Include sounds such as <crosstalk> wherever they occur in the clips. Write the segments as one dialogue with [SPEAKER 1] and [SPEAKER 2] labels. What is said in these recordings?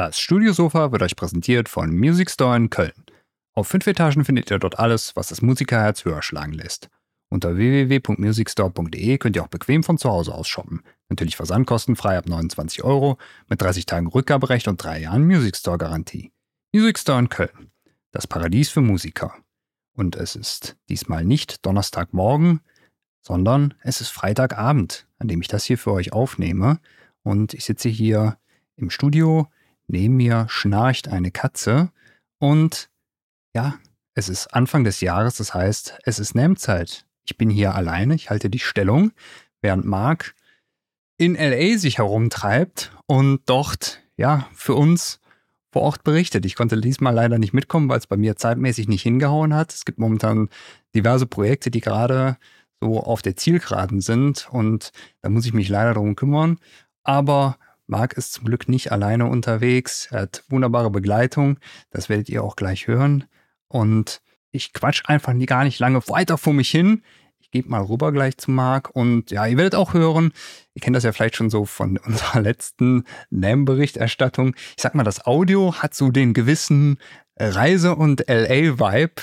[SPEAKER 1] Das Studiosofa wird euch präsentiert von Music Store in Köln. Auf fünf Etagen findet ihr dort alles, was das Musikerherz höher schlagen lässt. Unter www.musicstore.de könnt ihr auch bequem von zu Hause aus shoppen. Natürlich versandkostenfrei ab 29 Euro, mit 30 Tagen Rückgaberecht und drei Jahren Music Store Garantie. Music Store in Köln. Das Paradies für Musiker. Und es ist diesmal nicht Donnerstagmorgen, sondern es ist Freitagabend, an dem ich das hier für euch aufnehme. Und ich sitze hier im Studio Neben mir schnarcht eine Katze und ja, es ist Anfang des Jahres, das heißt, es ist Nehmzeit. Ich bin hier alleine, ich halte die Stellung, während Marc in LA sich herumtreibt und dort, ja, für uns vor Ort berichtet. Ich konnte diesmal leider nicht mitkommen, weil es bei mir zeitmäßig nicht hingehauen hat. Es gibt momentan diverse Projekte, die gerade so auf der Zielgeraden sind und da muss ich mich leider darum kümmern. Aber Marc ist zum Glück nicht alleine unterwegs. Er hat wunderbare Begleitung. Das werdet ihr auch gleich hören. Und ich quatsch einfach gar nicht lange weiter vor mich hin. Ich gebe mal rüber gleich zu Marc. Und ja, ihr werdet auch hören, ihr kennt das ja vielleicht schon so von <laughs> unserer letzten NAM-Berichterstattung. Ich sag mal, das Audio hat so den gewissen Reise- und LA-Vibe.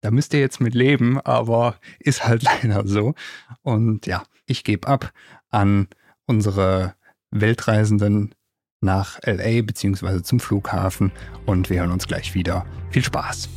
[SPEAKER 1] Da müsst ihr jetzt mit leben, aber ist halt <laughs> leider so. Und ja, ich gebe ab an unsere Weltreisenden nach LA bzw. zum Flughafen und wir hören uns gleich wieder. Viel Spaß!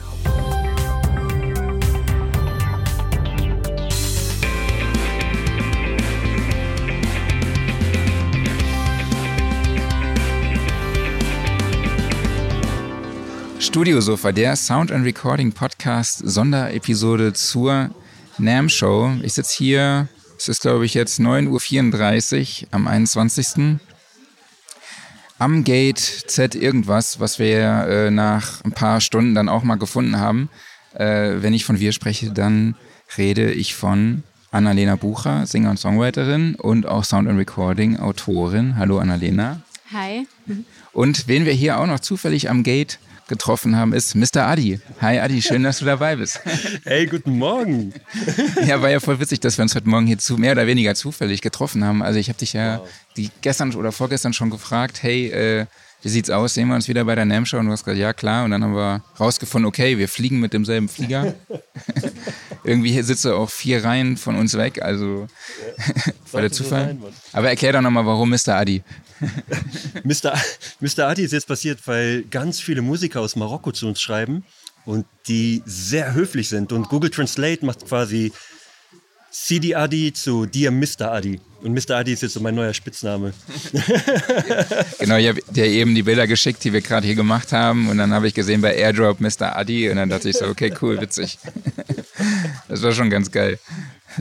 [SPEAKER 2] Studiosofa, der Sound and Recording Podcast Sonderepisode zur NAM Show. Ich sitze hier es ist, glaube ich, jetzt 9.34 Uhr am 21. Am Gate Z irgendwas, was wir äh, nach ein paar Stunden dann auch mal gefunden haben. Äh, wenn ich von wir spreche, dann rede ich von Annalena Bucher, Singer und Songwriterin und auch Sound and Recording Autorin. Hallo Annalena.
[SPEAKER 3] Hi.
[SPEAKER 2] Und wen wir hier auch noch zufällig am Gate getroffen haben, ist Mr. Adi. Hi Adi, schön, dass du dabei bist.
[SPEAKER 4] Hey, guten Morgen.
[SPEAKER 2] Ja, war ja voll witzig, dass wir uns heute Morgen hier zu, mehr oder weniger zufällig getroffen haben. Also ich habe dich ja wow. die gestern oder vorgestern schon gefragt, hey, äh, wie sieht's aus? Sehen wir uns wieder bei der NAM-Show? Und du hast gesagt, ja klar. Und dann haben wir rausgefunden, okay, wir fliegen mit demselben Flieger. <laughs> Irgendwie hier sitzt auch vier Reihen von uns weg, also war der <laughs> Zufall. Sein, Aber erklär doch nochmal, warum Mr. Adi? <laughs>
[SPEAKER 4] Mr. Mr. Adi ist jetzt passiert, weil ganz viele Musiker aus Marokko zu uns schreiben und die sehr höflich sind. Und Google Translate macht quasi CD Adi zu Dear Mr. Adi. Und Mr. Adi ist jetzt so mein neuer Spitzname. <laughs>
[SPEAKER 2] genau, ich habe dir eben die Bilder geschickt, die wir gerade hier gemacht haben. Und dann habe ich gesehen bei Airdrop Mr. Adi. Und dann dachte ich so, okay, cool, witzig. <laughs> das war schon ganz geil.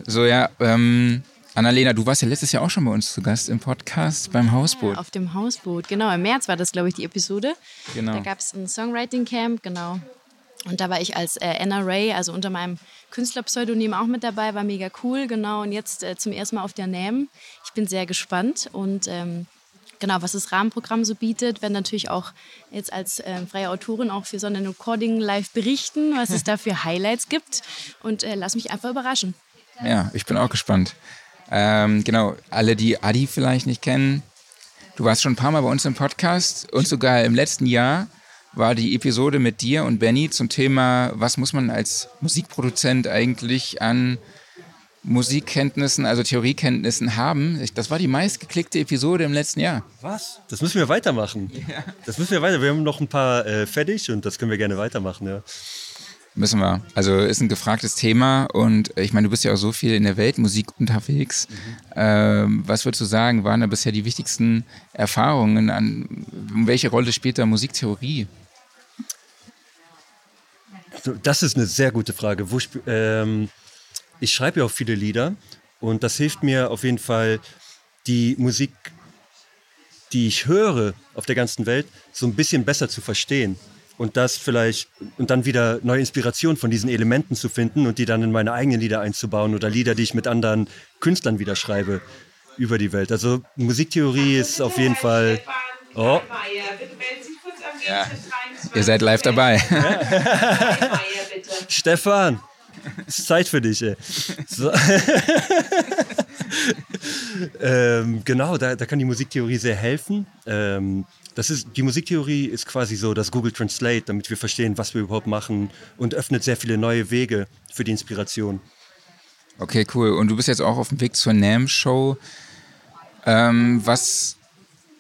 [SPEAKER 2] So, ja, ähm, Annalena, du warst ja letztes Jahr auch schon bei uns zu Gast im Podcast beim Hausboot.
[SPEAKER 3] Ja, auf dem Hausboot, genau. Im März war das, glaube ich, die Episode. Genau. Da gab es ein Songwriting-Camp, genau. Und da war ich als äh, Anna Ray, also unter meinem Künstlerpseudonym auch mit dabei, war mega cool, genau. Und jetzt äh, zum ersten Mal auf der NAM. Ich bin sehr gespannt und ähm, genau, was das Rahmenprogramm so bietet, werden natürlich auch jetzt als äh, freie Autorin auch für so ein Recording live berichten, was es da für <laughs> Highlights gibt. Und äh, lass mich einfach überraschen.
[SPEAKER 2] Ja, ich bin auch gespannt. Ähm, genau, alle, die Adi vielleicht nicht kennen, du warst schon ein paar Mal bei uns im Podcast und sogar im letzten Jahr war die Episode mit dir und Benny zum Thema, was muss man als Musikproduzent eigentlich an Musikkenntnissen, also Theoriekenntnissen haben. Das war die meistgeklickte Episode im letzten Jahr.
[SPEAKER 4] Was? Das müssen wir weitermachen. Ja. Das müssen wir weiter. Wir haben noch ein paar äh, fertig und das können wir gerne weitermachen, ja.
[SPEAKER 2] Müssen wir. Also ist ein gefragtes Thema und ich meine, du bist ja auch so viel in der Weltmusik unterwegs. Mhm. Ähm, was würdest du sagen, waren da bisher die wichtigsten Erfahrungen? An, welche Rolle spielt da Musiktheorie?
[SPEAKER 4] Das ist eine sehr gute Frage. Wo, ähm, ich schreibe ja auch viele Lieder und das hilft mir auf jeden Fall, die Musik, die ich höre auf der ganzen Welt, so ein bisschen besser zu verstehen und das vielleicht und dann wieder neue Inspiration von diesen Elementen zu finden und die dann in meine eigenen Lieder einzubauen oder Lieder, die ich mit anderen Künstlern wieder schreibe über die Welt. Also Musiktheorie ist auf jeden Fall. Oh.
[SPEAKER 2] Ja. Ihr seid live dabei. <laughs>
[SPEAKER 4] Stefan, es ist Zeit für dich. Ey. So. <laughs> ähm, genau, da, da, kann die Musiktheorie sehr helfen. Ähm, das ist, die Musiktheorie ist quasi so das Google Translate, damit wir verstehen, was wir überhaupt machen und öffnet sehr viele neue Wege für die Inspiration.
[SPEAKER 5] Okay, cool. Und du bist jetzt auch auf dem Weg zur NAM-Show. Ähm, was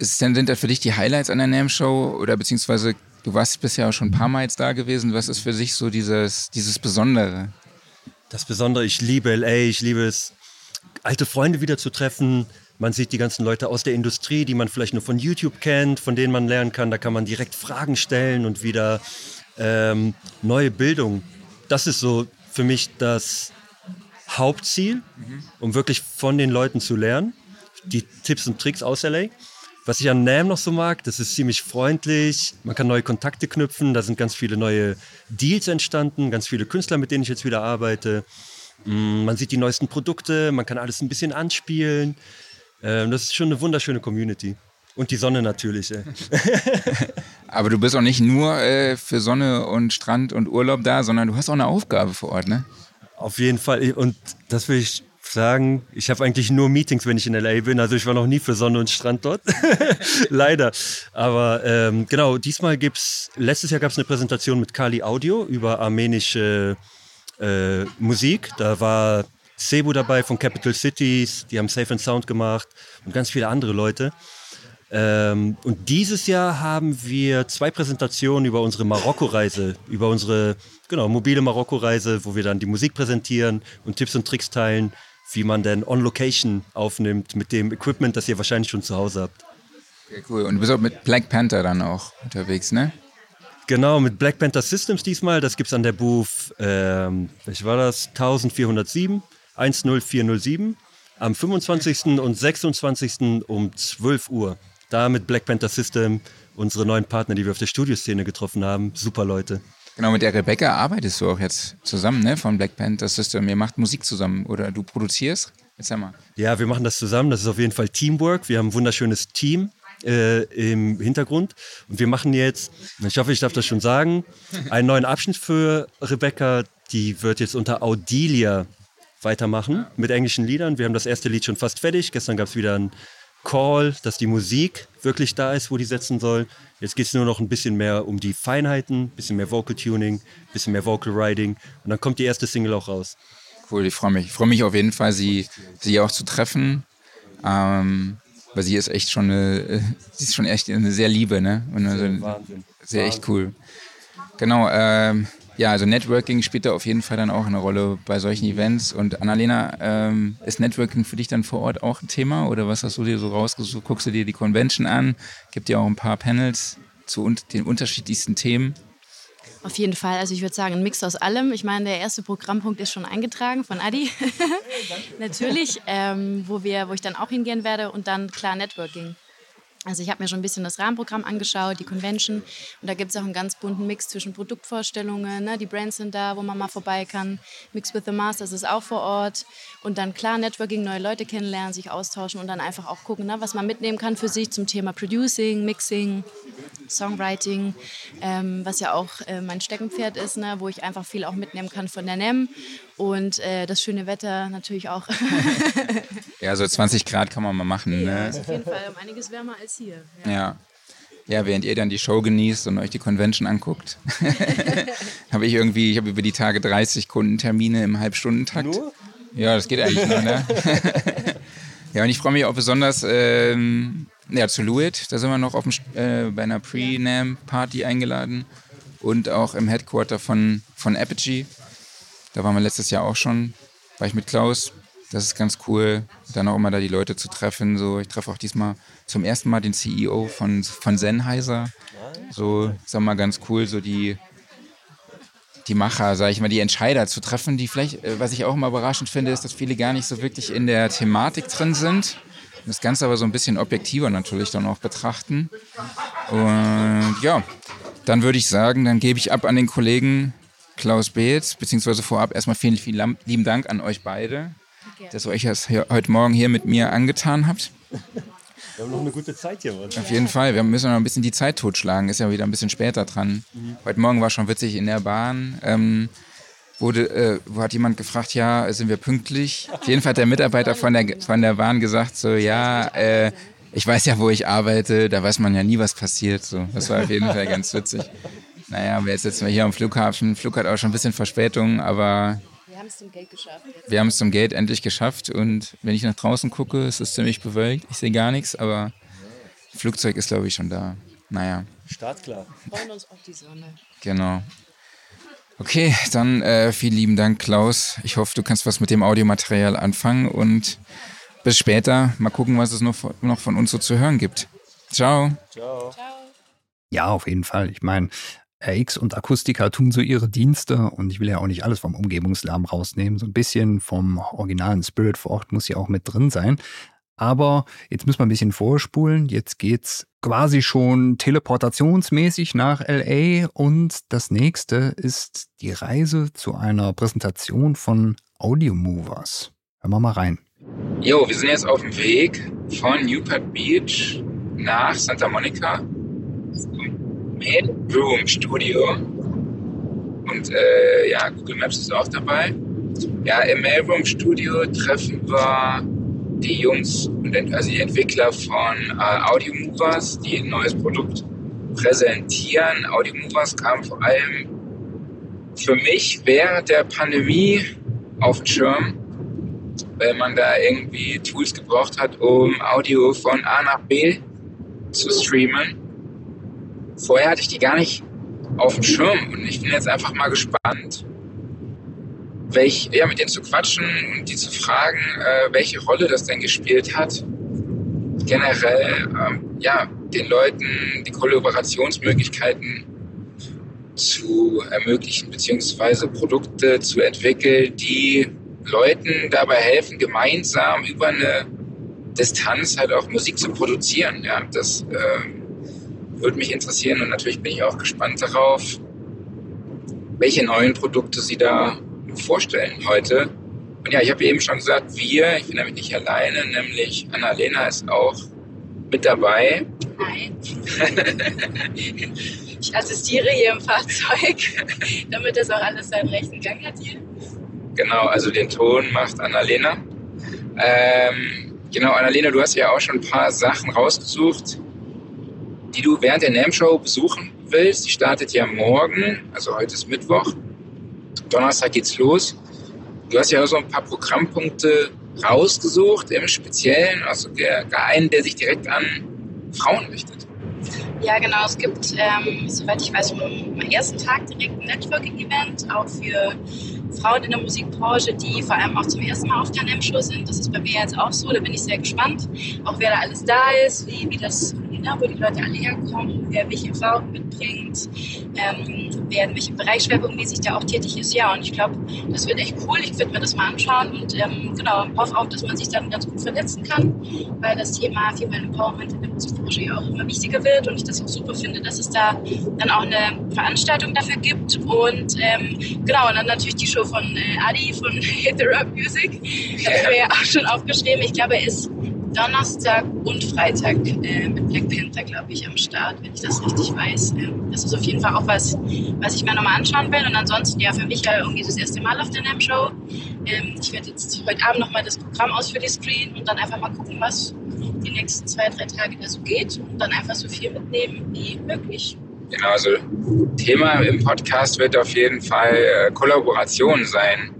[SPEAKER 5] ist denn, sind da für dich die Highlights an der NAM-Show? Oder beziehungsweise du warst bisher auch schon ein paar Mal jetzt da gewesen. Was ist für dich so dieses, dieses Besondere?
[SPEAKER 4] Das Besondere, ich liebe LA, ich liebe es, alte Freunde wieder zu treffen, man sieht die ganzen Leute aus der Industrie, die man vielleicht nur von YouTube kennt, von denen man lernen kann. Da kann man direkt Fragen stellen und wieder ähm, neue Bildung. Das ist so für mich das Hauptziel, um wirklich von den Leuten zu lernen. Die Tipps und Tricks aus LA. Was ich an NAM noch so mag, das ist ziemlich freundlich. Man kann neue Kontakte knüpfen. Da sind ganz viele neue Deals entstanden, ganz viele Künstler, mit denen ich jetzt wieder arbeite. Mm, man sieht die neuesten Produkte, man kann alles ein bisschen anspielen. Ähm, das ist schon eine wunderschöne Community. Und die Sonne natürlich. <laughs>
[SPEAKER 5] Aber du bist auch nicht nur äh, für Sonne und Strand und Urlaub da, sondern du hast auch eine Aufgabe vor Ort, ne?
[SPEAKER 4] Auf jeden Fall. Und das will ich sagen, ich habe eigentlich nur Meetings, wenn ich in LA bin. Also ich war noch nie für Sonne und Strand dort. <laughs> Leider. Aber ähm, genau, diesmal gibt es, letztes Jahr gab es eine Präsentation mit Kali Audio über armenische äh, Musik. Da war Cebu dabei von Capital Cities, die haben Safe and Sound gemacht und ganz viele andere Leute. Ähm, und dieses Jahr haben wir zwei Präsentationen über unsere Marokko-Reise, über unsere genau, mobile Marokko-Reise, wo wir dann die Musik präsentieren und Tipps und Tricks teilen, wie man denn on Location aufnimmt mit dem Equipment, das ihr wahrscheinlich schon zu Hause habt.
[SPEAKER 5] Okay, cool. Und du bist auch mit Black Panther dann auch unterwegs, ne?
[SPEAKER 4] Genau, mit Black Panther Systems diesmal. Das gibt es an der Booth, ähm, welche war das? 1407. 10407 am 25. und 26. um 12 Uhr. Da mit Black Panther System, unsere neuen Partner, die wir auf der Studioszene getroffen haben. Super Leute.
[SPEAKER 5] Genau, mit der Rebecca arbeitest du auch jetzt zusammen, ne, von Black Panther System. Ihr macht Musik zusammen oder du produzierst? Erzähl mal.
[SPEAKER 4] Ja, wir machen das zusammen. Das ist auf jeden Fall Teamwork. Wir haben ein wunderschönes Team äh, im Hintergrund. Und wir machen jetzt, ich hoffe, ich darf das schon sagen, einen neuen Abschnitt für Rebecca. Die wird jetzt unter Audilia weitermachen mit englischen Liedern. Wir haben das erste Lied schon fast fertig. Gestern gab es wieder einen Call, dass die Musik wirklich da ist, wo die setzen soll. Jetzt geht es nur noch ein bisschen mehr um die Feinheiten, ein bisschen mehr Vocal Tuning, ein bisschen mehr Vocal Writing und dann kommt die erste Single auch raus.
[SPEAKER 5] Cool, ich freue mich. Ich freue mich auf jeden Fall, sie, sie auch zu treffen. Ähm, weil sie ist echt schon eine, <laughs> sie ist schon echt eine sehr liebe, ne? Und also, Wahnsinn. Sehr echt cool. Genau, ähm, ja, also Networking spielt da auf jeden Fall dann auch eine Rolle bei solchen Events. Und Annalena, ähm, ist Networking für dich dann vor Ort auch ein Thema oder was hast du dir so rausgesucht? Guckst du dir die Convention an? Gibt ja auch ein paar Panels zu un den unterschiedlichsten Themen.
[SPEAKER 3] Auf jeden Fall. Also ich würde sagen, ein Mix aus allem. Ich meine, der erste Programmpunkt ist schon eingetragen von Adi. <laughs> Natürlich, ähm, wo, wir, wo ich dann auch hingehen werde. Und dann klar Networking. Also ich habe mir schon ein bisschen das Rahmenprogramm angeschaut, die Convention. Und da gibt es auch einen ganz bunten Mix zwischen Produktvorstellungen. Ne? Die Brands sind da, wo man mal vorbei kann. Mix with the Masters ist auch vor Ort. Und dann klar Networking, neue Leute kennenlernen, sich austauschen und dann einfach auch gucken, ne? was man mitnehmen kann für sich zum Thema Producing, Mixing, Songwriting, ähm, was ja auch äh, mein Steckenpferd ist, ne? wo ich einfach viel auch mitnehmen kann von der NEM. Und äh, das schöne Wetter natürlich auch. <laughs>
[SPEAKER 5] ja, so 20 Grad kann man mal machen.
[SPEAKER 3] Ja,
[SPEAKER 5] ne?
[SPEAKER 3] ist auf jeden Fall um einiges wärmer als hier.
[SPEAKER 5] Ja. ja. ja. während ihr dann die Show genießt und euch die Convention anguckt, <laughs> habe ich irgendwie, ich habe über die Tage 30 Kundentermine im Halbstundentakt. Nur? Ja, das geht eigentlich nur, ne? <laughs> ja, und ich freue mich auch besonders ähm, ja, zu Luit. Da sind wir noch auf dem, äh, bei einer Pre-NAM-Party eingeladen. Und auch im Headquarter von, von Apogee. Da waren wir letztes Jahr auch schon, war ich mit Klaus. Das ist ganz cool, dann auch immer da die Leute zu treffen. So, ich treffe auch diesmal zum ersten Mal den CEO von, von Sennheiser. So, sag mal, ganz cool, so die, die Macher, sag ich mal, die Entscheider zu treffen, die vielleicht, äh, was ich auch immer überraschend finde, ist, dass viele gar nicht so wirklich in der Thematik drin sind. Das Ganze aber so ein bisschen objektiver natürlich dann auch betrachten. Und ja, dann würde ich sagen, dann gebe ich ab an den Kollegen Klaus Beetz, beziehungsweise vorab erstmal vielen, vielen lieben Dank an euch beide, okay. dass ihr euch das heute Morgen hier mit mir angetan habt.
[SPEAKER 4] Wir haben noch eine gute Zeit hier. Mann.
[SPEAKER 5] Auf jeden Fall. Wir müssen noch ein bisschen die Zeit totschlagen. Ist ja wieder ein bisschen später dran. Mhm. Heute Morgen war schon witzig in der Bahn. Ähm, wurde, äh, wo hat jemand gefragt, ja, sind wir pünktlich? Auf jeden Fall hat der Mitarbeiter von der, von der Bahn gesagt, so, ja, äh, ich weiß ja, wo ich arbeite, da weiß man ja nie, was passiert. So, das war auf jeden Fall ganz witzig. Naja, aber jetzt sitzen wir hier am Flughafen. Flug hat auch schon ein bisschen Verspätung, aber
[SPEAKER 6] wir haben es zum Gate geschafft. Jetzt.
[SPEAKER 5] Wir haben es zum Gate endlich geschafft und wenn ich nach draußen gucke, ist es ziemlich bewölkt. Ich sehe gar nichts, aber Flugzeug ist, glaube ich, schon da. Naja.
[SPEAKER 4] Startklar.
[SPEAKER 6] Wir freuen uns auf die Sonne.
[SPEAKER 5] Genau. Okay, dann äh, vielen lieben Dank, Klaus. Ich hoffe, du kannst was mit dem Audiomaterial anfangen und bis später. Mal gucken, was es noch, noch von uns so zu hören gibt. Ciao.
[SPEAKER 4] Ciao.
[SPEAKER 6] Ciao.
[SPEAKER 1] Ja, auf jeden Fall. Ich meine, RX und Akustika tun so ihre Dienste und ich will ja auch nicht alles vom Umgebungslärm rausnehmen. So ein bisschen vom originalen Spirit vor Ort muss ja auch mit drin sein. Aber jetzt müssen wir ein bisschen vorspulen. Jetzt geht's quasi schon teleportationsmäßig nach LA und das nächste ist die Reise zu einer Präsentation von Audio Movers. Hören wir mal rein.
[SPEAKER 5] Jo, wir sind jetzt auf dem Weg von Newport Beach nach Santa Monica Main Room Studio. Und äh, ja, Google Maps ist auch dabei. Ja, im Mailroom Studio treffen wir die Jungs, also die Entwickler von äh, Audio Movers, die ein neues Produkt präsentieren. Audio Movers kam vor allem für mich während der Pandemie auf den Schirm, weil man da irgendwie Tools gebraucht hat, um Audio von A nach B zu streamen. Vorher hatte ich die gar nicht auf dem Schirm und ich bin jetzt einfach mal gespannt, welch, ja, mit denen zu quatschen und die zu fragen, äh, welche Rolle das denn gespielt hat. Generell, ähm, ja, den Leuten die Kollaborationsmöglichkeiten zu ermöglichen, beziehungsweise Produkte zu entwickeln, die Leuten dabei helfen, gemeinsam über eine Distanz halt auch Musik zu produzieren. Ja, das äh, würde mich interessieren und natürlich bin ich auch gespannt darauf, welche neuen Produkte sie da vorstellen heute. Und ja, ich habe eben schon gesagt, wir, ich bin damit nicht alleine, nämlich Annalena ist auch mit dabei.
[SPEAKER 6] Hi. <laughs> ich assistiere hier im Fahrzeug, <laughs> damit das auch alles seinen rechten Gang hat hier.
[SPEAKER 5] Genau, also den Ton macht Annalena. Ähm, genau, Annalena, du hast ja auch schon ein paar Sachen rausgesucht, die du während der NAM-Show besuchen willst. Die startet ja morgen, also heute ist Mittwoch. Donnerstag geht's los. Du hast ja auch so ein paar Programmpunkte rausgesucht, im Speziellen, also der, der einen, der sich direkt an Frauen richtet.
[SPEAKER 6] Ja, genau. Es gibt, ähm, soweit ich weiß, am ersten Tag direkt ein Networking-Event, auch für Frauen in der Musikbranche, die vor allem auch zum ersten Mal auf der NEM-Show sind. Das ist bei mir jetzt auch so, da bin ich sehr gespannt, auch wer da alles da ist, wie, wie das, genau, wo die Leute alle herkommen, wer welche Erfahrungen mitbringt, ähm, wer in welchem Bereich schwerpunktmäßig da auch tätig ist. Ja, und ich glaube, das wird echt cool. Ich würde mir das mal anschauen und ähm, genau, hoffe auch, dass man sich dann ganz gut vernetzen kann, weil das Thema Female Empowerment in der Musikbranche ja auch immer wichtiger wird und ich das auch super finde, dass es da dann auch eine Veranstaltung dafür gibt und ähm, genau, und dann natürlich die Show von äh, Adi von <laughs> Hit the Rock Music. Das haben wir ja auch schon aufgeschrieben. Ich glaube, er ist Donnerstag und Freitag äh, mit Black Panther, glaube ich, am Start, wenn ich das richtig weiß. Ähm, das ist auf jeden Fall auch was, was ich mir nochmal anschauen will. Und ansonsten, ja, für mich ja irgendwie das erste Mal auf der NAM-Show. Ähm, ich werde jetzt heute Abend nochmal das Programm ausführlich screenen und dann einfach mal gucken, was die nächsten zwei, drei Tage da so geht und dann einfach so viel mitnehmen wie möglich.
[SPEAKER 5] Genau, also Thema im Podcast wird auf jeden Fall äh, Kollaboration sein.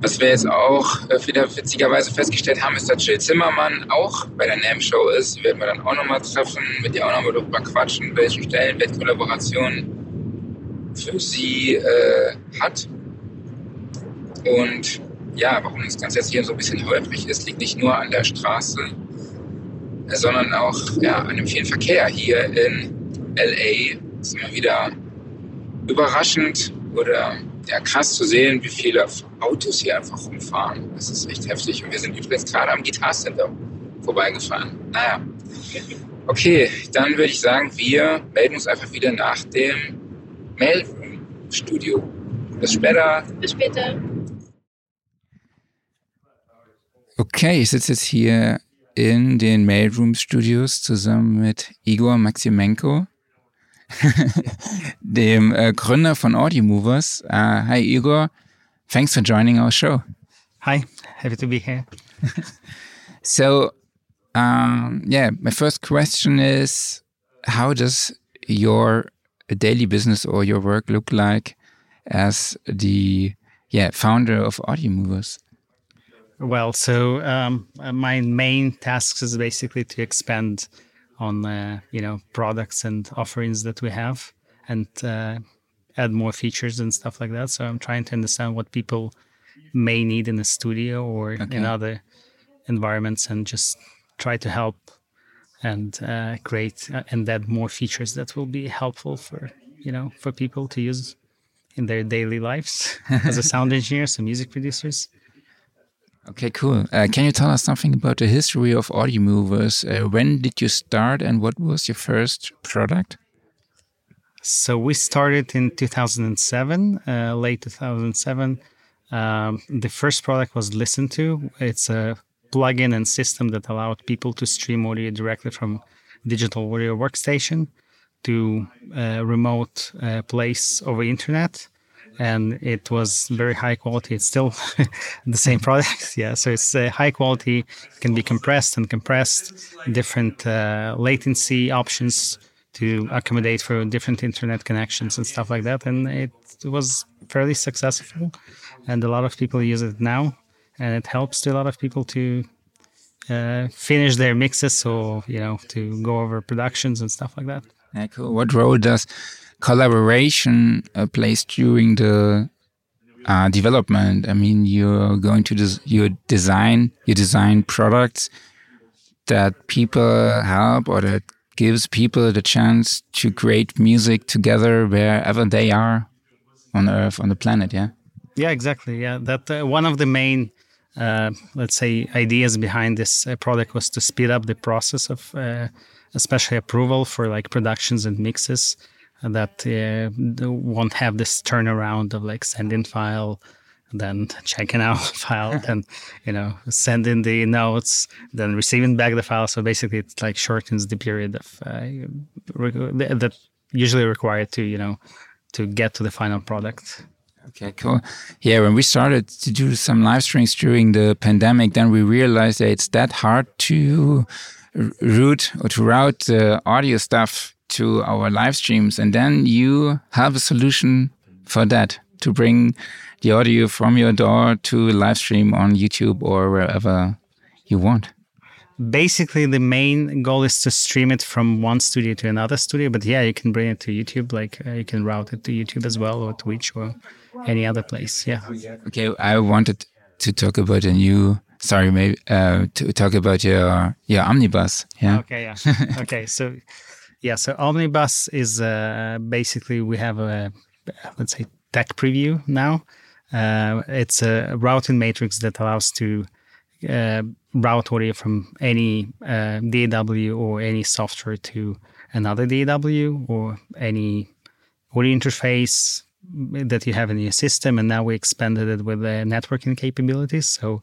[SPEAKER 5] Was wir jetzt auch äh, wieder witzigerweise festgestellt haben, ist, dass Jill Zimmermann auch bei der NAM-Show ist. Werden wir dann auch nochmal treffen, mit ihr auch nochmal darüber quatschen, welchen Stellenwert Kollaboration für sie äh, hat. Und ja, warum das Ganze jetzt hier so ein bisschen holprig ist, liegt nicht nur an der Straße, sondern auch ja, an dem vielen Verkehr hier in LA ist immer wieder überraschend oder ja, krass zu sehen, wie viele Autos hier einfach rumfahren. Das ist echt heftig. Und wir sind übrigens gerade am Guitar Center vorbeigefahren. Naja. Okay, dann würde ich sagen, wir melden uns einfach wieder nach dem Mailroom-Studio. Bis später.
[SPEAKER 6] Bis später.
[SPEAKER 5] Okay, ich sitze jetzt hier in den Mailroom Studios zusammen mit Igor Maximenko. <laughs> dem äh, Gründer von Audio Movers. Uh, hi, Igor. Thanks for joining our show.
[SPEAKER 7] Hi, happy to be here. <laughs>
[SPEAKER 5] so, Um, yeah, my first question is how does your daily business or your work look like as the yeah founder of Audio Movers?
[SPEAKER 7] Well, so um, my main task is basically to expand on uh, you know products and offerings that we have and uh, add more features and stuff like that. So I'm trying to understand what people may need in the studio or okay. in other environments and just try to help and uh, create uh, and add more features that will be helpful for you know for people to use in their daily lives <laughs> as a sound engineer, so music producers.
[SPEAKER 5] Okay, cool. Uh, can you tell us something about the history of Audio Movers? Uh, when did you start and what was your first product?
[SPEAKER 7] So we started in 2007, uh, late 2007. Um, the first product was Listen to. It's a plugin and system that allowed people to stream audio directly from digital audio workstation to a remote uh, place over internet and it was very high quality it's still <laughs> the same product yeah so it's uh, high quality it can be compressed and compressed different uh, latency options to accommodate for different internet connections and stuff like that and it was fairly successful and a lot of people use it now and it helps to a lot of people to uh, finish their mixes or you know to go over productions and stuff like that.
[SPEAKER 5] Yeah, cool. What role does collaboration uh, plays during the uh, development? I mean, you're going to des you design you design products that people help or that gives people the chance to create music together wherever they are on Earth on the planet. Yeah.
[SPEAKER 7] Yeah, exactly. Yeah, that uh, one of the main, uh, let's say, ideas behind this uh, product was to speed up the process of, uh, especially approval for like productions and mixes that uh, won't have this turnaround of like sending file, then checking out file, <laughs> then you know sending the notes, then receiving back the file. So basically, it like shortens the period of uh, that usually required to you know to get to the final product.
[SPEAKER 5] Okay, cool. Yeah, when we started to do some live streams during the pandemic, then we realized that it's that hard to route or to route the audio stuff to our live streams. And then you have a solution for that to bring the audio from your door to live stream on YouTube or wherever you want.
[SPEAKER 7] Basically the main goal is to stream it from one studio to another studio but yeah you can bring it to youtube like uh, you can route it to youtube as well or twitch or any other place yeah.
[SPEAKER 5] Okay i wanted to talk about a new sorry maybe uh, to talk about your your omnibus yeah?
[SPEAKER 7] Okay yeah. <laughs> Okay so yeah so omnibus is uh, basically we have a let's say tech preview now uh, it's a routing matrix that allows to uh, route audio from any uh, DAW or any software to another DAW or any audio interface that you have in your system. And now we expanded it with the networking capabilities. So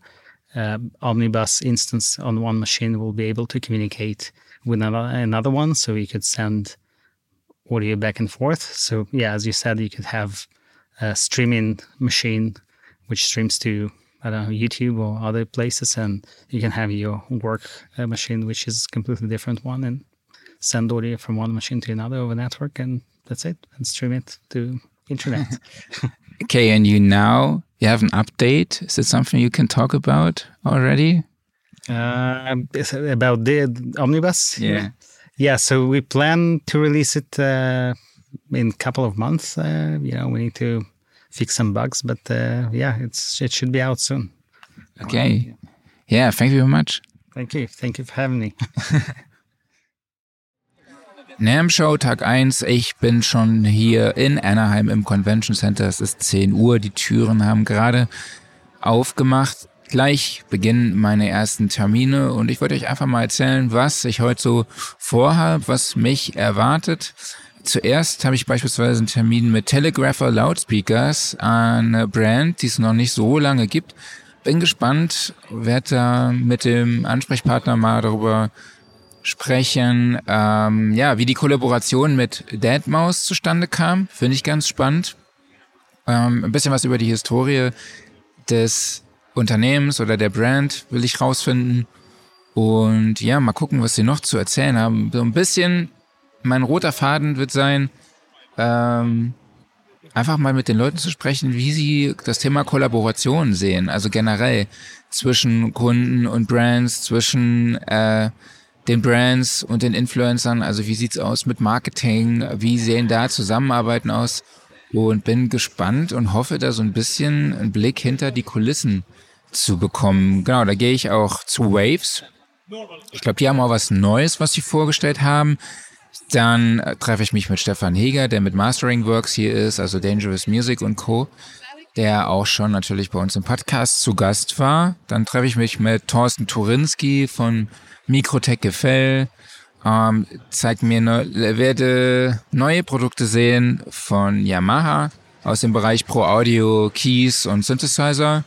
[SPEAKER 7] uh, Omnibus instance on one machine will be able to communicate with another one. So you could send audio back and forth. So yeah, as you said, you could have a streaming machine which streams to I don't know, YouTube or other places, and you can have your work uh, machine, which is completely different one, and send audio from one machine to another over network, and that's it, and stream it to internet. <laughs> <laughs>
[SPEAKER 5] okay, and you now you have an update. Is it something you can talk about already?
[SPEAKER 7] Uh, about the omnibus.
[SPEAKER 5] Yeah.
[SPEAKER 7] Yeah. So we plan to release it uh, in a couple of months. Uh, you know, we need to fix some bugs. But uh, yeah, it's it should be out soon.
[SPEAKER 5] Okay. Yeah. Thank you very much.
[SPEAKER 7] Thank you. Thank you for having me. <laughs>
[SPEAKER 5] NAM Show Tag 1. Ich bin schon hier in Anaheim im Convention Center. Es ist 10 Uhr. Die Türen haben gerade aufgemacht. Gleich beginnen meine ersten Termine und ich wollte euch einfach mal erzählen, was ich heute so vorhabe, was mich erwartet. Zuerst habe ich beispielsweise einen Termin mit Telegrapher Loudspeakers, eine Brand, die es noch nicht so lange gibt. Bin gespannt, werde da mit dem Ansprechpartner mal darüber sprechen, ähm, ja, wie die Kollaboration mit Deadmaus zustande kam. Finde ich ganz spannend. Ähm, ein bisschen was über die Historie des Unternehmens oder der Brand will ich rausfinden.
[SPEAKER 2] Und ja, mal gucken, was sie noch zu erzählen haben. So ein bisschen, mein roter Faden wird sein, ähm, einfach mal mit den Leuten zu sprechen, wie sie das Thema Kollaboration sehen. Also generell zwischen Kunden und Brands, zwischen äh, den Brands und den Influencern. Also wie sieht's aus mit Marketing? Wie sehen da Zusammenarbeiten aus? Und bin gespannt und hoffe, da so ein bisschen einen Blick hinter die Kulissen zu bekommen. Genau, da gehe ich auch zu Waves. Ich glaube, die haben auch was Neues, was sie vorgestellt haben. Dann treffe ich mich mit Stefan Heger, der mit Mastering Works hier ist, also Dangerous Music und Co., der auch schon natürlich bei uns im Podcast zu Gast war. Dann treffe ich mich mit Thorsten Turinski von Mikrotech Gefell. Ähm, zeigt mir, ne, werde neue Produkte sehen von Yamaha aus dem Bereich Pro Audio, Keys und Synthesizer.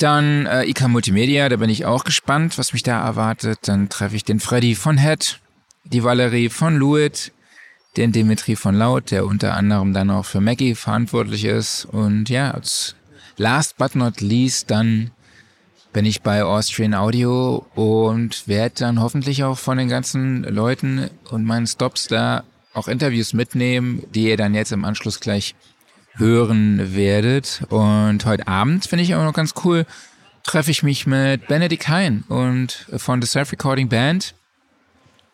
[SPEAKER 2] Dann äh, IK Multimedia, da bin ich auch gespannt, was mich da erwartet. Dann treffe ich den Freddy von Head, die Valerie von Luit, den Dimitri von Laut, der unter anderem dann auch für Maggie verantwortlich ist. Und ja, als last but not least, dann bin ich bei Austrian Audio und werde dann hoffentlich auch von den ganzen Leuten und meinen Stops da auch Interviews mitnehmen, die ihr dann jetzt im Anschluss gleich hören werdet. Und heute Abend finde ich auch noch ganz cool, treffe ich mich mit Benedikt Hein und von The Self Recording Band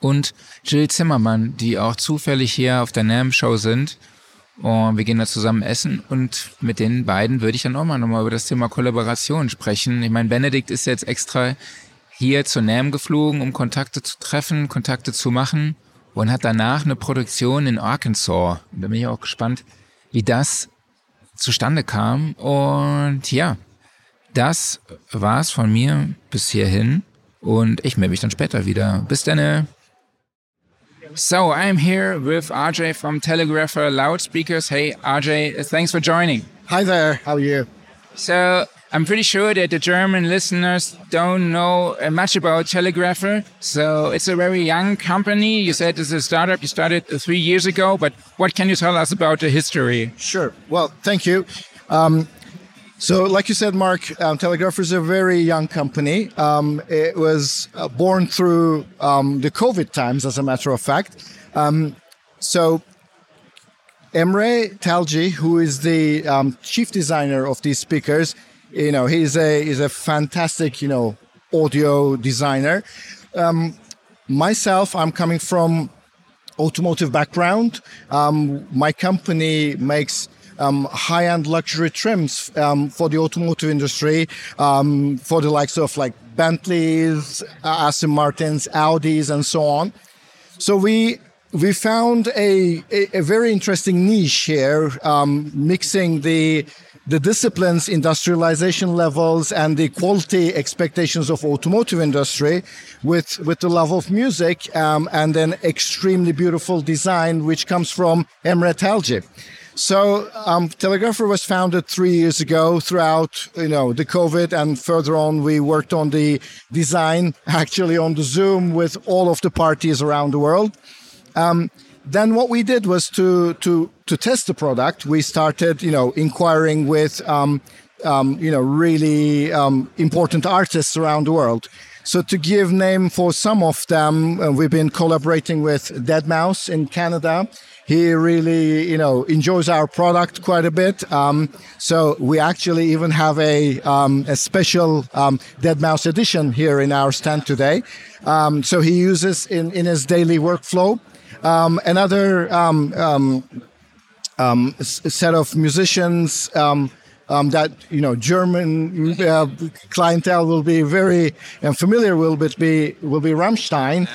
[SPEAKER 2] und Jill Zimmermann, die auch zufällig hier auf der NAM Show sind. Und wir gehen da zusammen essen und mit den beiden würde ich dann auch mal nochmal über das Thema Kollaboration sprechen. Ich meine, Benedikt ist jetzt extra hier zur NAM geflogen, um Kontakte zu treffen, Kontakte zu machen und hat danach eine Produktion in Arkansas. Da bin ich auch gespannt, wie das zustande kam. Und ja, das war's von mir bis hierhin. Und ich melde mich dann später wieder. Bis dann. So I'm here with RJ from Telegrapher Loudspeakers. Hey, RJ, thanks for joining.
[SPEAKER 8] Hi there. How are you?
[SPEAKER 2] So I'm pretty sure that the German listeners don't know uh, much about Telegrapher. So it's a very young company. You said it's a startup. You started uh, three years ago, but what can you tell us about the history?
[SPEAKER 8] Sure. Well, thank you. Um, so, like you said, Mark, um, Telegrapher is a very young company. Um, it was uh, born through um, the COVID times, as a matter of fact. Um, so, Emre Talji, who is the um, chief designer of these speakers, you know he's a he's a fantastic you know audio designer. Um, myself i'm coming from automotive background. Um, my company makes um, high-end luxury trims um, for the automotive industry um, for the likes of like bentleys aston martins audis and so on. So we we found a, a, a very interesting niche here um, mixing the the disciplines, industrialization levels, and the quality expectations of automotive industry with, with the love of music um, and then extremely beautiful design, which comes from Emre Talci. So, um, Telegrapher was founded three years ago. Throughout, you know, the COVID and further on, we worked on the design, <laughs> actually on the Zoom with all of the parties around the world. Um, then what we did was to to to test the product. We started, you know, inquiring with, um, um, you know, really um, important artists around the world. So to give name for some of them, uh, we've been collaborating with Dead Mouse in Canada. He really, you know, enjoys our product quite a bit. Um, so we actually even have a, um, a special um, Deadmau5 edition here in our stand today. So he uses in, in his daily workflow. Another um, um, um set of musicians um, um, that you know German uh, clientele will be very familiar will be will be Rammstein.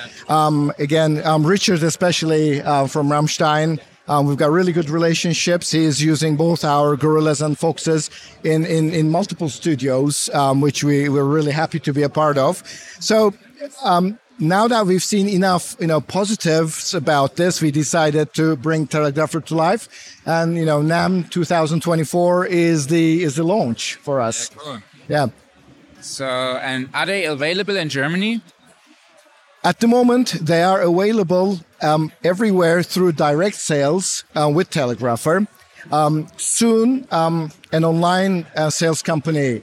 [SPEAKER 8] again, Richard especially uh, from Rammstein. Um, we've got really good relationships. He's using both our gorillas and foxes in, in, in multiple studios, um, which we, we're really happy to be a part of. So um, now that we've seen enough, you know, positives about this, we decided to bring Telegrapher to life, and you know, NAM 2024 is the is the launch for us.
[SPEAKER 2] Yeah. Cool.
[SPEAKER 8] yeah.
[SPEAKER 2] So, and are they available in Germany?
[SPEAKER 8] At the moment, they are available um, everywhere through direct sales uh, with Telegrapher. Um, soon, um, an online uh, sales company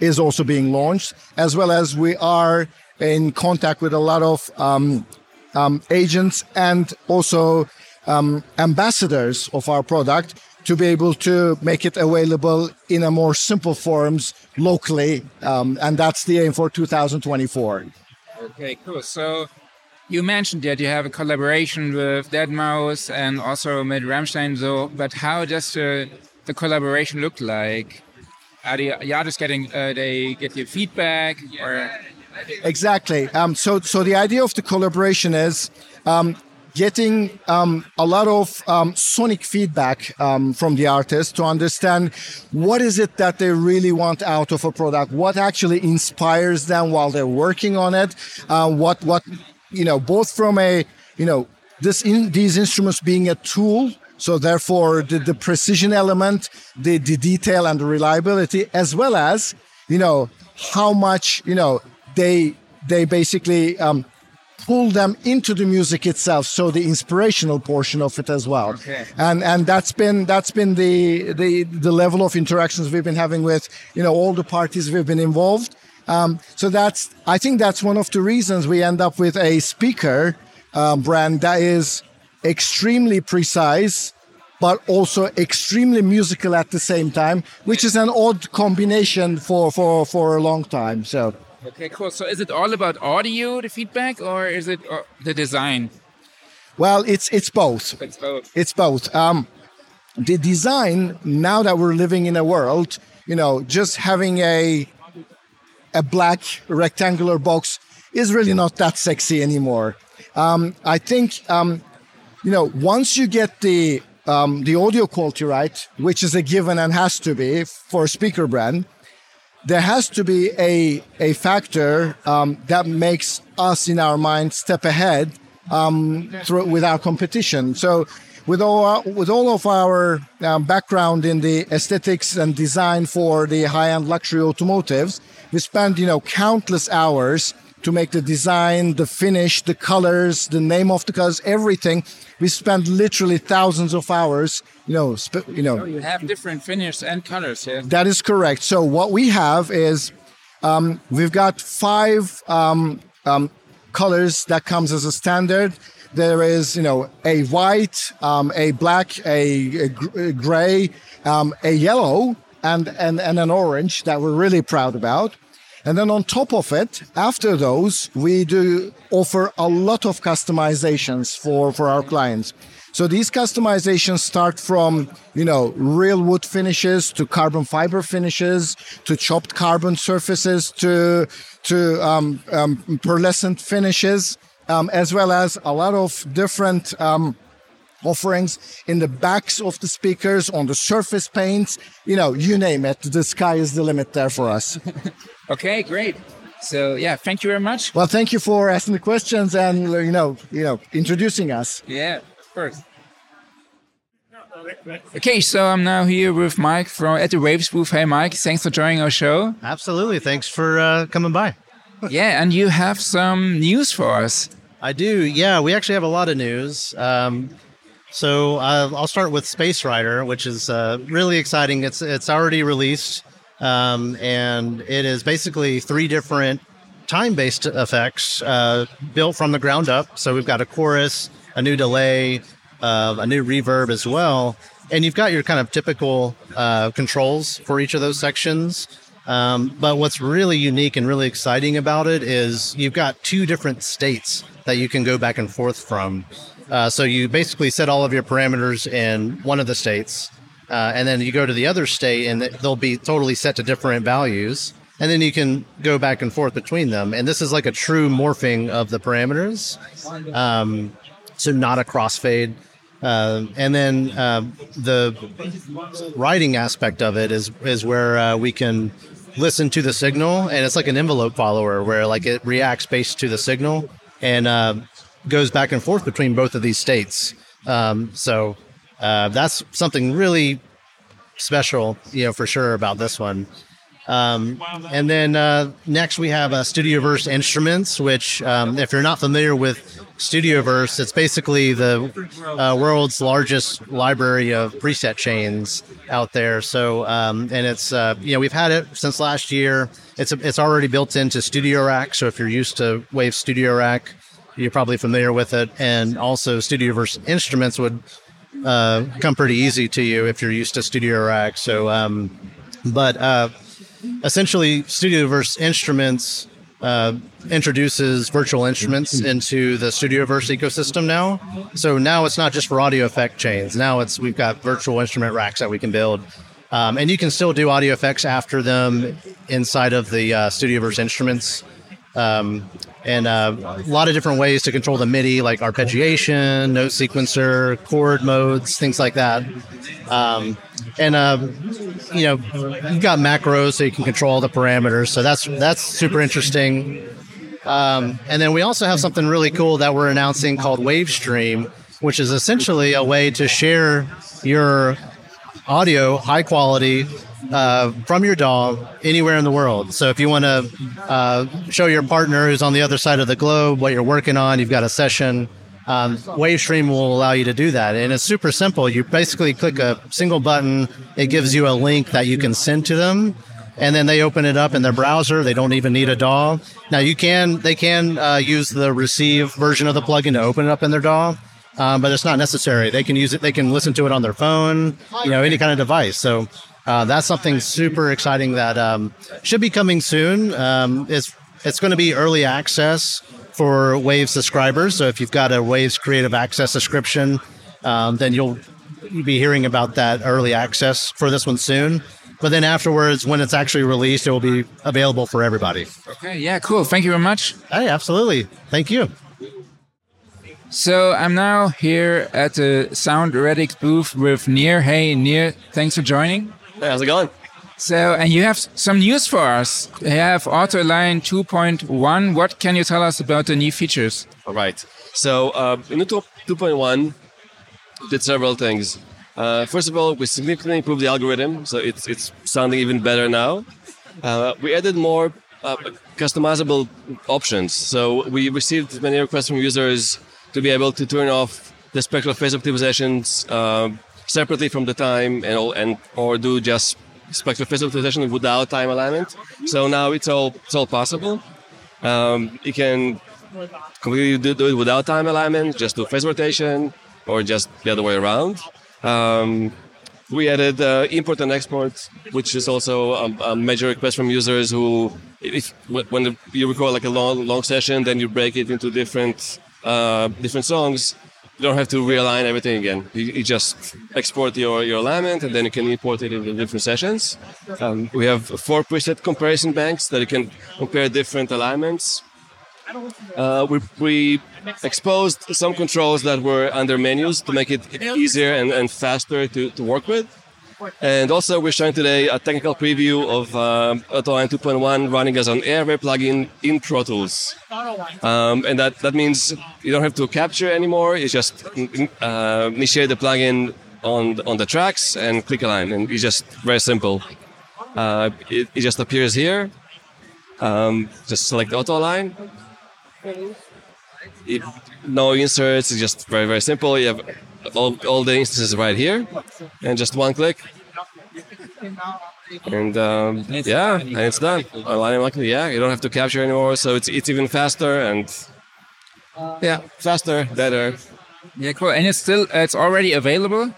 [SPEAKER 8] is also being launched, as well as we are in contact with a lot of um, um, agents and also um, ambassadors of our product to be able to make it available in a more simple forms locally. Um, and that's the aim for 2024.
[SPEAKER 2] Okay, cool. So you mentioned that you have a collaboration with Deadmau5 and also with Rammstein. So, but how does the, the collaboration look like? Are the, are the artists getting uh, they get your feedback or?
[SPEAKER 8] Exactly. Um, so, so the idea of the collaboration is um, getting um, a lot of um, sonic feedback um, from the artist to understand what is it that they really want out of a product, what actually inspires them while they're working on it, uh, what what you know, both from a you know this in, these instruments being a tool. So therefore, the, the precision element, the, the detail and the reliability, as well as you know how much you know they they basically um, pull them into the music itself so the inspirational portion of it as well.
[SPEAKER 2] Okay.
[SPEAKER 8] and and that's been that's been the the the level of interactions we've been having with you know all the parties we've been involved. Um, so that's i think that's one of the reasons we end up with a speaker um, brand that is extremely precise but also extremely musical at the same time which is an odd combination for for for a long time. So
[SPEAKER 2] Okay, cool. So is it all about audio, the feedback, or is it uh, the design?
[SPEAKER 8] Well, it's it's both.
[SPEAKER 2] It's both.
[SPEAKER 8] It's both. Um, the design now that we're living in a world, you know, just having a a black rectangular box is really not that sexy anymore. Um, I think, um, you know, once you get the um, the audio quality right, which is a given and has to be for a speaker brand, there has to be a, a factor um, that makes us in our mind step ahead um, through, with our competition. So with all, with all of our um, background in the aesthetics and design for the high-end luxury automotives, we spend, you know, countless hours to make the design, the finish, the colors, the name of the colors, everything. We spend literally thousands of hours. You know, sp- you know.
[SPEAKER 2] You have different finishes and colors here.
[SPEAKER 8] That is correct. So what we have is um, we've got five um, um, colors that comes as a standard. There is, you know, a white, um, a black, a, a gray, um, a yellow, and, and and an orange that we're really proud about. And then on top of it, after those, we do offer a lot of customizations for, for our clients. So these customizations start from, you know, real wood finishes to carbon fiber finishes to chopped carbon surfaces to, to um, um, pearlescent finishes, um, as well as a lot of different um, offerings in the backs of the speakers, on the surface paints, you know, you name it. The sky is the limit there for us. <laughs>
[SPEAKER 2] okay, great. So yeah, thank you very much.
[SPEAKER 8] Well, thank you for asking the questions and you know, you know, introducing us.
[SPEAKER 2] Yeah, of course. Okay, so I'm now here with Mike from at the Waves booth. Hey, Mike, thanks for joining our show.
[SPEAKER 9] Absolutely, thanks for uh, coming by. <laughs>
[SPEAKER 2] yeah, and you have some news for us.
[SPEAKER 9] I do. Yeah, we actually have a lot of news. Um, so uh, I'll start with Space Rider, which is uh, really exciting. It's it's already released, um, and it is basically three different time-based effects uh, built from the ground up. So we've got a chorus, a new delay, uh, a new reverb as well, and you've got your kind of typical uh, controls for each of those sections. Um, but what's really unique and really exciting about it is you've got two different states that you can go back and forth from. Uh, so you basically set all of your parameters in one of the states, uh, and then you go to the other state, and they'll be totally set to different values. And then you can go back and forth between them. And this is like a true morphing of the parameters. Um, so not a crossfade. Uh, and then uh, the writing aspect of it is is where uh, we can listen to the signal, and it's like an envelope follower where like it reacts based to the signal, and uh, goes back and forth between both of these states. Um, so uh, that's something really special, you know, for sure about this one. Um, and then uh, next we have uh, Studioverse Instruments, which, um, if you're not familiar with Studioverse, it's basically the uh, world's largest library of preset chains out there. So, um, and it's uh, you know we've had it since last year. It's it's already built into Studio Rack. So if you're used to Wave Studio Rack, you're probably familiar with it. And also Studioverse Instruments would uh, come pretty easy to you if you're used to Studio Rack. So, um, but uh, essentially Studioverse Instruments uh, introduces virtual instruments into the Studioverse ecosystem now. So now it's not just for audio effect chains. Now it's we've got virtual instrument racks that we can build. Um, and you can still do audio effects after them inside of the uh, Studioverse instruments. Um, and uh, a lot of different ways to control the MIDI, like arpeggiation, note sequencer, chord modes, things like that. Um, and uh, you know, you've got macros so you can control the parameters. So that's that's super interesting. Um, and then we also have something really cool that we're announcing called WaveStream, which is essentially a way to share your audio high quality uh, from your DAW anywhere in the world. So if you want to uh, show your partner who's on the other side of the globe what you're working on, you've got a session. Um, WaveStream will allow you to do that, and it's super simple. You basically click a single button; it gives you a link that you can send to them, and then they open it up in their browser. They don't even need a DAW. Now you can they can uh, use the receive version of the plugin to open it up in their DAW. Um, but it's not necessary. They can use it. They can listen to it on their phone, you know, any kind of device. So uh, that's something super exciting that um, should be coming soon. Um, it's it's going to be early access for Wave subscribers. So if you've got a Waves Creative Access subscription, um, then you'll be hearing about that early access for this one soon. But then afterwards, when it's actually released, it will be available for everybody.
[SPEAKER 2] Okay, yeah, cool. Thank you very much.
[SPEAKER 9] Hey, absolutely. Thank you.
[SPEAKER 2] So I'm now here at the Sound Radix booth with Nir. Hey, Nir, thanks for joining.
[SPEAKER 10] Hey, how's it going?
[SPEAKER 2] So, and you have some news for us. You have Auto Align 2.1. What can you tell us about the new features?
[SPEAKER 10] All right. So, uh, in 2.1, did several things. Uh, first of all, we significantly improved the algorithm, so it's it's sounding even better now. Uh, we added more uh, customizable options. So we received many requests from users to be able to turn off the spectral phase optimizations uh, separately from the time and, and or do just spectral optimization without time alignment. So now it's all it's all possible. Um, you can completely do, do, it without time alignment, just do phase rotation, or just the other way around. Um, we added uh, import and export, which is also a, a, major request from users who, if when the, you record like a long long session, then you break it into different uh, different songs, you don't have to realign everything again. You, you, just export your, your alignment and then you can import it into different sessions. Um, we have four preset comparison banks that you can compare different alignments. Uh, we, we exposed some controls that were under menus to make it easier and, and faster to, to work with. And also, we're showing today a technical preview of um, AutoAlign 2.1 running as an Airway plugin in Pro Tools. Um, and that, that means you don't have to capture anymore. You just uh, initiate the plugin on, on the tracks and click align. And it's just very simple. Uh, it, it, just appears here. Um, just select auto align. It, no inserts, it's just very, very simple. You have all, all the instances right here, and just one click. And um, yeah, and it's done. Aligning like yeah, you don't have to capture anymore, so it's it's even faster and yeah, faster, better.
[SPEAKER 2] Yeah, cool. And it's still it's already available.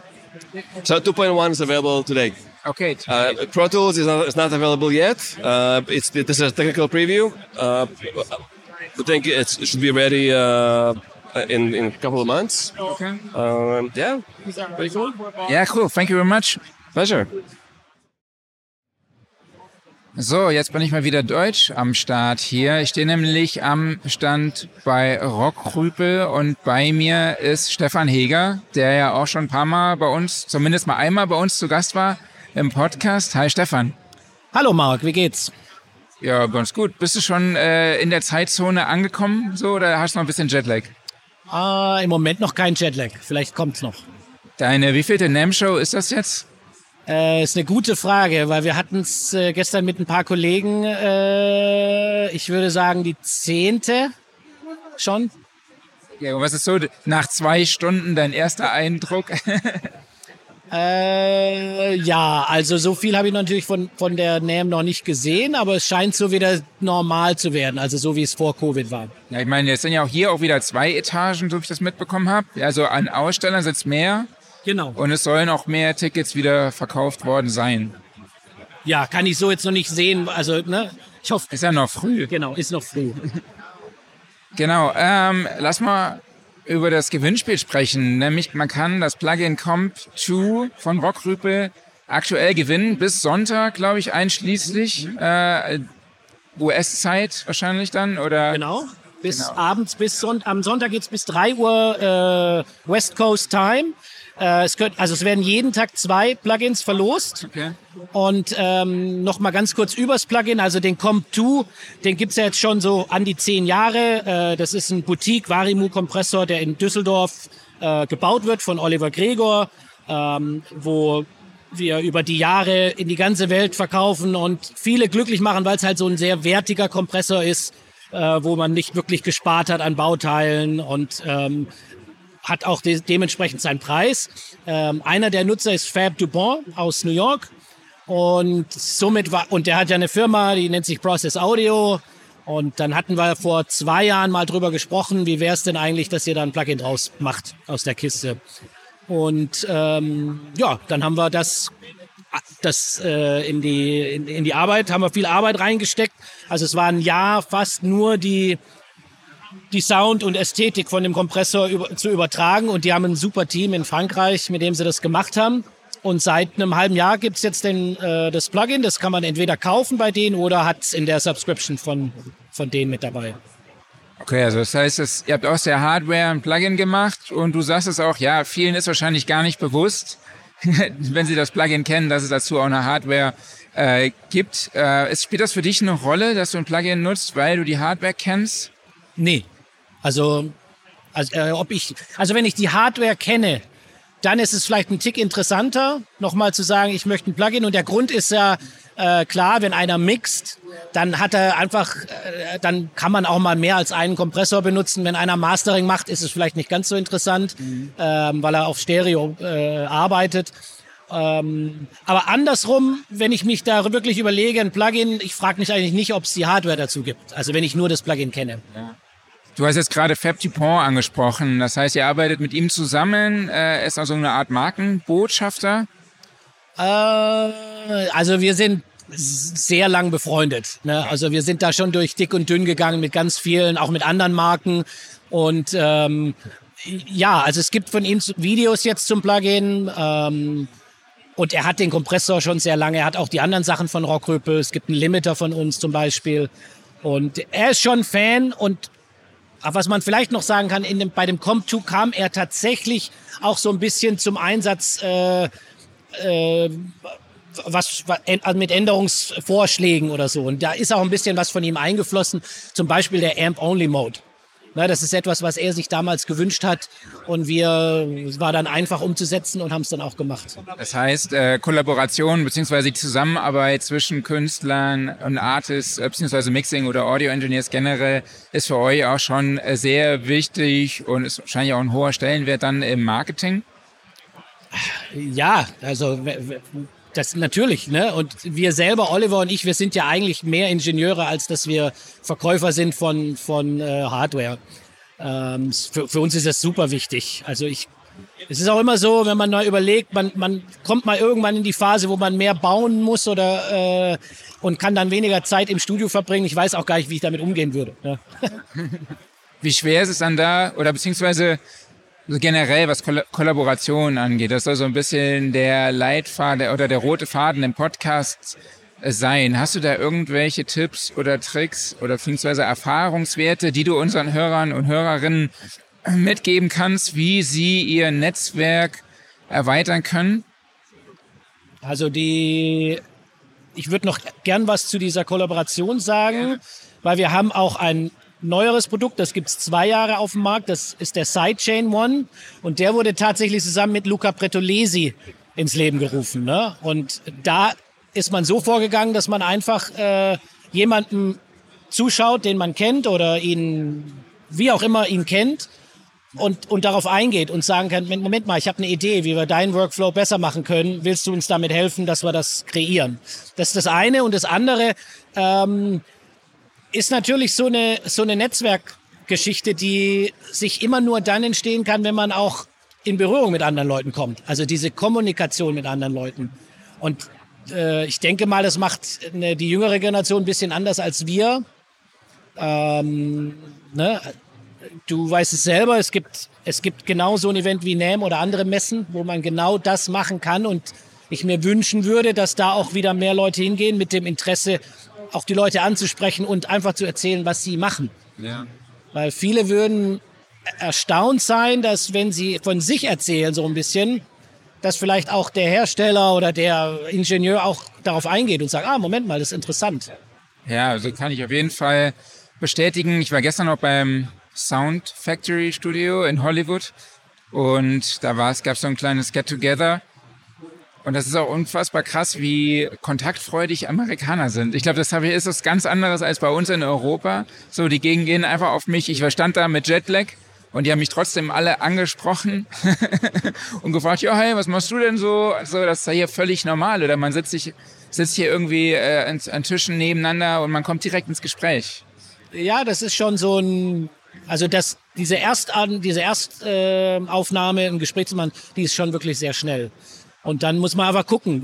[SPEAKER 10] So 2.1 is available today.
[SPEAKER 2] Okay.
[SPEAKER 10] Uh, Pro Tools is not, is not available yet. Uh, it's this is a technical preview. Uh, I think it should be ready uh, uh, in, in a couple of months.
[SPEAKER 2] Okay.
[SPEAKER 10] Um, yeah, very cool.
[SPEAKER 2] Yeah, cool. Thank you very much.
[SPEAKER 10] Pleasure.
[SPEAKER 2] So, jetzt bin ich mal wieder deutsch am Start hier. Ich stehe nämlich am Stand bei Rockrüpel und bei mir ist Stefan Heger, der ja auch schon ein paar Mal bei uns, zumindest mal einmal bei uns zu Gast war im Podcast. Hi Stefan.
[SPEAKER 11] Hallo Marc, wie geht's?
[SPEAKER 2] Ja, ganz gut. Bist du schon äh, in der Zeitzone angekommen so oder hast du noch ein bisschen Jetlag?
[SPEAKER 11] Ah, Im Moment noch kein Jetlag. Vielleicht kommt's noch.
[SPEAKER 2] Deine wievielte NAM-Show ist das jetzt?
[SPEAKER 11] Äh, ist eine gute Frage, weil wir hatten es äh, gestern mit ein paar Kollegen, äh, ich würde sagen die zehnte schon.
[SPEAKER 5] Ja, was ist so nach zwei Stunden dein erster Eindruck? <laughs>
[SPEAKER 11] Äh, ja, also so viel habe ich natürlich von, von der NAM noch nicht gesehen, aber es scheint so wieder normal zu werden, also so wie es vor Covid war.
[SPEAKER 5] Ja, ich meine, jetzt sind ja auch hier auch wieder zwei Etagen, so wie ich das mitbekommen habe. Also an Ausstellern sind es mehr.
[SPEAKER 11] Genau.
[SPEAKER 5] Und es sollen auch mehr Tickets wieder verkauft worden sein.
[SPEAKER 11] Ja, kann ich so jetzt noch nicht sehen. Also, ne? Ich hoffe.
[SPEAKER 5] Ist ja noch früh.
[SPEAKER 11] Genau, ist noch früh.
[SPEAKER 5] genau. Ähm, lass mal über das Gewinnspiel sprechen. Nämlich man kann das Plugin Comp 2 von Rockrüpel aktuell gewinnen bis Sonntag, glaube ich, einschließlich äh, US-Zeit wahrscheinlich dann oder
[SPEAKER 11] genau bis genau. abends bis Sonntag. Am Sonntag geht es bis 3 Uhr äh, West Coast Time. Äh, es könnt, also es werden jeden Tag zwei Plugins verlost. Okay. Und ähm, noch mal ganz kurz übers Plugin, also den Comp2, den gibt's ja jetzt schon so an die zehn Jahre. Äh, das ist ein Boutique-Varimu-Kompressor, der in Düsseldorf äh, gebaut wird von Oliver Gregor, ähm, wo wir über die Jahre in die ganze Welt verkaufen und viele glücklich machen, weil es halt so ein sehr wertiger Kompressor ist, äh, wo man nicht wirklich gespart hat an Bauteilen und ähm, hat auch de dementsprechend seinen Preis. Ähm, einer der Nutzer ist Fab Dupont aus New York. Und somit war, und der hat ja eine Firma, die nennt sich Process Audio. Und dann hatten wir vor zwei Jahren mal drüber gesprochen, wie wäre es denn eigentlich, dass ihr da ein Plugin draus macht aus der Kiste. Und ähm, ja, dann haben wir das, das äh, in, die, in, in die Arbeit, haben wir viel Arbeit reingesteckt. Also es war ein Jahr fast nur die die Sound und Ästhetik von dem Kompressor über, zu übertragen. Und die haben ein super Team in Frankreich, mit dem sie das gemacht haben. Und seit einem halben Jahr gibt es jetzt den, äh, das Plugin. Das kann man entweder kaufen bei denen oder hat es in der Subscription von, von denen mit dabei.
[SPEAKER 5] Okay, also das heißt, dass, ihr habt aus der Hardware ein Plugin gemacht und du sagst es auch, ja, vielen ist wahrscheinlich gar nicht bewusst, <laughs> wenn sie das Plugin kennen, dass es dazu auch eine Hardware äh, gibt. Äh, spielt das für dich eine Rolle, dass du ein Plugin nutzt, weil du die Hardware kennst?
[SPEAKER 11] Nee. Also, also, äh, ob ich, also wenn ich die Hardware kenne, dann ist es vielleicht ein Tick interessanter, nochmal zu sagen, ich möchte ein Plugin. Und der Grund ist ja äh, klar, wenn einer mixt, dann hat er einfach, äh, dann kann man auch mal mehr als einen Kompressor benutzen. Wenn einer Mastering macht, ist es vielleicht nicht ganz so interessant, mhm. ähm, weil er auf Stereo äh, arbeitet. Ähm, aber andersrum, wenn ich mich da wirklich überlege, ein Plugin, ich frage mich eigentlich nicht, ob es die Hardware dazu gibt. Also wenn ich nur das Plugin kenne. Ja.
[SPEAKER 5] Du hast jetzt gerade Fab Dupont angesprochen. Das heißt, ihr arbeitet mit ihm zusammen. Er ist also eine Art Markenbotschafter.
[SPEAKER 11] Äh, also wir sind sehr lang befreundet. Ne? Also wir sind da schon durch dick und dünn gegangen mit ganz vielen, auch mit anderen Marken. Und ähm, ja, also es gibt von ihm Videos jetzt zum Plugin. Ähm, und er hat den Kompressor schon sehr lange. Er hat auch die anderen Sachen von Rockröpel. Es gibt einen Limiter von uns zum Beispiel. Und er ist schon Fan und aber was man vielleicht noch sagen kann, in dem, bei dem Comp2 kam er tatsächlich auch so ein bisschen zum Einsatz, äh, äh, was, was also mit Änderungsvorschlägen oder so. Und da ist auch ein bisschen was von ihm eingeflossen, zum Beispiel der Amp-Only-Mode. Na, das ist etwas, was er sich damals gewünscht hat und wir es war dann einfach umzusetzen und haben es dann auch gemacht.
[SPEAKER 5] Das heißt, äh, Kollaboration bzw. die Zusammenarbeit zwischen Künstlern und Artists äh, bzw. Mixing oder Audio Engineers generell ist für euch auch schon äh, sehr wichtig und ist wahrscheinlich auch ein hoher Stellenwert dann im Marketing.
[SPEAKER 11] Ja, also das natürlich, ne? Und wir selber, Oliver und ich, wir sind ja eigentlich mehr Ingenieure, als dass wir Verkäufer sind von, von äh, Hardware. Ähm, für, für uns ist das super wichtig. Also ich, es ist auch immer so, wenn man mal überlegt, man, man kommt mal irgendwann in die Phase, wo man mehr bauen muss oder äh, und kann dann weniger Zeit im Studio verbringen. Ich weiß auch gar nicht, wie ich damit umgehen würde. Ne? <laughs>
[SPEAKER 5] wie schwer ist es dann da, oder beziehungsweise also generell, was Koll Kollaboration angeht, das soll so ein bisschen der Leitfaden oder der rote Faden im Podcast sein. Hast du da irgendwelche Tipps oder Tricks oder beziehungsweise Erfahrungswerte, die du unseren Hörern und Hörerinnen mitgeben kannst, wie sie ihr Netzwerk erweitern können?
[SPEAKER 11] Also die, ich würde noch gern was zu dieser Kollaboration sagen, weil wir haben auch ein neueres Produkt, das gibt es zwei Jahre auf dem Markt, das ist der Sidechain One und der wurde tatsächlich zusammen mit Luca Pretolesi ins Leben gerufen. Ne? Und da ist man so vorgegangen, dass man einfach äh, jemanden zuschaut, den man kennt oder ihn, wie auch immer ihn kennt und, und darauf eingeht und sagen kann, Moment mal, ich habe eine Idee, wie wir deinen Workflow besser machen können. Willst du uns damit helfen, dass wir das kreieren? Das ist das eine. Und das andere ähm, ist natürlich so eine, so eine Netzwerkgeschichte, die sich immer nur dann entstehen kann, wenn man auch in Berührung mit anderen Leuten kommt. Also diese Kommunikation mit anderen Leuten. Und äh, ich denke mal, das macht eine, die jüngere Generation ein bisschen anders als wir. Ähm, ne? Du weißt es selber, es gibt, es gibt genau so ein Event wie NAM oder andere Messen, wo man genau das machen kann. Und ich mir wünschen würde, dass da auch wieder mehr Leute hingehen mit dem Interesse, auch die Leute anzusprechen und einfach zu erzählen, was sie machen. Ja. Weil viele würden erstaunt sein, dass wenn sie von sich erzählen so ein bisschen, dass vielleicht auch der Hersteller oder der Ingenieur auch darauf eingeht und sagt, ah, Moment mal, das ist interessant.
[SPEAKER 2] Ja, also kann ich auf jeden Fall bestätigen. Ich war gestern noch beim Sound Factory Studio in Hollywood und da war es, gab es so ein kleines Get-Together. Und das ist auch unfassbar krass, wie kontaktfreudig Amerikaner sind. Ich glaube, das ist was ganz anderes als bei uns in Europa. So, die gehen einfach auf mich. Ich stand da mit Jetlag und die haben mich trotzdem alle angesprochen <laughs> und gefragt, ja, hey, was machst du denn so? Also, das ist ja hier völlig normal. Oder man sitzt, sich, sitzt hier irgendwie äh, an, an Tischen nebeneinander und man kommt direkt ins Gespräch.
[SPEAKER 11] Ja, das ist schon so ein, also das, diese Erstan, diese Erstaufnahme äh, im Gespräch zu machen, die ist schon wirklich sehr schnell. Und dann muss man aber gucken,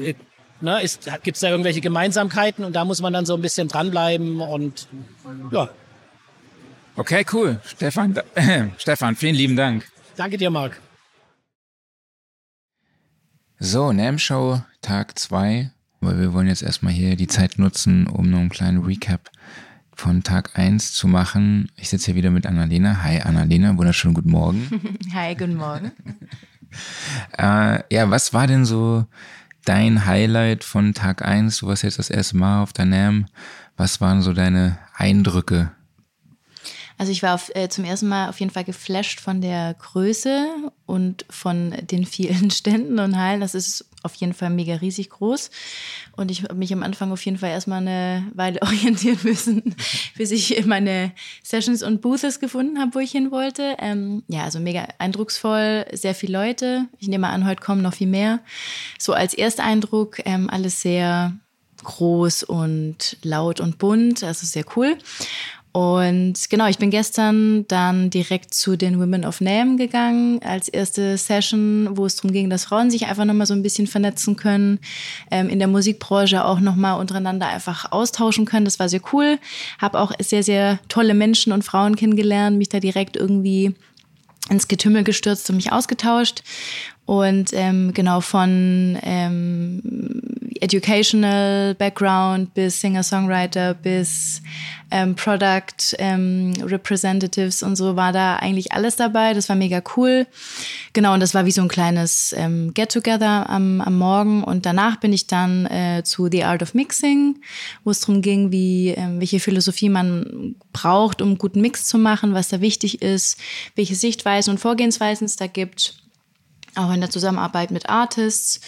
[SPEAKER 11] ne, gibt es da irgendwelche Gemeinsamkeiten und da muss man dann so ein bisschen dranbleiben und ja,
[SPEAKER 2] Okay, cool. Stefan, äh, <clears throat> Stefan, vielen lieben Dank.
[SPEAKER 11] Danke dir, Marc.
[SPEAKER 2] So, NAM Show Tag 2. Weil wir wollen jetzt erstmal hier die Zeit nutzen, um noch einen kleinen Recap von Tag 1 zu machen. Ich sitze hier wieder mit Annalena. Hi Annalena, wunderschönen guten Morgen. <laughs>
[SPEAKER 3] Hi, guten Morgen. <laughs>
[SPEAKER 2] äh, ja, was war denn so dein Highlight von Tag 1? Du warst jetzt das erste Mal auf der NAM. Was waren so deine Eindrücke
[SPEAKER 3] also ich war auf, äh, zum ersten Mal auf jeden Fall geflasht von der Größe und von den vielen <laughs> Ständen und Hallen. Das ist auf jeden Fall mega riesig groß. Und ich habe mich am Anfang auf jeden Fall erstmal eine Weile <laughs> orientieren müssen, bis ich meine Sessions und Booths gefunden habe, wo ich hin wollte. Ähm, ja, also mega eindrucksvoll, sehr viele Leute. Ich nehme an, heute kommen noch viel mehr. So als Ersteindruck ähm, alles sehr groß und laut und bunt, also sehr cool. Und genau, ich bin gestern dann direkt zu den Women of Name gegangen als erste Session, wo es darum ging, dass Frauen sich einfach nochmal so ein bisschen vernetzen können, ähm, in der Musikbranche auch nochmal untereinander einfach austauschen können. Das war sehr cool. Habe auch sehr, sehr tolle Menschen und Frauen kennengelernt, mich da direkt irgendwie ins Getümmel gestürzt und mich ausgetauscht. Und ähm, genau von ähm, Educational Background bis Singer-Songwriter bis ähm, Product ähm, Representatives und so war da eigentlich alles dabei. Das war mega cool. Genau, und das war wie so ein kleines ähm, Get-Together am, am Morgen. Und danach bin ich dann äh, zu The Art of Mixing, wo es darum ging, wie, ähm, welche Philosophie man braucht, um guten Mix zu machen, was da wichtig ist, welche Sichtweisen und Vorgehensweisen es da gibt auch in der Zusammenarbeit mit Artists.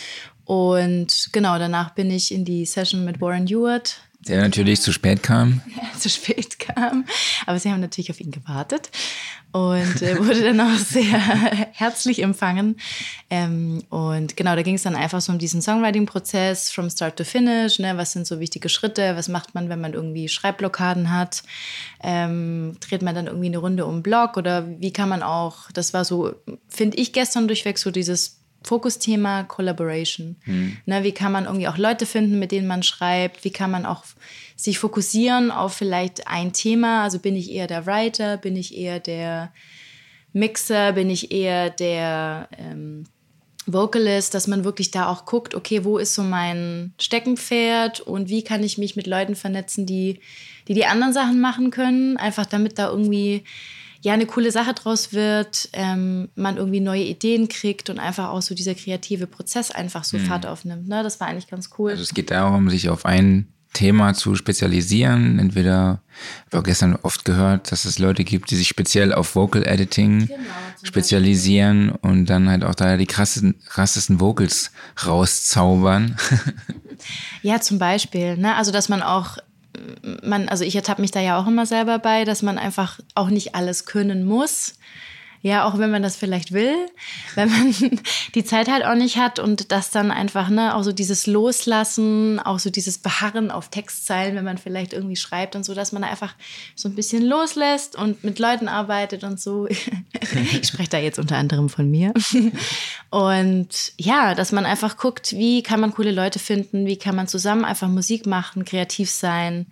[SPEAKER 3] Und genau, danach bin ich in die Session mit Warren Ewart.
[SPEAKER 2] Der natürlich zu spät kam. <laughs>
[SPEAKER 3] Ja, zu spät kam. Aber sie haben natürlich auf ihn gewartet und äh, wurde dann auch sehr <laughs> herzlich empfangen. Ähm, und genau, da ging es dann einfach so um diesen Songwriting-Prozess from start to finish. Ne? Was sind so wichtige Schritte? Was macht man, wenn man irgendwie Schreibblockaden hat? Ähm, dreht man dann irgendwie eine Runde um Blog? Oder wie kann man auch, das war so, finde ich gestern durchweg so dieses Fokusthema Collaboration. Hm. Ne, wie kann man irgendwie auch Leute finden, mit denen man schreibt? Wie kann man auch sich fokussieren auf vielleicht ein Thema? Also bin ich eher der Writer? Bin ich eher der Mixer? Bin ich eher der ähm, Vocalist? Dass man wirklich da auch guckt, okay, wo ist so mein Steckenpferd und wie kann ich mich mit Leuten vernetzen, die die, die anderen Sachen machen können? Einfach damit da irgendwie ja eine coole Sache draus wird, ähm, man irgendwie neue Ideen kriegt und einfach auch so dieser kreative Prozess einfach so mhm. Fahrt aufnimmt. Ne? Das war eigentlich ganz cool.
[SPEAKER 2] Also es geht darum, sich auf ein Thema zu spezialisieren. Entweder, ich habe gestern oft gehört, dass es Leute gibt, die sich speziell auf Vocal Editing genau, spezialisieren Beispiel. und dann halt auch da die krassesten, krassesten Vocals rauszaubern. <laughs>
[SPEAKER 3] ja, zum Beispiel. Ne? Also, dass man auch man, also ich ertappe mich da ja auch immer selber bei, dass man einfach auch nicht alles können muss. Ja, auch wenn man das vielleicht will, wenn man <laughs> die Zeit halt auch nicht hat und das dann einfach, ne, auch so dieses Loslassen, auch so dieses Beharren auf Textzeilen, wenn man vielleicht irgendwie schreibt und so, dass man einfach so ein bisschen loslässt und mit Leuten arbeitet und so. <laughs> ich spreche da jetzt unter anderem von mir. Und ja, dass man einfach guckt, wie kann man coole Leute finden, wie kann man zusammen einfach Musik machen, kreativ sein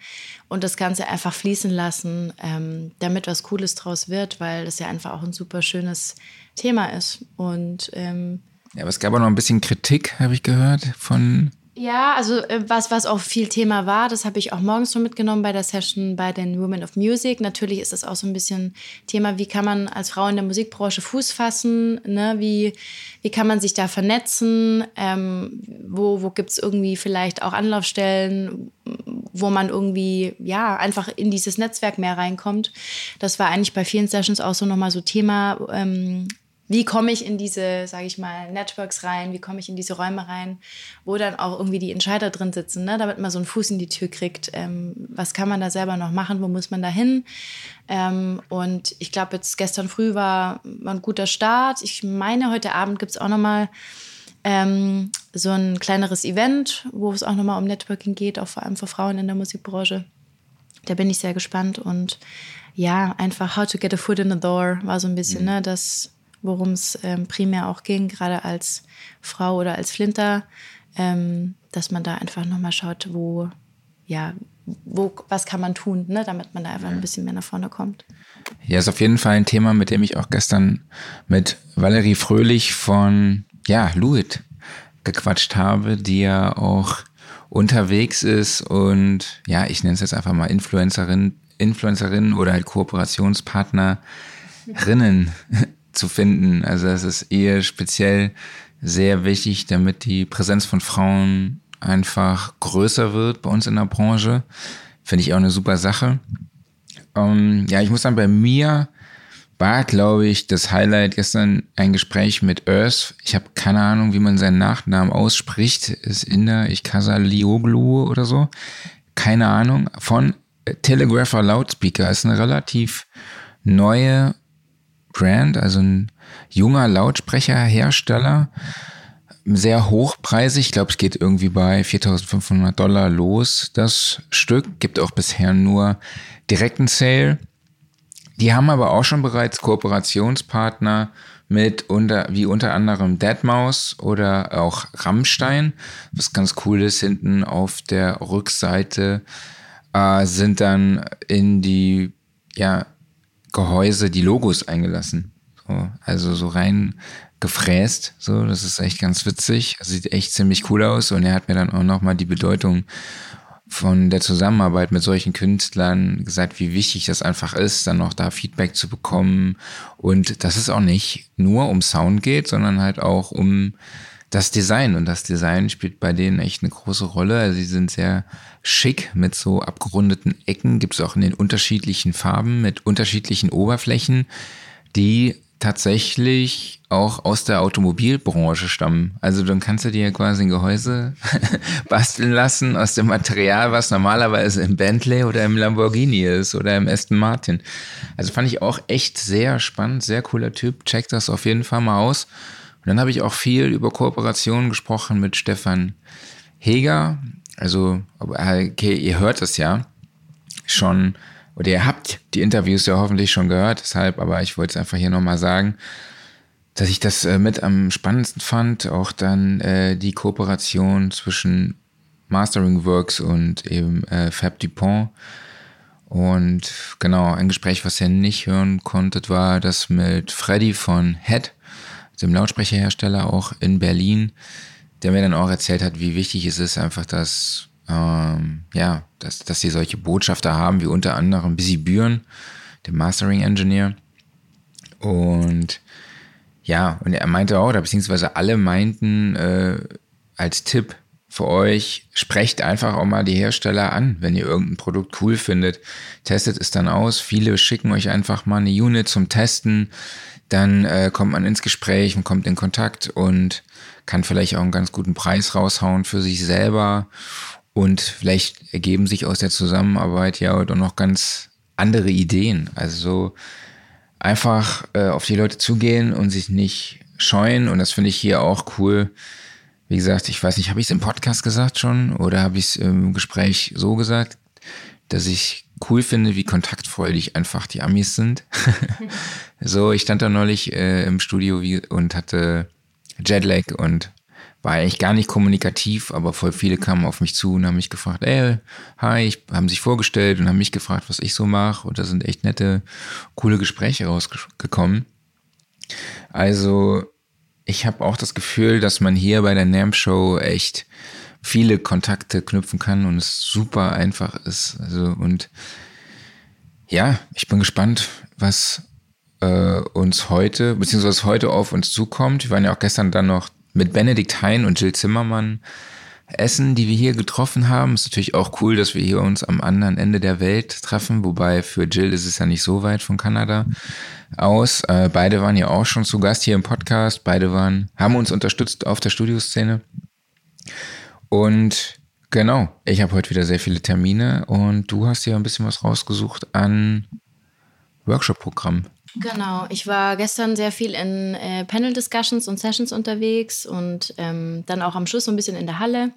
[SPEAKER 3] und das Ganze einfach fließen lassen, ähm, damit was Cooles draus wird, weil das ja einfach auch ein super schönes Thema ist. Und ähm,
[SPEAKER 2] ja, aber es gab auch noch ein bisschen Kritik, habe ich gehört, von
[SPEAKER 3] ja, also äh, was, was auch viel Thema war, das habe ich auch morgens schon mitgenommen bei der Session bei den Women of Music. Natürlich ist das auch so ein bisschen Thema, wie kann man als Frau in der Musikbranche Fuß fassen, ne? wie, wie kann man sich da vernetzen, ähm, wo, wo gibt es irgendwie vielleicht auch Anlaufstellen, wo man irgendwie, ja, einfach in dieses Netzwerk mehr reinkommt. Das war eigentlich bei vielen Sessions auch so nochmal so Thema, ähm, wie komme ich in diese, sage ich mal, Networks rein, wie komme ich in diese Räume rein, wo dann auch irgendwie die Entscheider drin sitzen, ne? damit man so einen Fuß in die Tür kriegt. Ähm, was kann man da selber noch machen, wo muss man da hin? Ähm, und ich glaube, jetzt gestern früh war, war ein guter Start. Ich meine, heute Abend gibt es auch nochmal ähm, so ein kleineres Event, wo es auch nochmal um Networking geht, auch vor allem für Frauen in der Musikbranche. Da bin ich sehr gespannt und ja, einfach How to get a foot in the door war so ein bisschen, mhm. ne, das worum es ähm, primär auch ging, gerade als Frau oder als Flinter, ähm, dass man da einfach nochmal schaut, wo, ja, wo, was kann man tun, ne, damit man da einfach ein bisschen mehr nach vorne kommt.
[SPEAKER 2] Ja, ist auf jeden Fall ein Thema, mit dem ich auch gestern mit Valerie Fröhlich von, ja, Luit gequatscht habe, die ja auch unterwegs ist und ja, ich nenne es jetzt einfach mal Influencerin, Influencerin oder halt Kooperationspartnerinnen zu finden. Also es ist eher speziell sehr wichtig, damit die Präsenz von Frauen einfach größer wird bei uns in der Branche. Finde ich auch eine super Sache. Ähm, ja, ich muss sagen, bei mir war, glaube ich, das Highlight gestern ein Gespräch mit Earth. Ich habe keine Ahnung, wie man seinen Nachnamen ausspricht. Ist Inder, ich Lioglu oder so. Keine Ahnung. Von Telegrapher Loudspeaker. Ist eine relativ neue Brand, also ein junger Lautsprecherhersteller, sehr hochpreisig. Ich glaube, es geht irgendwie bei 4.500 Dollar los, das Stück. Gibt auch bisher nur direkten Sale. Die haben aber auch schon bereits Kooperationspartner mit unter, wie unter anderem Deadmaus oder auch Rammstein. Was ganz cool ist, hinten auf der Rückseite äh, sind dann in die, ja, Gehäuse die Logos eingelassen. So, also so rein gefräst. So, das ist echt ganz witzig. sieht echt ziemlich cool aus. Und er hat mir dann auch nochmal die Bedeutung von der Zusammenarbeit mit solchen Künstlern gesagt, wie wichtig das einfach ist, dann noch da Feedback zu bekommen. Und dass es auch nicht nur um Sound geht, sondern halt auch um das Design. Und das Design spielt bei denen echt eine große Rolle. Also sie sind sehr schick mit so abgerundeten Ecken. Gibt es auch in den unterschiedlichen Farben mit unterschiedlichen Oberflächen, die tatsächlich auch aus der Automobilbranche stammen. Also dann kannst du dir quasi ein Gehäuse <laughs> basteln lassen aus dem Material, was normalerweise im Bentley oder im Lamborghini ist oder im Aston Martin. Also fand ich auch echt sehr spannend, sehr cooler Typ. Check das auf jeden Fall mal aus. Dann habe ich auch viel über Kooperationen gesprochen mit Stefan Heger. Also, okay, ihr hört es ja schon, oder ihr habt die Interviews ja hoffentlich schon gehört, deshalb, aber ich wollte es einfach hier nochmal sagen, dass ich das äh, mit am spannendsten fand, auch dann äh, die Kooperation zwischen Mastering Works und eben äh, Fab Dupont. Und genau, ein Gespräch, was ihr nicht hören konntet, war das mit Freddy von Head dem Lautsprecherhersteller auch in Berlin, der mir dann auch erzählt hat, wie wichtig es ist, einfach, dass, ähm, ja, dass, dass sie solche Botschafter haben, wie unter anderem Busy Büren, dem Mastering Engineer. Und ja, und er meinte auch, oder beziehungsweise alle meinten äh, als Tipp für euch, sprecht einfach auch mal die Hersteller an, wenn ihr irgendein Produkt cool findet. Testet es dann aus. Viele schicken euch einfach mal eine Unit zum Testen. Dann äh, kommt man ins Gespräch und kommt in Kontakt und kann vielleicht auch einen ganz guten Preis raushauen für sich selber. Und vielleicht ergeben sich aus der Zusammenarbeit ja auch noch ganz andere Ideen. Also einfach äh, auf die Leute zugehen und sich nicht scheuen. Und das finde ich hier auch cool. Wie gesagt, ich weiß nicht, habe ich es im Podcast gesagt schon oder habe ich es im Gespräch so gesagt, dass ich cool finde, wie kontaktfreudig einfach die Amis sind. <laughs> so, ich stand da neulich äh, im Studio wie, und hatte Jetlag und war eigentlich gar nicht kommunikativ, aber voll viele kamen auf mich zu und haben mich gefragt, ey, hi, ich, haben sich vorgestellt und haben mich gefragt, was ich so mache und da sind echt nette, coole Gespräche rausgekommen. Also ich habe auch das Gefühl, dass man hier bei der NAMP Show echt viele Kontakte knüpfen kann und es super einfach ist. Also und ja, ich bin gespannt, was äh, uns heute, beziehungsweise heute auf uns zukommt. Wir waren ja auch gestern dann noch mit Benedikt Hein und Jill Zimmermann essen, die wir hier getroffen haben. Ist natürlich auch cool, dass wir hier uns am anderen Ende der Welt treffen, wobei für Jill ist es ja nicht so weit von Kanada aus. Äh, beide waren ja auch schon zu Gast hier im Podcast. Beide waren, haben uns unterstützt auf der Studioszene. Und genau, ich habe heute wieder sehr viele Termine und du hast ja ein bisschen was rausgesucht an Workshop-Programm.
[SPEAKER 3] Genau, ich war gestern sehr viel in äh, Panel-Discussions und Sessions unterwegs und ähm, dann auch am Schluss so ein bisschen in der Halle.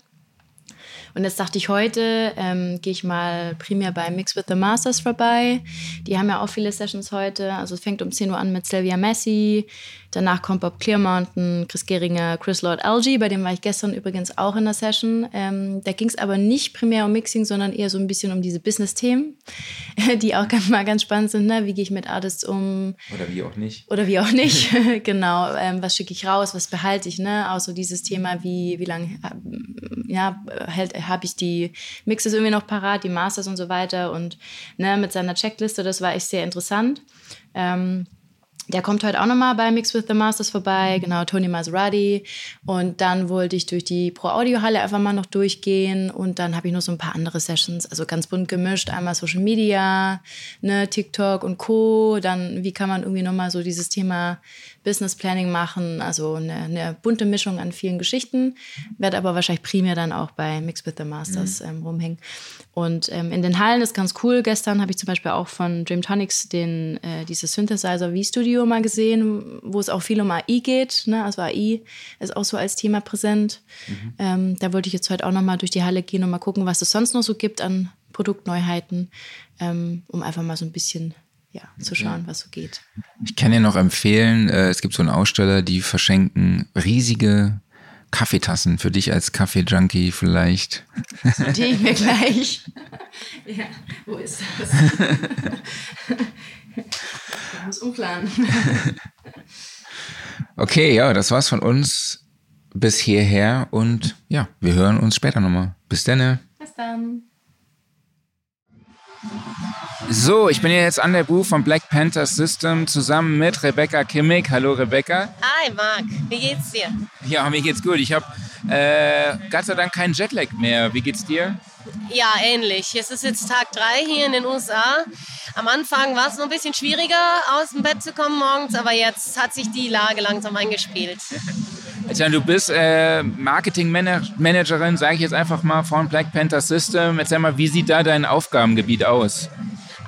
[SPEAKER 3] Und jetzt dachte ich, heute ähm, gehe ich mal primär bei Mix with the Masters vorbei. Die haben ja auch viele Sessions heute. Also es fängt um 10 Uhr an mit Sylvia Messi. Danach kommt Bob Clearmountain, Chris Geringer, Chris Lord Algie, bei dem war ich gestern übrigens auch in der Session. Ähm, da ging es aber nicht primär um Mixing, sondern eher so ein bisschen um diese Business-Themen, <laughs> die auch ganz, mal ganz spannend sind. Ne? Wie gehe ich mit Artists um?
[SPEAKER 2] Oder wie auch nicht.
[SPEAKER 3] Oder wie auch nicht, <laughs> <laughs> genau. Ähm, was schicke ich raus, was behalte ich? Ne? Auch so dieses Thema, wie, wie lange äh, ja, habe ich die Mixes irgendwie noch parat, die Masters und so weiter. Und ne, mit seiner Checkliste, das war echt sehr interessant. Ähm, der kommt heute auch nochmal bei Mix with the Masters vorbei, genau, Tony Maserati. Und dann wollte ich durch die Pro Audio Halle einfach mal noch durchgehen. Und dann habe ich noch so ein paar andere Sessions, also ganz bunt gemischt. Einmal Social Media, ne, TikTok und Co. Dann, wie kann man irgendwie nochmal so dieses Thema Business Planning machen, also eine, eine, bunte Mischung an vielen Geschichten, werde aber wahrscheinlich primär dann auch bei Mix with the Masters mhm. ähm, rumhängen. Und ähm, in den Hallen ist ganz cool. Gestern habe ich zum Beispiel auch von Dreamtonics den, äh, dieses Synthesizer V-Studio mal gesehen, wo es auch viel um AI geht. Ne? Also AI ist auch so als Thema präsent. Mhm. Ähm, da wollte ich jetzt heute auch noch mal durch die Halle gehen und mal gucken, was es sonst noch so gibt an Produktneuheiten, ähm, um einfach mal so ein bisschen ja, zu schauen, was so geht.
[SPEAKER 2] Ich kann dir noch empfehlen, äh, es gibt so einen Aussteller, die verschenken riesige Kaffeetassen für dich als Kaffee-Junkie vielleicht.
[SPEAKER 3] Das notiere ich mir gleich. <laughs> ja, wo ist das? <laughs> ich muss umplanen. <laughs>
[SPEAKER 2] okay, ja, das war's von uns bis hierher und ja, wir hören uns später nochmal. Bis dann.
[SPEAKER 3] Bis dann.
[SPEAKER 2] So, ich bin hier jetzt an der Booth von Black Panther System zusammen mit Rebecca Kimmig. Hallo Rebecca.
[SPEAKER 12] Hi Marc, wie geht's dir?
[SPEAKER 2] Ja, mir geht's gut. Ich habe äh, Gott sei Dank keinen Jetlag mehr. Wie geht's dir?
[SPEAKER 12] Ja, ähnlich. Es ist jetzt Tag 3 hier in den USA. Am Anfang war es noch ein bisschen schwieriger, aus dem Bett zu kommen morgens, aber jetzt hat sich die Lage langsam eingespielt.
[SPEAKER 2] Du bist äh, Marketingmanagerin, sage ich jetzt einfach mal, von Black Panther System. Erzähl mal, wie sieht da dein Aufgabengebiet aus?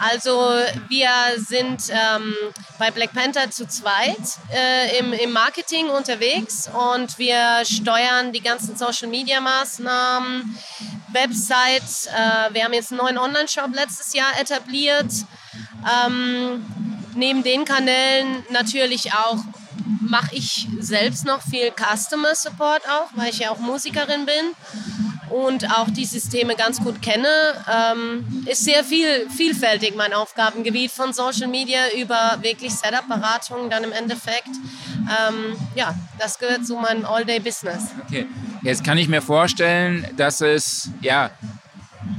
[SPEAKER 12] Also wir sind ähm, bei Black Panther zu zweit äh, im, im Marketing unterwegs und wir steuern die ganzen Social-Media-Maßnahmen, Website. Äh, wir haben jetzt einen neuen Online-Shop letztes Jahr etabliert. Ähm, neben den Kanälen natürlich auch mache ich selbst noch viel Customer Support auch, weil ich ja auch Musikerin bin und auch die Systeme ganz gut kenne. Ähm, ist sehr viel, vielfältig mein Aufgabengebiet von Social Media über wirklich Setup-Beratung dann im Endeffekt. Ähm, ja, das gehört zu meinem All-Day-Business.
[SPEAKER 2] Okay, jetzt kann ich mir vorstellen, dass es ja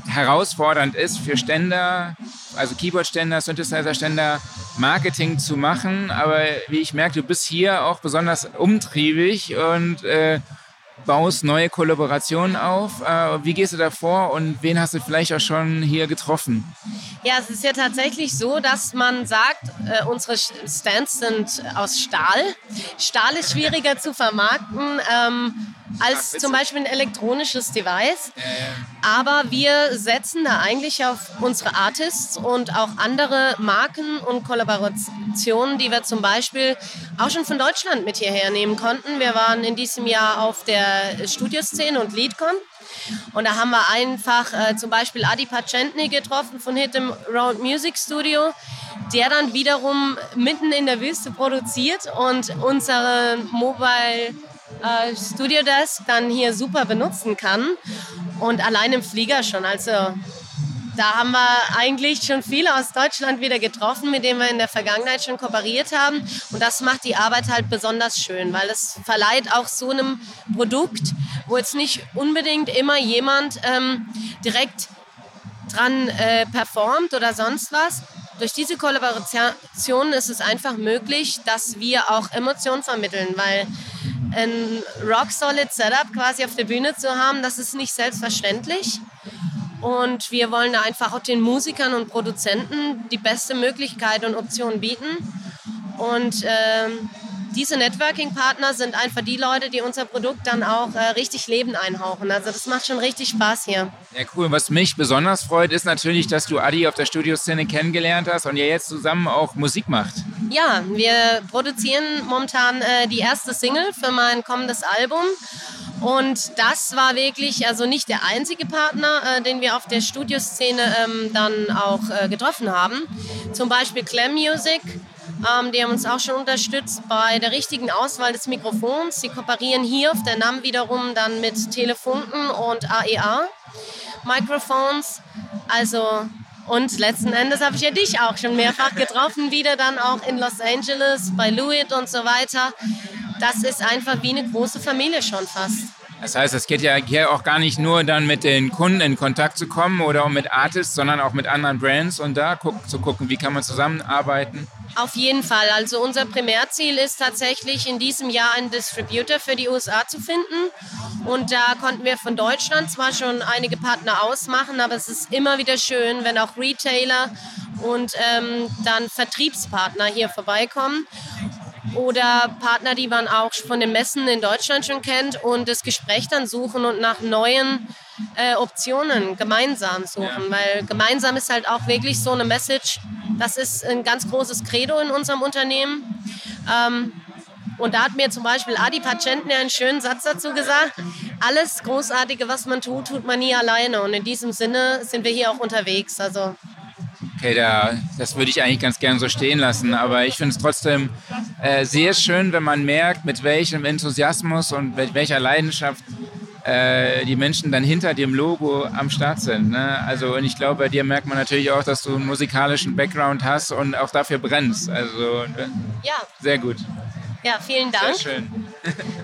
[SPEAKER 2] herausfordernd ist für Ständer, also Keyboard-Ständer, Synthesizer-Ständer, Marketing zu machen. Aber wie ich merke, du bist hier auch besonders umtriebig und äh,
[SPEAKER 5] baust neue Kollaborationen auf. Äh, wie gehst du da vor und wen hast du vielleicht auch schon hier getroffen?
[SPEAKER 12] Ja, es ist ja tatsächlich so, dass man sagt, äh, unsere Stands sind aus Stahl. Stahl ist schwieriger zu vermarkten. Ähm, als zum Beispiel ein elektronisches Device. Aber wir setzen da eigentlich auf unsere Artists und auch andere Marken und Kollaborationen, die wir zum Beispiel auch schon von Deutschland mit hierher nehmen konnten. Wir waren in diesem Jahr auf der Studioszene und Leadcon. Und da haben wir einfach äh, zum Beispiel Adi Pacentny getroffen von Hit Round Music Studio, der dann wiederum mitten in der Wüste produziert und unsere Mobile äh, Studio Desk dann hier super benutzen kann. Und allein im Flieger schon. Also da haben wir eigentlich schon viele aus Deutschland wieder getroffen, mit denen wir in der Vergangenheit schon kooperiert haben. Und das macht die Arbeit halt besonders schön, weil es verleiht auch so einem Produkt, wo jetzt nicht unbedingt immer jemand ähm, direkt dran äh, performt oder sonst was. Durch diese Kollaboration ist es einfach möglich, dass wir auch Emotionen vermitteln, weil ein rock-solid Setup quasi auf der Bühne zu haben, das ist nicht selbstverständlich. Und wir wollen da einfach auch den Musikern und Produzenten die beste Möglichkeit und Option bieten. Und ähm, diese Networking-Partner sind einfach die Leute, die unser Produkt dann auch äh, richtig Leben einhauchen. Also das macht schon richtig Spaß hier.
[SPEAKER 5] Ja, cool. Was mich besonders freut, ist natürlich, dass du Adi auf der Studioszene kennengelernt hast und ihr jetzt zusammen auch Musik macht.
[SPEAKER 12] Ja, wir produzieren momentan äh, die erste Single für mein kommendes Album. Und das war wirklich also nicht der einzige Partner, äh, den wir auf der Studioszene ähm, dann auch äh, getroffen haben. Zum Beispiel Clam Music ähm, die haben uns auch schon unterstützt bei der richtigen Auswahl des Mikrofons. Sie kooperieren hier auf der NAM wiederum dann mit Telefunken und AEA Microphones. Also und letzten Endes habe ich ja dich auch schon mehrfach getroffen, wieder dann auch in Los Angeles bei Louis und so weiter. Das ist einfach wie eine große Familie schon fast.
[SPEAKER 5] Das heißt, es geht ja hier auch gar nicht nur dann mit den Kunden in Kontakt zu kommen oder auch mit Artists, sondern auch mit anderen Brands und da zu gucken, wie kann man zusammenarbeiten.
[SPEAKER 12] Auf jeden Fall. Also unser Primärziel ist tatsächlich in diesem Jahr einen Distributor für die USA zu finden. Und da konnten wir von Deutschland zwar schon einige Partner ausmachen, aber es ist immer wieder schön, wenn auch Retailer und ähm, dann Vertriebspartner hier vorbeikommen oder Partner, die man auch von den Messen in Deutschland schon kennt und das Gespräch dann suchen und nach neuen äh, Optionen gemeinsam suchen, ja. weil gemeinsam ist halt auch wirklich so eine Message, das ist ein ganz großes Credo in unserem Unternehmen. Ähm, und da hat mir zum Beispiel Adi Pacentner einen schönen Satz dazu gesagt. Alles Großartige, was man tut, tut man nie alleine. Und in diesem Sinne sind wir hier auch unterwegs. Also
[SPEAKER 5] Okay, da, das würde ich eigentlich ganz gern so stehen lassen. Aber ich finde es trotzdem äh, sehr schön, wenn man merkt, mit welchem Enthusiasmus und mit welcher Leidenschaft äh, die Menschen dann hinter dem Logo am Start sind. Ne? Also und ich glaube, bei dir merkt man natürlich auch, dass du einen musikalischen Background hast und auch dafür brennst. Also
[SPEAKER 12] ja.
[SPEAKER 5] sehr gut.
[SPEAKER 12] Ja, vielen Dank.
[SPEAKER 5] Sehr schön.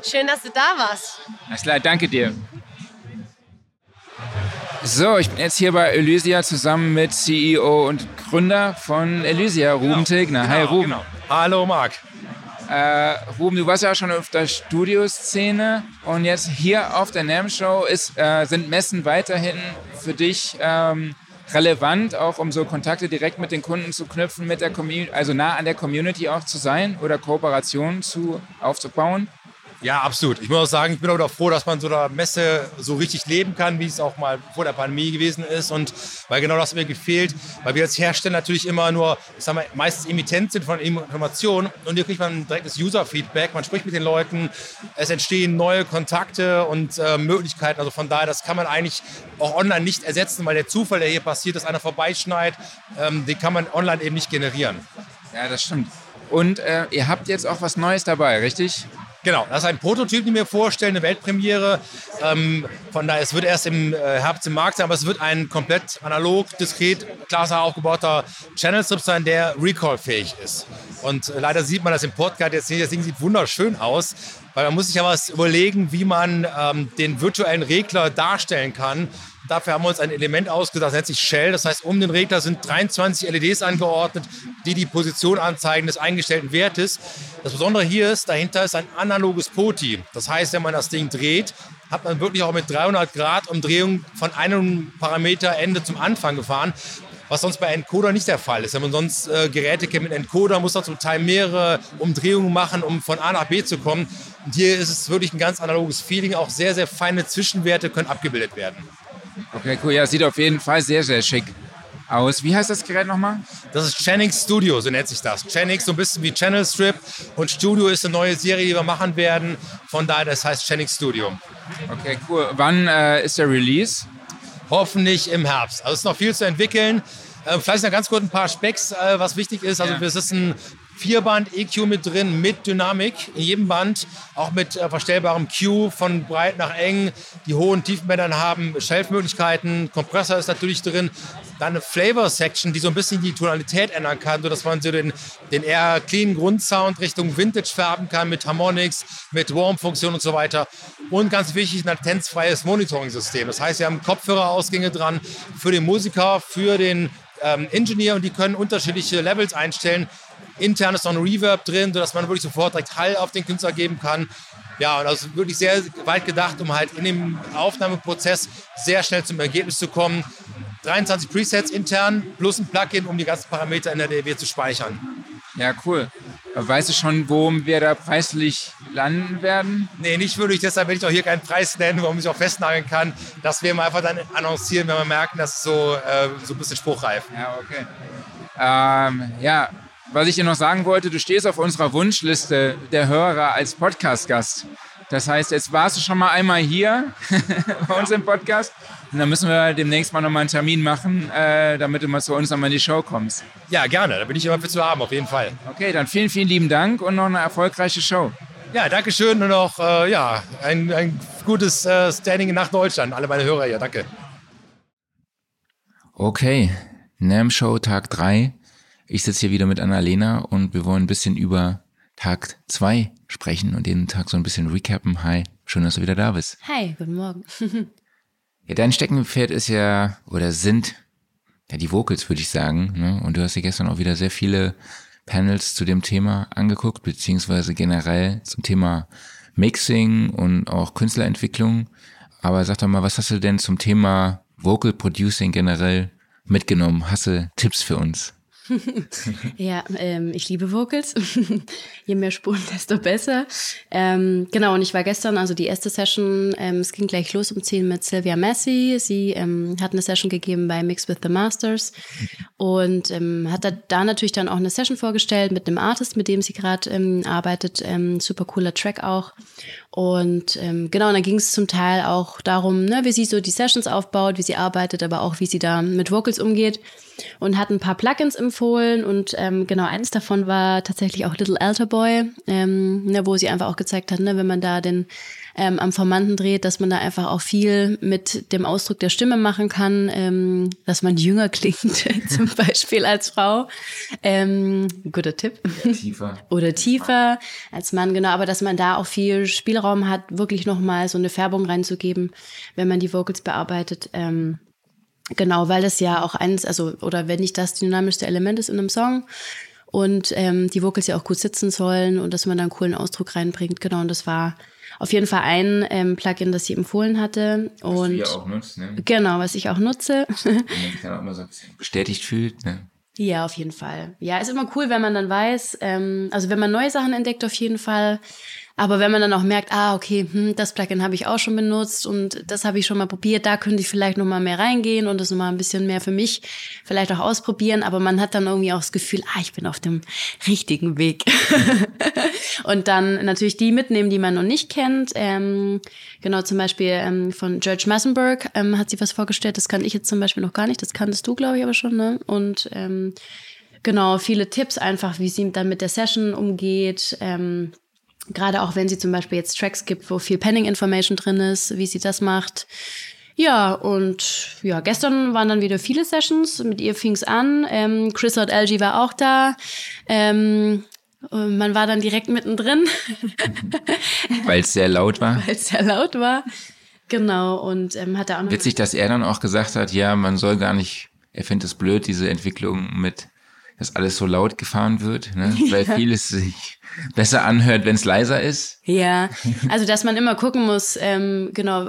[SPEAKER 12] schön, dass du da warst.
[SPEAKER 5] Alles klar, danke dir. So, ich bin jetzt hier bei Elysia zusammen mit CEO und Gründer von Elysia, Ruben genau, Tilgner. Genau, Hi Ruben. Genau.
[SPEAKER 13] Hallo Marc.
[SPEAKER 5] Äh, Ruben, du warst ja schon auf der Studioszene und jetzt hier auf der NAM Show ist, äh, sind Messen weiterhin für dich ähm, relevant, auch um so Kontakte direkt mit den Kunden zu knüpfen, mit der Community, also nah an der Community auch zu sein oder Kooperationen zu, aufzubauen?
[SPEAKER 13] Ja, absolut. Ich muss auch sagen, ich bin auch froh, dass man so der Messe so richtig leben kann, wie es auch mal vor der Pandemie gewesen ist. Und weil genau das mir gefehlt, weil wir als Hersteller natürlich immer nur, ich sag mal, meistens Emittent sind von Informationen und hier kriegt man direktes User-Feedback, man spricht mit den Leuten, es entstehen neue Kontakte und äh, Möglichkeiten. Also von daher, das kann man eigentlich auch online nicht ersetzen, weil der Zufall, der hier passiert, dass einer vorbeischneit, ähm, den kann man online eben nicht generieren.
[SPEAKER 5] Ja, das stimmt. Und äh, ihr habt jetzt auch was Neues dabei, richtig?
[SPEAKER 13] Genau, das ist ein Prototyp, den wir vorstellen, eine Weltpremiere. Ähm, von daher, es wird erst im äh, Herbst im Markt sein, aber es wird ein komplett analog, diskret, klasse aufgebauter Channel-Strip sein, der recall-fähig ist. Und äh, leider sieht man das im Podcast jetzt nicht. Das Ding sieht wunderschön aus, weil man muss sich ja was überlegen, wie man ähm, den virtuellen Regler darstellen kann, Dafür haben wir uns ein Element ausgedacht, das nennt sich Shell. Das heißt, um den Regler sind 23 LEDs angeordnet, die die Position anzeigen des eingestellten Wertes. Das Besondere hier ist, dahinter ist ein analoges POTI. Das heißt, wenn man das Ding dreht, hat man wirklich auch mit 300 Grad Umdrehung von einem Parameterende zum Anfang gefahren was sonst bei Encoder nicht der Fall ist. Wenn man sonst äh, Geräte kennt mit Encoder, muss man zum Teil mehrere Umdrehungen machen, um von A nach B zu kommen. Und hier ist es wirklich ein ganz analoges Feeling. Auch sehr, sehr feine Zwischenwerte können abgebildet werden.
[SPEAKER 2] Okay, cool. Ja, sieht auf jeden Fall sehr, sehr schick aus. Wie heißt das Gerät nochmal?
[SPEAKER 13] Das ist Channix Studio, so nennt sich das. Channix so ein bisschen wie Channel Strip und Studio ist eine neue Serie, die wir machen werden. Von daher, das heißt Channix Studio.
[SPEAKER 2] Okay, cool. Wann äh, ist der Release?
[SPEAKER 13] hoffentlich im Herbst. Also es ist noch viel zu entwickeln. Äh, vielleicht noch ganz kurz ein paar Specks, äh, was wichtig ist. Also ja. ist ein Vierband EQ mit drin, mit Dynamik in jedem Band, auch mit äh, verstellbarem Q von breit nach eng. Die hohen Tiefenbändern haben Shelf-Möglichkeiten, Kompressor ist natürlich drin. Dann eine Flavor-Section, die so ein bisschen die Tonalität ändern kann, sodass man so den, den eher clean Grundsound Richtung Vintage färben kann mit Harmonics, mit Warm-Funktion und so weiter. Und ganz wichtig, ein latenzfreies Monitoring-System. Das heißt, wir haben Kopfhörerausgänge dran für den Musiker, für den ähm, Engineer und die können unterschiedliche Levels einstellen intern ist noch ein Reverb drin, sodass man wirklich sofort direkt Hall auf den Künstler geben kann. Ja, und das ist wirklich sehr weit gedacht, um halt in dem Aufnahmeprozess sehr schnell zum Ergebnis zu kommen. 23 Presets intern plus ein Plugin, um die ganzen Parameter in der DAW zu speichern.
[SPEAKER 2] Ja, cool. Weißt du schon, wo wir da preislich landen werden?
[SPEAKER 13] Nee, nicht wirklich. Deshalb will ich auch hier keinen Preis nennen, wo man sich auch festnageln kann. Das werden wir einfach dann annoncieren, wenn wir merken, dass es so, äh, so ein bisschen spruchreif.
[SPEAKER 2] Ja, okay. Ähm, ja, was ich dir noch sagen wollte, du stehst auf unserer Wunschliste der Hörer als Podcast-Gast. Das heißt, jetzt warst du schon mal einmal hier <laughs> bei uns im Podcast. Und dann müssen wir demnächst mal nochmal einen Termin machen, äh, damit du mal zu uns nochmal in die Show kommst.
[SPEAKER 13] Ja, gerne. Da bin ich immer für zu haben, auf jeden Fall.
[SPEAKER 2] Okay, dann vielen, vielen lieben Dank und noch eine erfolgreiche Show.
[SPEAKER 13] Ja, danke schön und noch äh, ja, ein, ein gutes äh, Standing nach Deutschland. Alle meine Hörer hier, danke.
[SPEAKER 2] Okay, NAM Show Tag 3. Ich sitze hier wieder mit Annalena und wir wollen ein bisschen über Tag zwei sprechen und den Tag so ein bisschen recappen. Hi, schön, dass du wieder da bist.
[SPEAKER 3] Hi, guten Morgen. <laughs>
[SPEAKER 2] ja, dein Steckenpferd ist ja, oder sind ja die Vocals, würde ich sagen. Ne? Und du hast dir gestern auch wieder sehr viele Panels zu dem Thema angeguckt, beziehungsweise generell zum Thema Mixing und auch Künstlerentwicklung. Aber sag doch mal, was hast du denn zum Thema Vocal Producing generell mitgenommen? Hast du Tipps für uns? <laughs>
[SPEAKER 3] ja, ähm, ich liebe Vocals. <laughs> Je mehr Spuren, desto besser. Ähm, genau, und ich war gestern, also die erste Session, ähm, es ging gleich los um 10 mit Sylvia Massey. Sie ähm, hat eine Session gegeben bei Mix with the Masters und ähm, hat da, da natürlich dann auch eine Session vorgestellt mit einem Artist, mit dem sie gerade ähm, arbeitet. super cooler Track auch. Und ähm, genau, und dann ging es zum Teil auch darum, ne, wie sie so die Sessions aufbaut, wie sie arbeitet, aber auch wie sie da mit Vocals umgeht. Und hat ein paar Plugins empfohlen und ähm, genau eins davon war tatsächlich auch Little Alter Boy, ähm, ne, wo sie einfach auch gezeigt hat, ne, wenn man da den ähm, am Formanten dreht, dass man da einfach auch viel mit dem Ausdruck der Stimme machen kann, ähm, dass man jünger <laughs> klingt, <laughs> zum Beispiel als Frau. Ähm, guter Tipp.
[SPEAKER 2] Tiefer. <laughs>
[SPEAKER 3] Oder tiefer als Mann, genau. Aber dass man da auch viel Spielraum hat, wirklich nochmal so eine Färbung reinzugeben, wenn man die Vocals bearbeitet. Ähm, Genau, weil das ja auch eins, also, oder wenn nicht das dynamischste Element ist in einem Song und ähm, die Vocals ja auch gut sitzen sollen und dass man da einen coolen Ausdruck reinbringt. Genau, und das war auf jeden Fall ein ähm, Plugin, das sie empfohlen hatte. Und was du
[SPEAKER 2] ja auch nutzt, ne?
[SPEAKER 3] Genau, was ich auch nutze. <laughs>
[SPEAKER 2] man kann auch immer so bestätigt fühlt, ne?
[SPEAKER 3] Ja, auf jeden Fall. Ja, ist immer cool, wenn man dann weiß, ähm, also wenn man neue Sachen entdeckt, auf jeden Fall, aber wenn man dann auch merkt, ah, okay, hm, das Plugin habe ich auch schon benutzt und das habe ich schon mal probiert, da könnte ich vielleicht noch mal mehr reingehen und das noch mal ein bisschen mehr für mich vielleicht auch ausprobieren. Aber man hat dann irgendwie auch das Gefühl, ah, ich bin auf dem richtigen Weg. <laughs> und dann natürlich die mitnehmen, die man noch nicht kennt. Ähm, genau, zum Beispiel ähm, von George Massenberg ähm, hat sie was vorgestellt. Das kann ich jetzt zum Beispiel noch gar nicht. Das kanntest du, glaube ich, aber schon. Ne? Und ähm, genau, viele Tipps einfach, wie sie dann mit der Session umgeht. Ähm, Gerade auch wenn sie zum Beispiel jetzt Tracks gibt, wo viel Penning Information drin ist, wie sie das macht. Ja, und ja, gestern waren dann wieder viele Sessions. Mit ihr fing's an. Ähm, Chris Hot LG war auch da. Ähm, man war dann direkt mittendrin. <laughs>
[SPEAKER 2] Weil es sehr laut war. <laughs>
[SPEAKER 3] Weil es sehr laut war. Genau, und ähm, hat er auch noch.
[SPEAKER 2] Witzig, dass er dann auch gesagt hat, ja, man soll gar nicht, er findet es blöd, diese Entwicklung mit, dass alles so laut gefahren wird, ne? <laughs> weil vieles sich besser anhört, wenn es leiser ist.
[SPEAKER 3] Ja, <laughs> also dass man immer gucken muss, ähm, genau,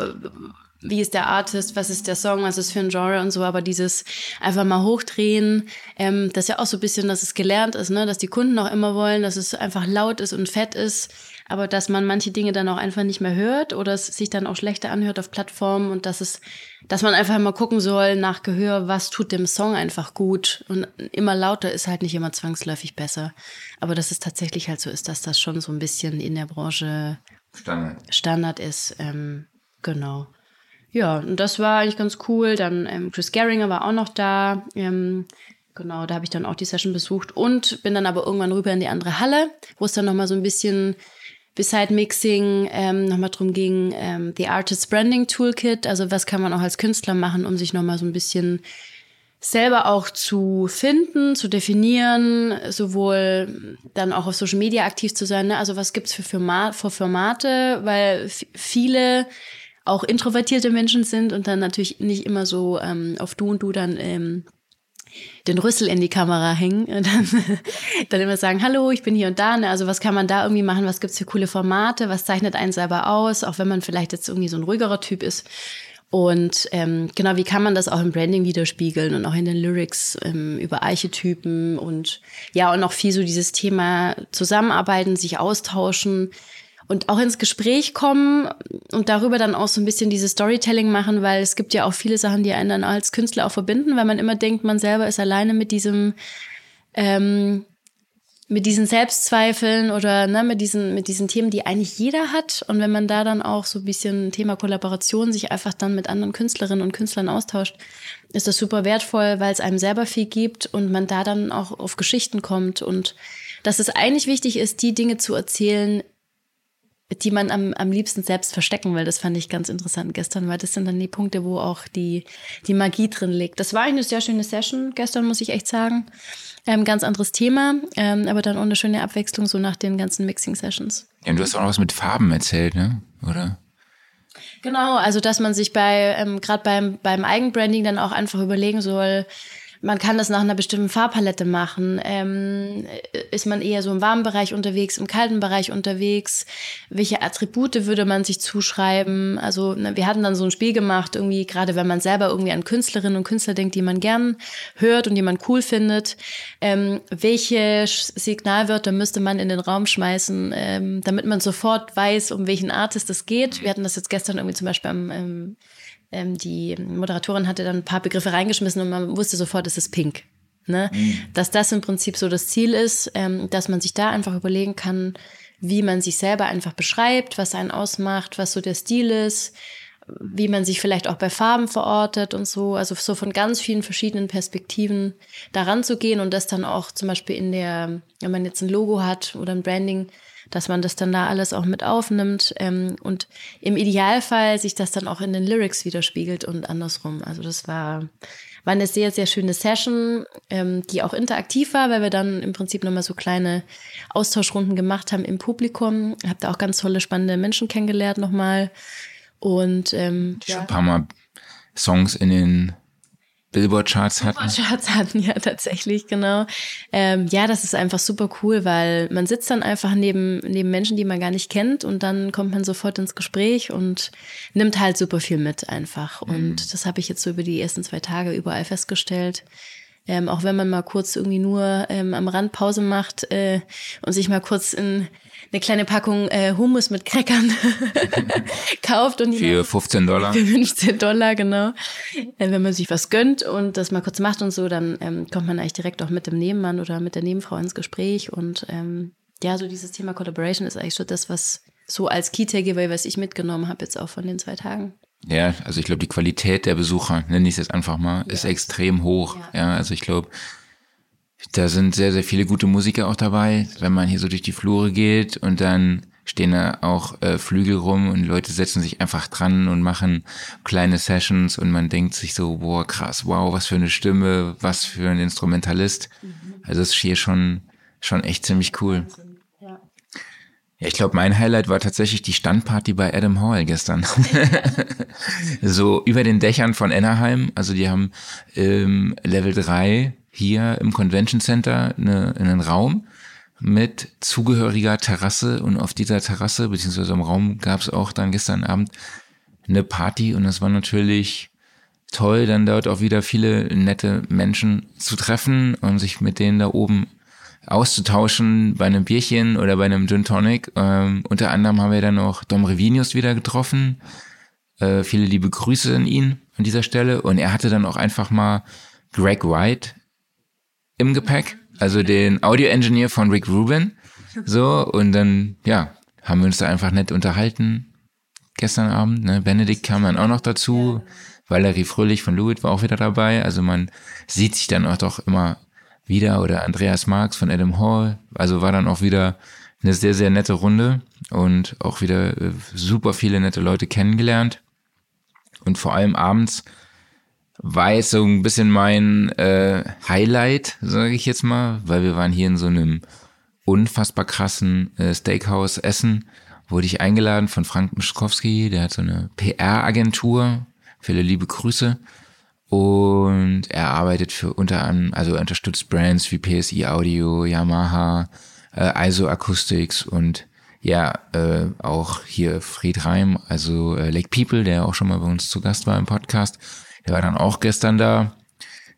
[SPEAKER 3] wie ist der Artist, was ist der Song, was ist für ein Genre und so, aber dieses einfach mal hochdrehen, ähm, das ist ja auch so ein bisschen, dass es gelernt ist, ne, dass die Kunden auch immer wollen, dass es einfach laut ist und fett ist, aber dass man manche Dinge dann auch einfach nicht mehr hört oder es sich dann auch schlechter anhört auf Plattformen und dass es, dass man einfach mal gucken soll nach Gehör, was tut dem Song einfach gut und immer lauter ist halt nicht immer zwangsläufig besser, aber dass es tatsächlich halt so ist, dass das schon so ein bisschen in der Branche Standard, Standard ist, ähm, genau. Ja, und das war eigentlich ganz cool. Dann ähm, Chris Geringer war auch noch da. Ähm, genau, da habe ich dann auch die Session besucht und bin dann aber irgendwann rüber in die andere Halle, wo es dann nochmal so ein bisschen Beside Mixing ähm, nochmal drum ging, ähm, The Artist Branding Toolkit, also was kann man auch als Künstler machen, um sich nochmal so ein bisschen selber auch zu finden, zu definieren, sowohl dann auch auf Social Media aktiv zu sein. Ne? Also was gibt's für, Format, für Formate, weil viele auch introvertierte Menschen sind und dann natürlich nicht immer so ähm, auf du und du dann ähm, den Rüssel in die Kamera hängen und dann, <laughs> dann immer sagen, hallo, ich bin hier und da. Ne? Also was kann man da irgendwie machen? Was gibt's für coole Formate? Was zeichnet einen selber aus? Auch wenn man vielleicht jetzt irgendwie so ein ruhigerer Typ ist. Und ähm, genau, wie kann man das auch im Branding widerspiegeln und auch in den Lyrics ähm, über Archetypen und ja, und auch viel so dieses Thema Zusammenarbeiten, sich austauschen und auch ins Gespräch kommen und darüber dann auch so ein bisschen dieses Storytelling machen, weil es gibt ja auch viele Sachen, die einen dann als Künstler auch verbinden, weil man immer denkt, man selber ist alleine mit diesem ähm, mit diesen Selbstzweifeln oder ne, mit diesen mit diesen Themen, die eigentlich jeder hat. Und wenn man da dann auch so ein bisschen Thema Kollaboration sich einfach dann mit anderen Künstlerinnen und Künstlern austauscht, ist das super wertvoll, weil es einem selber viel gibt und man da dann auch auf Geschichten kommt. Und dass es eigentlich wichtig ist, die Dinge zu erzählen, die man am, am liebsten selbst verstecken will. Das fand ich ganz interessant gestern, weil das sind dann die Punkte, wo auch die, die Magie drin liegt. Das war eine sehr schöne Session gestern, muss ich echt sagen. Ähm, ganz anderes Thema, ähm, aber dann auch eine schöne Abwechslung so nach den ganzen Mixing-Sessions.
[SPEAKER 2] Ja, und du hast auch noch was mit Farben erzählt, ne? Oder?
[SPEAKER 3] Genau, also dass man sich bei, ähm, gerade beim, beim Eigenbranding dann auch einfach überlegen soll, man kann das nach einer bestimmten Farbpalette machen. Ähm, ist man eher so im warmen Bereich unterwegs, im kalten Bereich unterwegs? Welche Attribute würde man sich zuschreiben? Also ne, wir hatten dann so ein Spiel gemacht, irgendwie gerade wenn man selber irgendwie an Künstlerinnen und Künstler denkt, die man gern hört und die man cool findet. Ähm, welche Signalwörter müsste man in den Raum schmeißen, ähm, damit man sofort weiß, um welchen Artist es geht? Wir hatten das jetzt gestern irgendwie zum Beispiel am ähm, die Moderatorin hatte dann ein paar Begriffe reingeschmissen und man wusste sofort, es ist pink. Ne? Mhm. Dass das im Prinzip so das Ziel ist, ähm, dass man sich da einfach überlegen kann, wie man sich selber einfach beschreibt, was einen ausmacht, was so der Stil ist, wie man sich vielleicht auch bei Farben verortet und so. Also so von ganz vielen verschiedenen Perspektiven daran zu gehen und das dann auch zum Beispiel in der, wenn man jetzt ein Logo hat oder ein Branding, dass man das dann da alles auch mit aufnimmt ähm, und im Idealfall sich das dann auch in den Lyrics widerspiegelt und andersrum. Also das war, war eine sehr, sehr schöne Session, ähm, die auch interaktiv war, weil wir dann im Prinzip nochmal so kleine Austauschrunden gemacht haben im Publikum. Hab da auch ganz tolle, spannende Menschen kennengelernt nochmal. Und ähm,
[SPEAKER 2] ja. schon ein paar Mal Songs in den Billboard-Charts hatten.
[SPEAKER 3] Billboard-Charts hatten, ja, tatsächlich, genau. Ähm, ja, das ist einfach super cool, weil man sitzt dann einfach neben, neben Menschen, die man gar nicht kennt und dann kommt man sofort ins Gespräch und nimmt halt super viel mit einfach. Mhm. Und das habe ich jetzt so über die ersten zwei Tage überall festgestellt. Ähm, auch wenn man mal kurz irgendwie nur ähm, am Rand Pause macht äh, und sich mal kurz in eine kleine Packung äh, Hummus mit Crackern <laughs> kauft. und
[SPEAKER 2] Für 15 Dollar.
[SPEAKER 3] Für 15 Dollar, genau. Äh, wenn man sich was gönnt und das mal kurz macht und so, dann ähm, kommt man eigentlich direkt auch mit dem Nebenmann oder mit der Nebenfrau ins Gespräch. Und ähm, ja, so dieses Thema Collaboration ist eigentlich so das, was so als Key Takeaway, was ich mitgenommen habe jetzt auch von den zwei Tagen.
[SPEAKER 2] Ja, also ich glaube, die Qualität der Besucher, nenne ich es jetzt einfach mal, ja. ist extrem hoch. Ja, ja also ich glaube, da sind sehr, sehr viele gute Musiker auch dabei. Wenn man hier so durch die Flure geht und dann stehen da auch äh, Flügel rum und Leute setzen sich einfach dran und machen kleine Sessions und man denkt sich so, boah, krass, wow, was für eine Stimme, was für ein Instrumentalist. Mhm. Also das ist hier schon, schon echt ziemlich cool. Ja, ich glaube, mein Highlight war tatsächlich die Standparty bei Adam Hall gestern. <laughs> <laughs> so über den Dächern von Anaheim. Also die haben ähm, Level 3 hier im Convention Center eine, einen Raum mit zugehöriger Terrasse und auf dieser Terrasse, beziehungsweise im Raum gab es auch dann gestern Abend eine Party und das war natürlich toll, dann dort auch wieder viele nette Menschen zu treffen und sich mit denen da oben auszutauschen bei einem Bierchen oder bei einem Gin Tonic. Ähm, unter anderem haben wir dann noch Dom Revinius wieder getroffen. Äh, viele liebe Grüße an ihn an dieser Stelle. Und er hatte dann auch einfach mal Greg White im Gepäck, also den Audio-Engineer von Rick Rubin. So, und dann, ja, haben wir uns da einfach nett unterhalten gestern Abend. Ne? Benedikt kam dann auch noch dazu. Valerie Fröhlich von Louis war auch wieder dabei. Also man sieht sich dann auch doch immer wieder oder Andreas Marx von Adam Hall. Also war dann auch wieder eine sehr, sehr nette Runde und auch wieder äh, super viele nette Leute kennengelernt. Und vor allem abends jetzt so ein bisschen mein äh, Highlight, sage ich jetzt mal, weil wir waren hier in so einem unfassbar krassen äh, Steakhouse essen. Wurde ich eingeladen von Frank Mischkowski, der hat so eine PR-Agentur. Viele liebe Grüße. Und er arbeitet für unter anderem, also er unterstützt Brands wie PSI Audio, Yamaha, äh, ISO Acoustics und ja, äh, auch hier Fried Reim, also äh, Lake People, der auch schon mal bei uns zu Gast war im Podcast. Der war dann auch gestern da.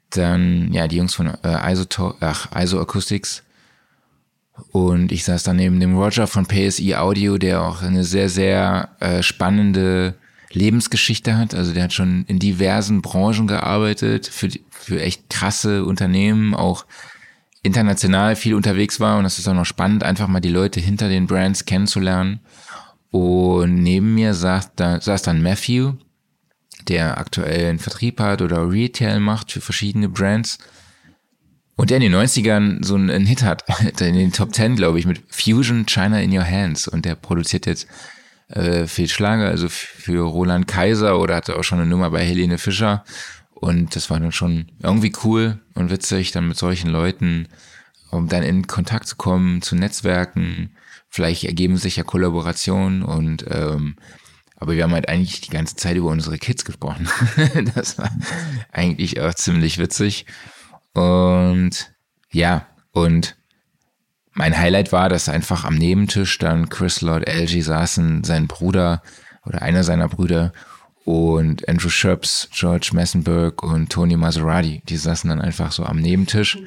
[SPEAKER 2] Dann, ja, die Jungs von äh, ISO, ach, ISO Acoustics. Und ich saß dann neben dem Roger von PSI Audio, der auch eine sehr, sehr äh, spannende Lebensgeschichte hat. Also der hat schon in diversen Branchen gearbeitet, für, für echt krasse Unternehmen, auch international viel unterwegs war. Und das ist auch noch spannend, einfach mal die Leute hinter den Brands kennenzulernen. Und neben mir saß, da, saß dann Matthew, der aktuell einen Vertrieb hat oder Retail macht für verschiedene Brands. Und der in den 90ern so einen Hit hat, <laughs> in den Top 10, glaube ich, mit Fusion China in Your Hands. Und der produziert jetzt äh, viel Schlager, also für Roland Kaiser oder hatte auch schon eine Nummer bei Helene Fischer. Und das war dann schon irgendwie cool und witzig, dann mit solchen Leuten, um dann in Kontakt zu kommen, zu Netzwerken. Vielleicht ergeben sich ja Kollaborationen und ähm, aber wir haben halt eigentlich die ganze Zeit über unsere Kids gesprochen. <laughs> das war eigentlich auch ziemlich witzig. Und ja, und mein Highlight war, dass einfach am Nebentisch dann Chris Lord Algie saßen, sein Bruder oder einer seiner Brüder und Andrew Sherps, George Messenberg und Tony Maserati. Die saßen dann einfach so am Nebentisch.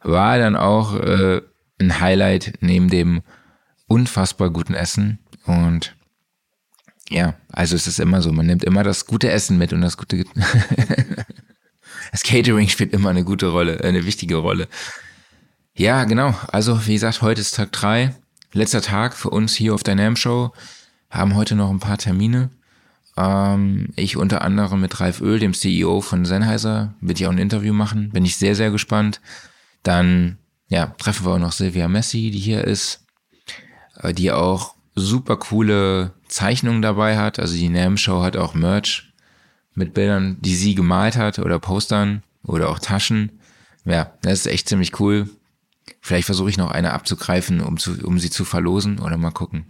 [SPEAKER 2] War dann auch äh, ein Highlight neben dem unfassbar guten Essen. Und ja, also es ist immer so, man nimmt immer das gute Essen mit und das gute... <laughs> das Catering spielt immer eine gute Rolle, eine wichtige Rolle. Ja, genau. Also, wie gesagt, heute ist Tag drei, Letzter Tag für uns hier auf der NAM Show. Haben heute noch ein paar Termine. Ähm, ich unter anderem mit Ralf Öl, dem CEO von Sennheiser, wird ich auch ein Interview machen. Bin ich sehr, sehr gespannt. Dann, ja, treffen wir auch noch Silvia Messi, die hier ist, äh, die auch super coole Zeichnungen dabei hat. Also die NAM Show hat auch Merch mit Bildern, die sie gemalt hat oder Postern oder auch Taschen. Ja, das ist echt ziemlich cool. Vielleicht versuche ich noch eine abzugreifen, um, zu, um sie zu verlosen oder mal gucken.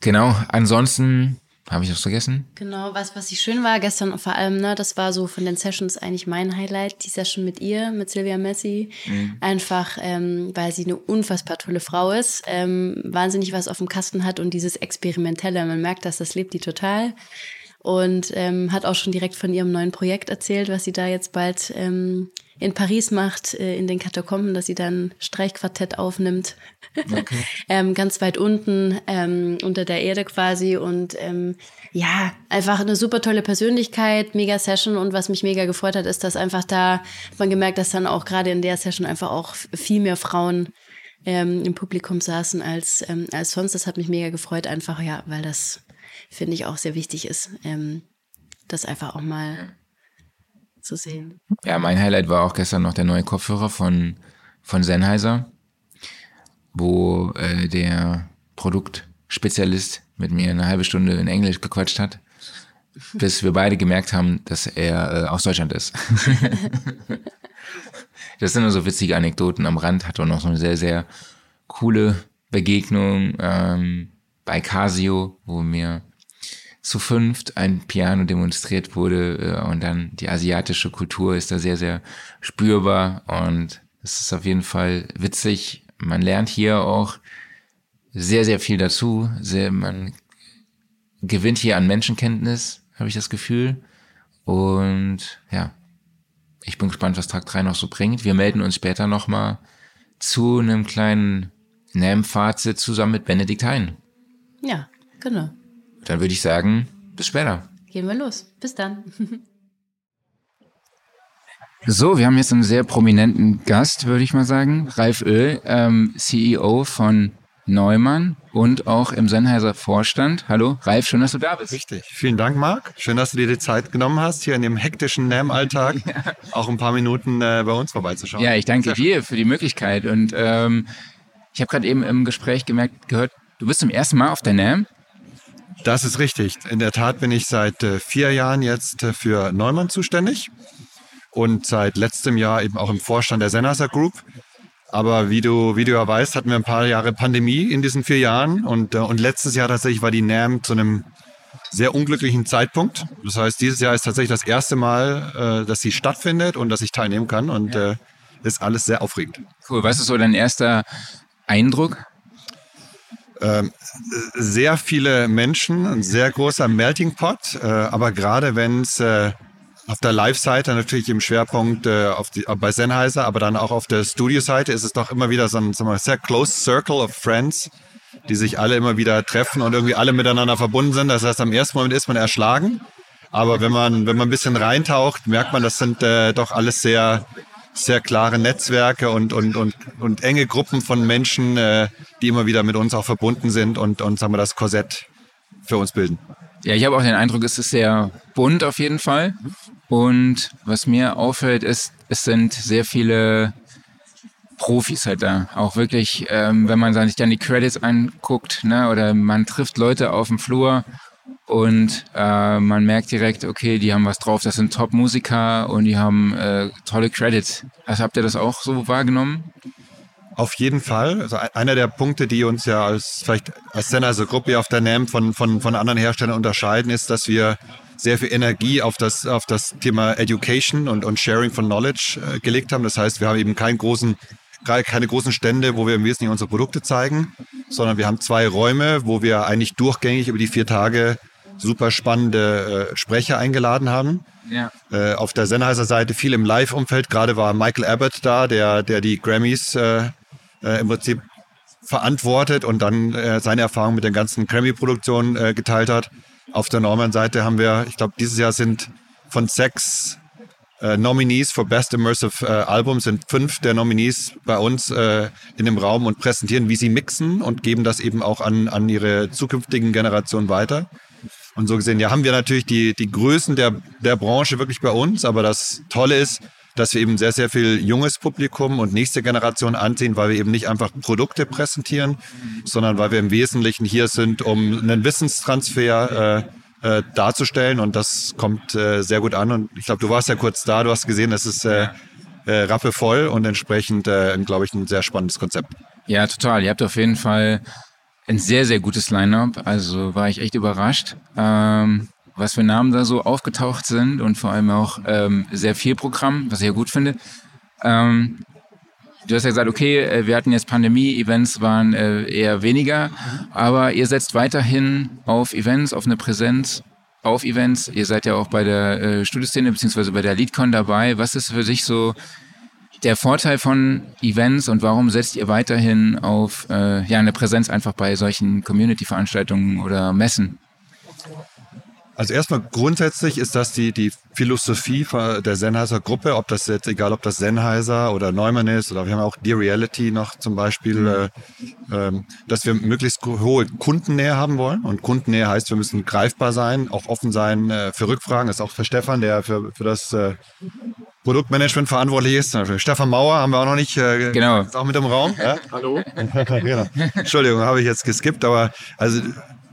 [SPEAKER 2] Genau, ansonsten habe ich was vergessen?
[SPEAKER 3] Genau, was, was ich schön war gestern vor allem, ne, das war so von den Sessions eigentlich mein Highlight, die Session mit ihr, mit Silvia Messi. Mhm. Einfach, ähm, weil sie eine unfassbar tolle Frau ist, ähm, wahnsinnig was auf dem Kasten hat und dieses Experimentelle, man merkt, dass das lebt die total. Und ähm, hat auch schon direkt von ihrem neuen Projekt erzählt, was sie da jetzt bald ähm, in Paris macht, äh, in den Katakomben, dass sie dann Streichquartett aufnimmt. Okay. <laughs> ähm, ganz weit unten, ähm, unter der Erde quasi. Und ähm, ja, einfach eine super tolle Persönlichkeit, mega Session. Und was mich mega gefreut hat, ist, dass einfach da man gemerkt, dass dann auch gerade in der Session einfach auch viel mehr Frauen ähm, im Publikum saßen als, ähm, als sonst. Das hat mich mega gefreut, einfach, ja, weil das, finde ich, auch sehr wichtig ist, ähm, das einfach auch mal zu sehen.
[SPEAKER 2] Ja, mein Highlight war auch gestern noch der neue Kopfhörer von, von Sennheiser, wo äh, der Produktspezialist mit mir eine halbe Stunde in Englisch gequatscht hat, bis wir beide gemerkt haben, dass er äh, aus Deutschland ist. <laughs> das sind nur so witzige Anekdoten am Rand, hat auch noch so eine sehr, sehr coole
[SPEAKER 5] Begegnung ähm, bei Casio, wo mir zu fünft ein Piano demonstriert wurde äh, und dann die asiatische Kultur ist da sehr, sehr spürbar und es ist auf jeden Fall witzig. Man lernt hier auch sehr, sehr viel dazu. Sehr, man gewinnt hier an Menschenkenntnis, habe ich das Gefühl. Und ja, ich bin gespannt, was Tag 3 noch so bringt. Wir melden uns später nochmal zu einem kleinen NAM-Fazit zusammen mit Benedikt Hein.
[SPEAKER 3] Ja, genau.
[SPEAKER 5] Dann würde ich sagen, bis später.
[SPEAKER 3] Gehen wir los. Bis dann. <laughs>
[SPEAKER 5] So, wir haben jetzt einen sehr prominenten Gast, würde ich mal sagen. Ralf Oehl, ähm, CEO von Neumann und auch im Sennheiser Vorstand. Hallo, Ralf, schön, dass du da bist.
[SPEAKER 14] Richtig. Vielen Dank, Marc. Schön, dass du dir die Zeit genommen hast, hier in dem hektischen NAM-Alltag <laughs> ja. auch ein paar Minuten äh, bei uns vorbeizuschauen.
[SPEAKER 5] Ja, ich danke dir für die Möglichkeit. Und ähm, ich habe gerade eben im Gespräch gemerkt, gehört, du bist zum ersten Mal auf der NAM.
[SPEAKER 14] Das ist richtig. In der Tat bin ich seit äh, vier Jahren jetzt äh, für Neumann zuständig und seit letztem Jahr eben auch im Vorstand der Sennheiser Group. Aber wie du, wie du ja weißt, hatten wir ein paar Jahre Pandemie in diesen vier Jahren und, äh, und letztes Jahr tatsächlich war die NAM zu einem sehr unglücklichen Zeitpunkt. Das heißt, dieses Jahr ist tatsächlich das erste Mal, dass sie stattfindet und dass ich teilnehmen kann und ja. ist alles sehr aufregend.
[SPEAKER 5] Cool. Was ist so dein erster Eindruck?
[SPEAKER 14] Ähm, sehr viele Menschen, ein sehr großer Melting Pot, äh, aber gerade wenn es äh, auf der Live-Seite natürlich im Schwerpunkt äh, auf die, bei Sennheiser, aber dann auch auf der Studio-Seite ist es doch immer wieder so ein, so ein sehr close circle of friends, die sich alle immer wieder treffen und irgendwie alle miteinander verbunden sind. Das heißt, am ersten Moment ist man erschlagen, aber wenn man, wenn man ein bisschen reintaucht, merkt man, das sind äh, doch alles sehr, sehr klare Netzwerke und, und, und, und enge Gruppen von Menschen, äh, die immer wieder mit uns auch verbunden sind und, und sagen wir, das Korsett für uns bilden.
[SPEAKER 5] Ja, ich habe auch den Eindruck, es ist sehr bunt auf jeden Fall. Und was mir auffällt, ist, es sind sehr viele Profis halt da. Auch wirklich, ähm, wenn man sich dann die Credits anguckt, ne, oder man trifft Leute auf dem Flur und äh, man merkt direkt, okay, die haben was drauf, das sind Top-Musiker und die haben äh, tolle Credits. Also habt ihr das auch so wahrgenommen?
[SPEAKER 14] Auf jeden Fall. Also einer der Punkte, die uns ja als vielleicht als Sennheiser Gruppe auf der NAM von, von, von anderen Herstellern unterscheiden, ist, dass wir sehr viel Energie auf das, auf das Thema Education und, und Sharing von Knowledge äh, gelegt haben. Das heißt, wir haben eben keinen großen, keine großen Stände, wo wir im Wesentlichen unsere Produkte zeigen, sondern wir haben zwei Räume, wo wir eigentlich durchgängig über die vier Tage super spannende äh, Sprecher eingeladen haben. Ja. Äh, auf der Sennheiser Seite viel im Live-Umfeld. Gerade war Michael Abbott da, der, der die Grammys äh, äh, im Prinzip verantwortet und dann äh, seine Erfahrung mit den ganzen Grammy-Produktionen äh, geteilt hat. Auf der Norman-Seite haben wir, ich glaube, dieses Jahr sind von sechs äh, Nominees für Best Immersive äh, Album sind fünf der Nominees bei uns äh, in dem Raum und präsentieren, wie sie mixen und geben das eben auch an, an ihre zukünftigen Generationen weiter. Und so gesehen, ja, haben wir natürlich die, die Größen der, der Branche wirklich bei uns, aber das Tolle ist, dass wir eben sehr, sehr viel junges Publikum und nächste Generation anziehen, weil wir eben nicht einfach Produkte präsentieren, sondern weil wir im Wesentlichen hier sind, um einen Wissenstransfer äh, äh, darzustellen und das kommt äh, sehr gut an. Und ich glaube, du warst ja kurz da, du hast gesehen, es ist äh, äh, rappevoll und entsprechend, äh, glaube ich, ein sehr spannendes Konzept.
[SPEAKER 5] Ja, total. Ihr habt auf jeden Fall ein sehr, sehr gutes Line-up. Also war ich echt überrascht. Ähm, was für Namen da so aufgetaucht sind und vor allem auch ähm, sehr viel Programm, was ich ja gut finde. Ähm, du hast ja gesagt, okay, äh, wir hatten jetzt Pandemie, Events waren äh, eher weniger, aber ihr setzt weiterhin auf Events, auf eine Präsenz, auf Events. Ihr seid ja auch bei der äh, Studioszene bzw. bei der LeadCon dabei. Was ist für sich so der Vorteil von Events und warum setzt ihr weiterhin auf äh, ja, eine Präsenz einfach bei solchen Community-Veranstaltungen oder Messen?
[SPEAKER 14] Also erstmal grundsätzlich ist das die, die Philosophie der Sennheiser Gruppe, ob das jetzt, egal ob das Sennheiser oder Neumann ist oder wir haben auch Dear Reality noch zum Beispiel, mhm. äh, äh, dass wir möglichst hohe Kundennähe haben wollen. Und Kundennähe heißt, wir müssen greifbar sein, auch offen sein äh, für Rückfragen. Das ist auch für Stefan, der für, für das äh, Produktmanagement verantwortlich ist. Stefan Mauer haben wir auch noch nicht. Äh, genau. Ist auch mit im Raum. Ja? Hallo. <laughs> genau. Entschuldigung, habe ich jetzt geskippt, aber also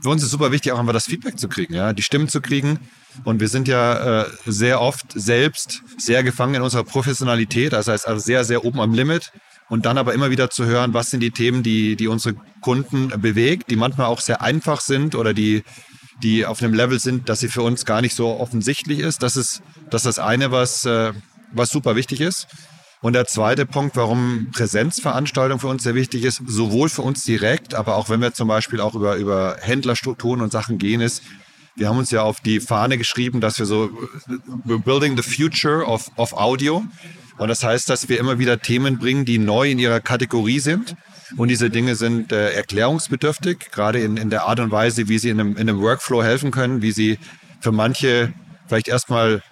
[SPEAKER 14] für uns ist super wichtig, auch einfach das Feedback zu kriegen, ja, die Stimmen zu kriegen. Und wir sind ja äh, sehr oft selbst sehr gefangen in unserer Professionalität, das heißt also sehr, sehr oben am Limit und dann aber immer wieder zu hören, was sind die Themen, die, die unsere Kunden bewegt, die manchmal auch sehr einfach sind oder die, die auf einem Level sind, dass sie für uns gar nicht so offensichtlich ist. Das ist das, ist das eine, was, äh, was super wichtig ist. Und der zweite Punkt, warum Präsenzveranstaltung für uns sehr wichtig ist, sowohl für uns direkt, aber auch wenn wir zum Beispiel auch über, über Händlerstrukturen und Sachen gehen, ist, wir haben uns ja auf die Fahne geschrieben, dass wir so, we're building the future of, of Audio. Und das heißt, dass wir immer wieder Themen bringen, die neu in ihrer Kategorie sind. Und diese Dinge sind äh, erklärungsbedürftig, gerade in, in der Art und Weise, wie sie in einem, in einem Workflow helfen können, wie sie für manche vielleicht erstmal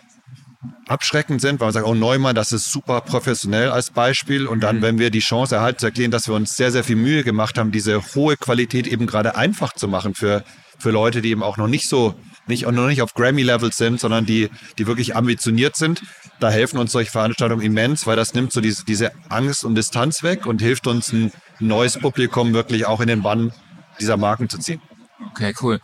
[SPEAKER 14] abschreckend sind, weil man sagt, oh Neumann, das ist super professionell als Beispiel. Und dann, mhm. wenn wir die Chance erhalten zu erklären, dass wir uns sehr, sehr viel Mühe gemacht haben, diese hohe Qualität eben gerade einfach zu machen für, für Leute, die eben auch noch nicht so, nicht, noch nicht auf Grammy-Levels sind, sondern die, die wirklich ambitioniert sind. Da helfen uns solche Veranstaltungen immens, weil das nimmt so diese, diese Angst und Distanz weg und hilft uns, ein neues Publikum wirklich auch in den Bann dieser Marken zu ziehen.
[SPEAKER 2] Okay, cool.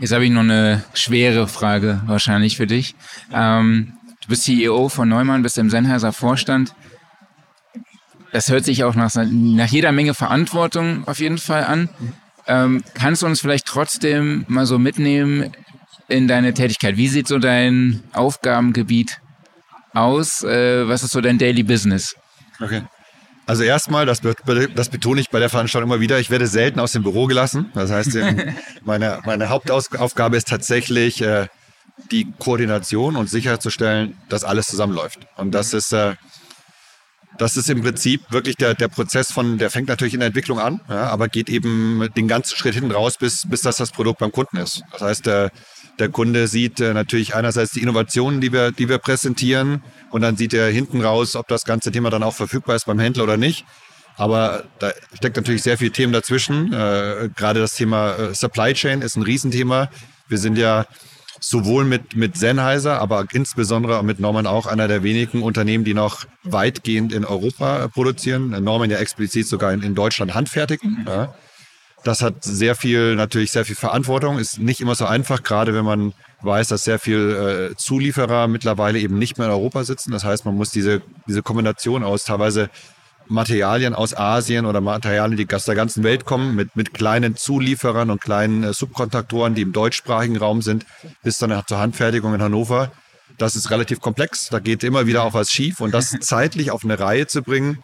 [SPEAKER 2] Jetzt habe ich noch eine schwere Frage wahrscheinlich für dich. Ähm, bist CEO von Neumann, bist im Sennheiser Vorstand. Das hört sich auch nach, nach jeder Menge Verantwortung auf jeden Fall an. Ähm, kannst du uns vielleicht trotzdem mal so mitnehmen in deine Tätigkeit? Wie sieht so dein Aufgabengebiet aus? Äh, was ist so dein Daily Business?
[SPEAKER 14] Okay. Also erstmal, das, das, betone ich bei der Veranstaltung immer wieder, ich werde selten aus dem Büro gelassen. Das heißt, <laughs> meine, meine Hauptaufgabe ist tatsächlich, äh, die Koordination und sicherzustellen, dass alles zusammenläuft. Und das ist, äh, das ist im Prinzip wirklich der, der Prozess von, der fängt natürlich in der Entwicklung an, ja, aber geht eben den ganzen Schritt hinten raus, bis, bis das das Produkt beim Kunden ist. Das heißt, der, der Kunde sieht äh, natürlich einerseits die Innovationen, die wir, die wir präsentieren, und dann sieht er hinten raus, ob das ganze Thema dann auch verfügbar ist beim Händler oder nicht. Aber da steckt natürlich sehr viel Themen dazwischen. Äh, gerade das Thema äh, Supply Chain ist ein Riesenthema. Wir sind ja sowohl mit, mit Sennheiser, aber insbesondere mit Norman auch einer der wenigen Unternehmen, die noch weitgehend in Europa produzieren. Norman ja explizit sogar in, in Deutschland handfertigen. Ja. Das hat sehr viel, natürlich sehr viel Verantwortung, ist nicht immer so einfach, gerade wenn man weiß, dass sehr viel äh, Zulieferer mittlerweile eben nicht mehr in Europa sitzen. Das heißt, man muss diese, diese Kombination aus teilweise Materialien aus Asien oder Materialien, die aus der ganzen Welt kommen, mit, mit kleinen Zulieferern und kleinen äh, Subkontraktoren, die im deutschsprachigen Raum sind, bis dann zur Handfertigung in Hannover. Das ist relativ komplex. Da geht immer wieder auch was schief. Und das <laughs> zeitlich auf eine Reihe zu bringen,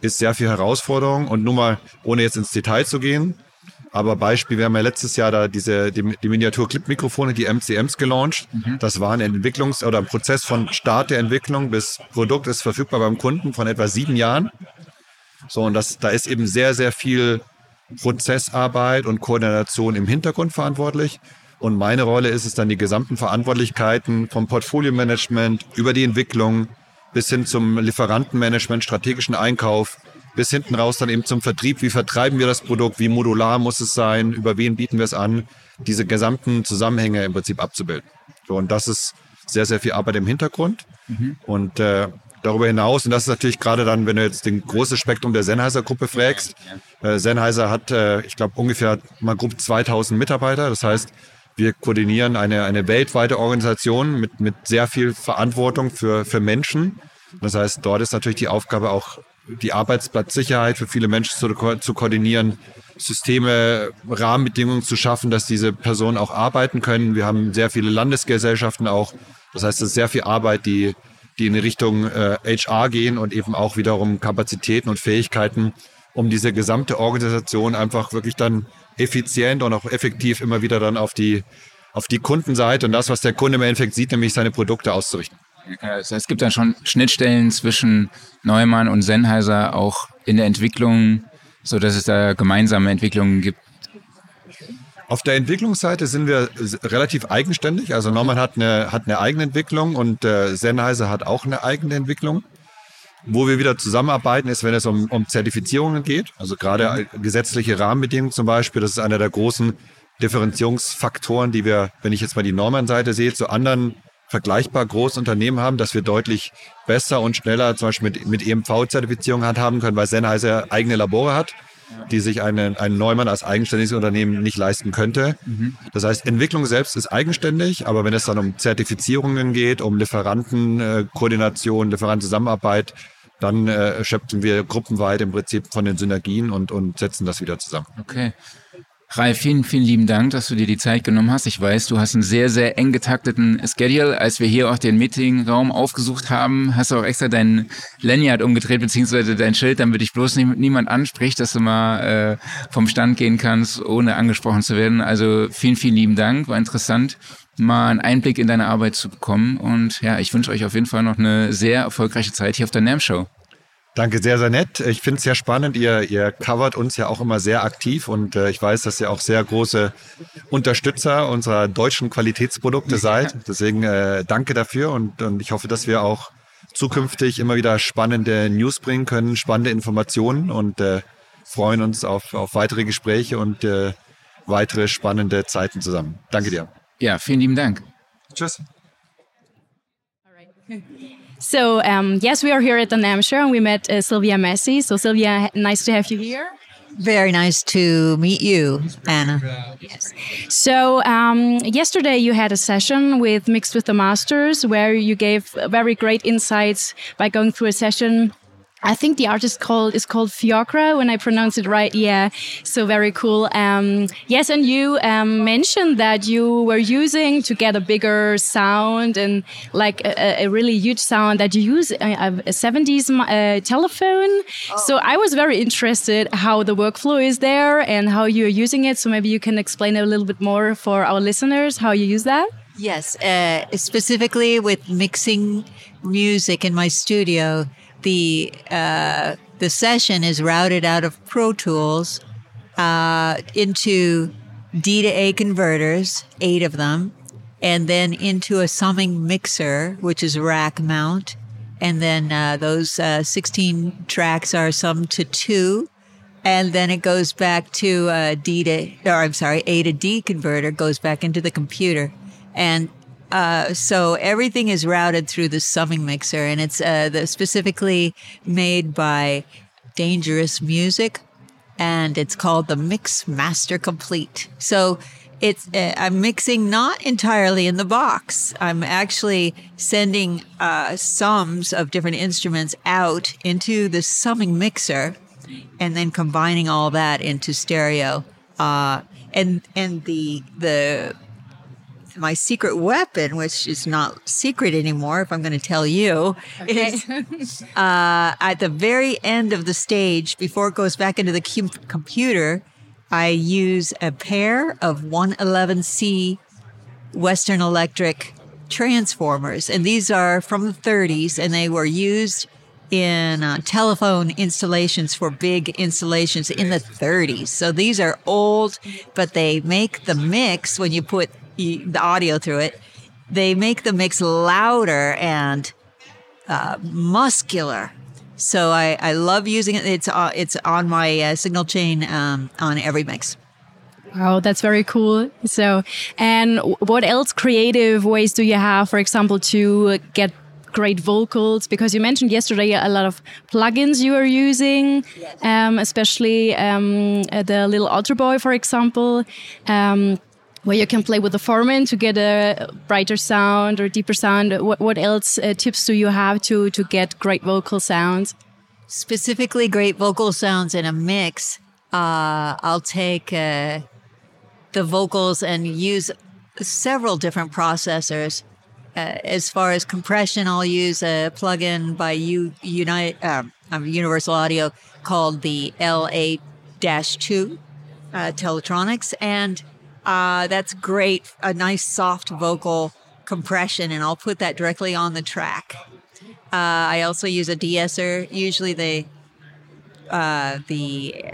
[SPEAKER 14] ist sehr viel Herausforderung. Und nur mal, ohne jetzt ins Detail zu gehen, aber Beispiel, wir haben ja letztes Jahr da diese, die, die Miniatur-Clip-Mikrofone, die MCMs gelauncht. Mhm. Das war ein Entwicklungs- oder ein Prozess von Start der Entwicklung bis Produkt ist verfügbar beim Kunden von etwa sieben Jahren. So, und das, da ist eben sehr, sehr viel Prozessarbeit und Koordination im Hintergrund verantwortlich. Und meine Rolle ist es dann, die gesamten Verantwortlichkeiten vom Portfolio-Management über die Entwicklung bis hin zum Lieferantenmanagement, strategischen Einkauf, bis hinten raus dann eben zum Vertrieb. Wie vertreiben wir das Produkt? Wie modular muss es sein? Über wen bieten wir es an? Diese gesamten Zusammenhänge im Prinzip abzubilden. So, und das ist sehr, sehr viel Arbeit im Hintergrund. Mhm. Und äh, darüber hinaus, und das ist natürlich gerade dann, wenn du jetzt den großen Spektrum der Sennheiser-Gruppe fragst, äh, Sennheiser hat, äh, ich glaube, ungefähr mal grob 2000 Mitarbeiter. Das heißt, wir koordinieren eine, eine weltweite Organisation mit, mit sehr viel Verantwortung für, für Menschen. Das heißt, dort ist natürlich die Aufgabe auch die Arbeitsplatzsicherheit für viele Menschen zu, zu koordinieren, Systeme, Rahmenbedingungen zu schaffen, dass diese Personen auch arbeiten können. Wir haben sehr viele Landesgesellschaften auch. Das heißt, es ist sehr viel Arbeit, die, die in Richtung äh, HR gehen und eben auch wiederum Kapazitäten und Fähigkeiten, um diese gesamte Organisation einfach wirklich dann effizient und auch effektiv immer wieder dann auf die, auf die Kundenseite und das, was der Kunde im Endeffekt sieht, nämlich seine Produkte auszurichten.
[SPEAKER 2] Also es gibt dann schon Schnittstellen zwischen Neumann und Sennheiser auch in der Entwicklung, so dass es da gemeinsame Entwicklungen gibt.
[SPEAKER 14] Auf der Entwicklungsseite sind wir relativ eigenständig. Also Neumann hat eine, hat eine eigene Entwicklung und äh, Sennheiser hat auch eine eigene Entwicklung. Wo wir wieder zusammenarbeiten, ist, wenn es um, um Zertifizierungen geht. Also gerade gesetzliche Rahmenbedingungen zum Beispiel. Das ist einer der großen Differenzierungsfaktoren, die wir, wenn ich jetzt mal die Neumann-Seite sehe, zu anderen vergleichbar große Unternehmen haben, dass wir deutlich besser und schneller zum Beispiel mit, mit EMV-Zertifizierung handhaben können, weil Sennheiser eigene Labore hat, die sich einen, einen Neumann als eigenständiges Unternehmen nicht leisten könnte. Mhm. Das heißt, Entwicklung selbst ist eigenständig, aber wenn es dann um Zertifizierungen geht, um Lieferantenkoordination, Lieferantenzusammenarbeit, dann äh, schöpfen wir gruppenweit im Prinzip von den Synergien und, und setzen das wieder zusammen.
[SPEAKER 5] Okay. Ralf, vielen, vielen lieben Dank, dass du dir die Zeit genommen hast. Ich weiß, du hast einen sehr, sehr eng getakteten Schedule. Als wir hier auch den Meetingraum aufgesucht haben, hast du auch extra dein Lanyard umgedreht, beziehungsweise dein Schild, damit dich bloß nie, niemand anspricht, dass du mal äh, vom Stand gehen kannst, ohne angesprochen zu werden. Also vielen, vielen lieben Dank. War interessant, mal einen Einblick in deine Arbeit zu bekommen. Und ja, ich wünsche euch auf jeden Fall noch eine sehr erfolgreiche Zeit hier auf der NAM Show.
[SPEAKER 14] Danke, sehr, sehr nett. Ich finde es sehr spannend. Ihr, ihr covert uns ja auch immer sehr aktiv und äh, ich weiß, dass ihr auch sehr große Unterstützer unserer deutschen Qualitätsprodukte seid. Deswegen äh, danke dafür und, und ich hoffe, dass wir auch zukünftig immer wieder spannende News bringen können, spannende Informationen und äh, freuen uns auf, auf weitere Gespräche und äh, weitere spannende Zeiten zusammen. Danke dir.
[SPEAKER 5] Ja, vielen lieben Dank.
[SPEAKER 14] Tschüss. <laughs>
[SPEAKER 15] So um, yes, we are here at the NAM show, and we met uh, Sylvia Messi. So Sylvia, nice to have you here.
[SPEAKER 16] Very nice to meet you, Anna.
[SPEAKER 15] Yes. So um, yesterday you had a session with Mixed with the Masters where you gave very great insights by going through a session I think the artist called is called Fiocra when I pronounce it right. Yeah, so very cool. Um, yes, and you um, mentioned that you were using to get a bigger sound and like a, a really huge sound that you use a, a 70s uh, telephone. Oh. So I was very interested how the workflow is there and how you're using it. So maybe you can explain a little bit more for our listeners how you use that.
[SPEAKER 16] Yes, uh, specifically with mixing music in my studio the uh, the session is routed out of Pro Tools uh, into D to A converters, eight of them, and then into a summing mixer, which is rack mount. And then uh, those uh, 16 tracks are summed to two. And then it goes back to uh, D to, or I'm sorry, A to D converter goes back into the computer. And uh, so everything is routed through the summing mixer, and it's uh, the, specifically made by Dangerous Music, and it's called the Mix Master Complete. So it's uh, I'm mixing not entirely in the box. I'm actually sending uh, sums of different instruments out into the summing mixer, and then combining all that into stereo. Uh, and and the the my secret weapon, which is not secret anymore, if I'm going to tell you, okay. is uh, at the very end of the stage, before it goes back into the com- computer, I use a pair of 111C Western Electric transformers. And these are from the 30s, and they were used in uh, telephone installations for big installations in the 30s. So these are old, but they make the mix when you put the audio through it, they make the mix louder and uh, muscular. So I, I love using it. It's uh, it's on my uh, signal chain um, on every mix.
[SPEAKER 15] Wow, that's very cool. So, and what else creative ways do you have, for example, to get great vocals? Because you mentioned yesterday a lot of plugins you are using, um, especially um, the little Ultra Boy, for example. Um, where you can play with the foreman to get a brighter sound or deeper sound. What, what else uh, tips do you have to to get great vocal sounds?
[SPEAKER 16] Specifically, great vocal sounds in a mix. Uh, I'll take uh, the vocals and use several different processors. Uh, as far as compression, I'll use a plugin by U- Unite, um, Universal Audio called the LA-2 uh, Teletronics, and uh, that's great. A nice soft vocal compression, and I'll put that directly on the track. Uh, I also use a de-esser. Usually, the uh, the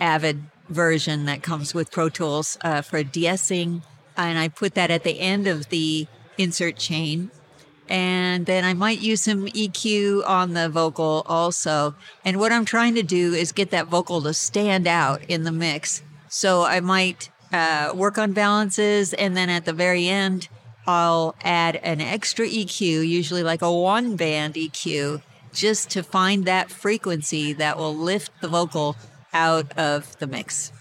[SPEAKER 16] Avid version that comes with Pro Tools uh, for de-essing, and I put that at the end of the insert chain. And then I might use some EQ on the vocal also. And what I'm trying to do is get that vocal to stand out in the mix. So I might uh, work on balances, and then at the very end, I'll add an extra EQ, usually like a one band EQ, just to find that frequency that will lift the vocal out of the mix.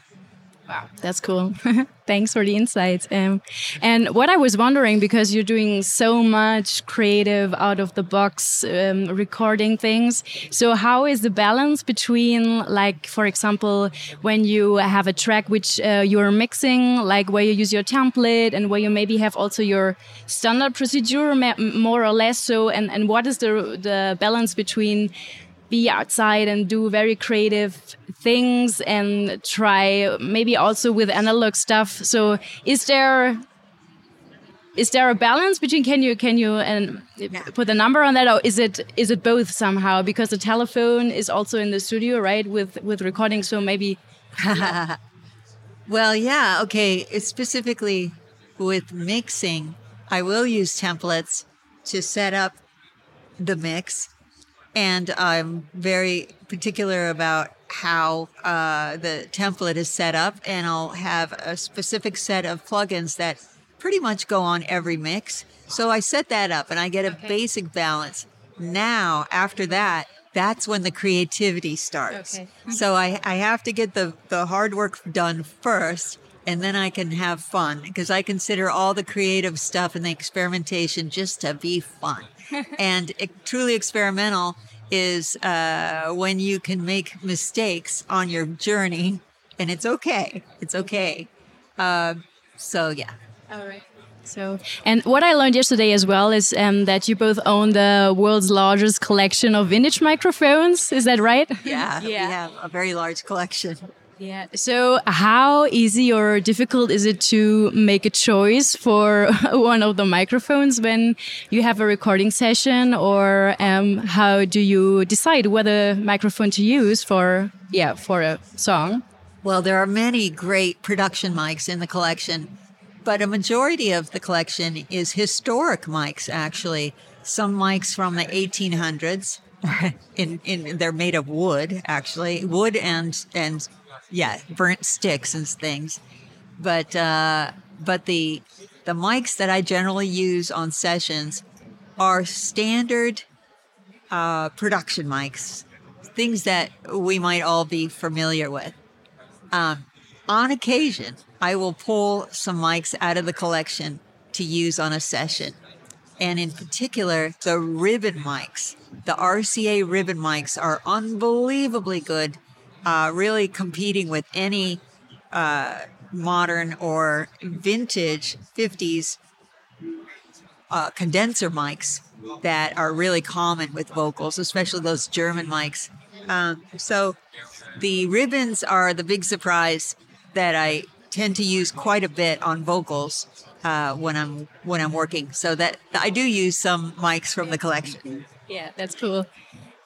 [SPEAKER 15] Wow, that's cool. <laughs> Thanks for the insights. Um, and what I was wondering, because you're doing so much creative, out of the box um, recording things, so how is the balance between, like, for example, when you have a track which uh, you're mixing, like where you use your template and where you maybe have also your standard procedure, more or less so, and, and what is the, the balance between be outside and do very creative things and try maybe also with analog stuff. So is there is there a balance between can you can you and put a number on that or is it is it both somehow? Because the telephone is also in the studio right with with recording so maybe <laughs>
[SPEAKER 16] well yeah okay it's specifically with mixing i will use templates to set up the mix and I'm very particular about how uh, the template is set up, and I'll have a specific set of plugins that pretty much go on every mix. So I set that up, and I get a okay. basic balance. Now, after that, that's when the creativity starts. Okay. So I, I have to get the, the hard work done first, and then I can have fun because I consider all the creative stuff and the experimentation just to be fun. And it, truly experimental is uh, when you can make mistakes on your journey, and it's okay. It's okay. Uh, so yeah.
[SPEAKER 15] All right. So, and what I learned yesterday as well is um, that you both own the world's largest collection of vintage microphones. Is that right?
[SPEAKER 16] Yeah, yeah. we have a very large collection.
[SPEAKER 15] Yeah. So, how easy or difficult is it to make a choice for <laughs> one of the microphones when you have a recording session, or um, how do you decide whether microphone to use for yeah for a song?
[SPEAKER 16] Well, there are many great production mics in the collection, but a majority of the collection is historic mics. Actually, some mics from the 1800s. <laughs> in, in they're made of wood actually wood and and yeah, burnt sticks and things. But uh, but the the mics that I generally use on sessions are standard uh, production mics, things that we might all be familiar with. Um, on occasion, I will pull some mics out of the collection to use on a session. And in particular, the ribbon mics, the RCA ribbon mics are unbelievably good uh, really competing with any uh, modern or vintage 50s uh, condenser mics that are really common with vocals, especially those German mics. Um, so the ribbons are the big surprise that I tend to use quite a bit on vocals uh, when I'm when I'm working. So that I do use some mics from the collection.
[SPEAKER 15] Yeah, that's cool.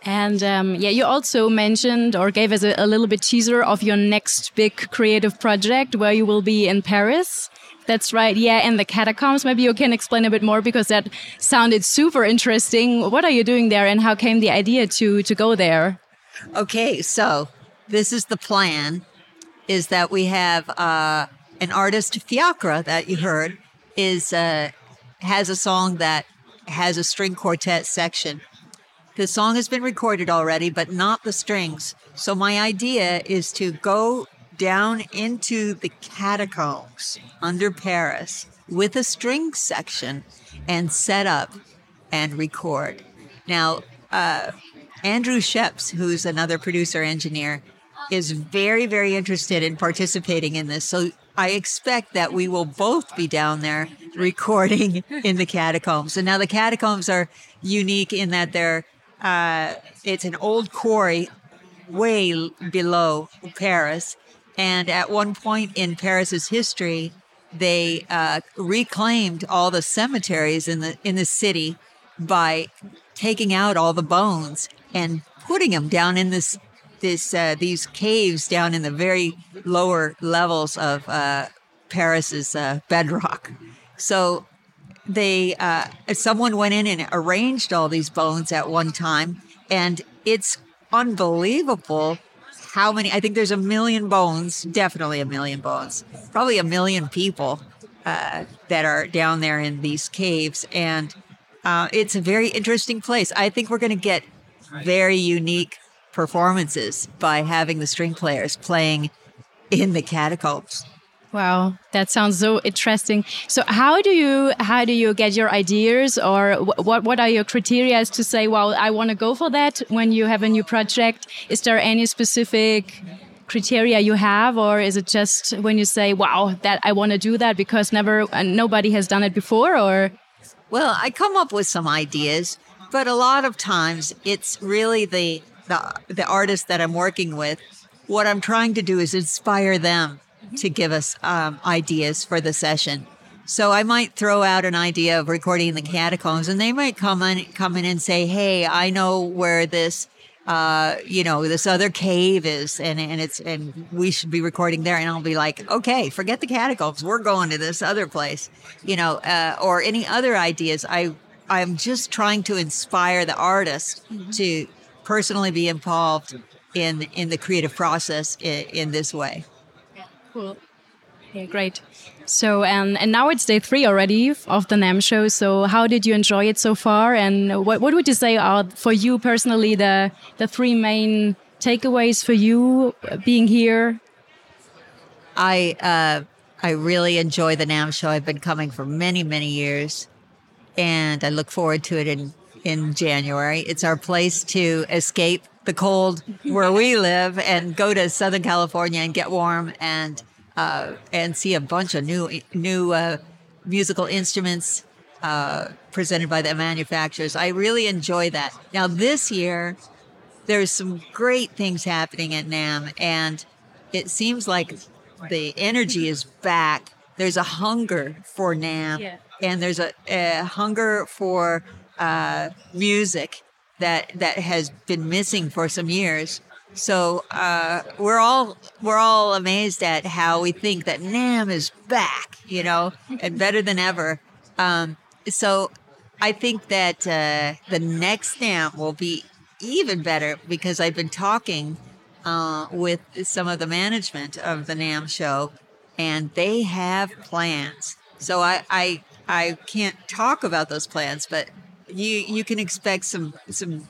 [SPEAKER 15] And um, yeah, you also mentioned or gave us a, a, little bit teaser of your next big creative project where you will be in Paris. That's right. Yeah, in the catacombs. Maybe you can explain a bit more because that sounded super interesting. What are you doing there, and how came the idea to to go there?
[SPEAKER 16] Okay, so this is the plan: is that we have uh, an artist Fiacre that you heard is uh, has a song that has a string quartet section the song has been recorded already, but not the strings. So my idea is to go down into the catacombs under Paris with a string section and set up and record. Now, uh, Andrew Sheps, who's another producer engineer, is very, very interested in participating in this. So I expect that we will both be down there <laughs> recording in the catacombs. And now the catacombs are unique in that they're uh, it's an old quarry way below Paris. And at one point in Paris's history, they uh, reclaimed all the cemeteries in the in the city by taking out all the bones and putting them down in this this uh, these caves down in the very lower levels of uh, Paris's uh, bedrock. So they uh, someone went in and arranged all these bones at one time, and it's unbelievable how many. I think there's a million bones, definitely a million bones, probably a million people uh, that are down there in these caves, and uh, it's a very interesting place. I think we're going to get very unique performances by having the string players playing in the catacombs.
[SPEAKER 15] Wow, that sounds so interesting. So, how do you how do you get your ideas, or what what are your criteria to say, well, I want to go for that when you have a new project? Is there any specific criteria you have, or is it just when you say, wow, that I want to do that because never uh, nobody has done it before, or?
[SPEAKER 16] Well, I come up with some ideas, but a lot of times it's really the the the artist that I'm working with. What I'm trying to do is inspire them to give us um, ideas for the session. So I might throw out an idea of recording the catacombs, and they might come in, come in and say, "Hey, I know where this, uh, you know, this other cave is, and and it's and we should be recording there." And I'll be like, "Okay, forget the catacombs. We're going to this other place, you know, uh, or any other ideas." I I'm just trying to inspire the artist to personally be involved in in the creative process in, in this way.
[SPEAKER 15] Cool. Yeah, great. So, and and now it's day three already of the NAMM show. So, how did you enjoy it so far? And what what would you say are for you personally the the three main takeaways for you being here?
[SPEAKER 16] I uh, I really enjoy the NAMM show. I've been coming for many many years, and I look forward to it in in January. It's our place to escape the cold where we live and go to Southern California and get warm and uh, and see a bunch of new new uh, musical instruments uh, presented by the manufacturers. I really enjoy that. Now this year, there's some great things happening at NAMM, and it seems like the energy is back. There's a hunger for NAMM, yeah. and there's a, a hunger for uh, music that that has been missing for some years. So uh, we're all we're all amazed at how we think that NAMM is back, you know, and better than ever. Um, so I think that uh, the next NAMM will be even better because I've been talking uh, with some of the management of the NAMM show, and they have plans. So I, I I can't talk about those plans, but you you can expect some some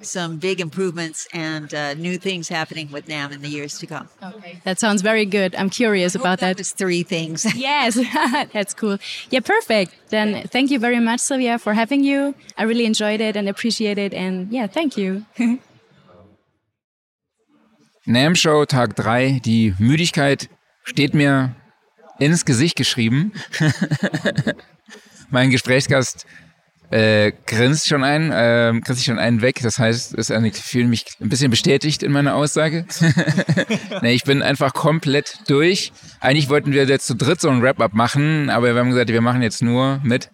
[SPEAKER 16] some big improvements and uh, new things happening with NAMM in the years to come.
[SPEAKER 15] Okay, that sounds very good. I'm curious about that.
[SPEAKER 16] That three things. <laughs>
[SPEAKER 15] yes, <laughs> that's cool. Yeah, perfect. Then thank you very much, Sylvia, for having you. I really enjoyed it and appreciate it. And yeah, thank you. <laughs>
[SPEAKER 5] NAMM Show Tag 3. Die Müdigkeit steht mir ins Gesicht geschrieben. mein Gesprächsgast äh, grinst schon ein, äh, grinst sich schon einen weg. Das heißt, ich fühle mich ein bisschen bestätigt in meiner Aussage. <laughs> nee, ich bin einfach komplett durch. Eigentlich wollten wir jetzt zu dritt so ein Wrap-Up machen, aber wir haben gesagt, wir machen jetzt nur mit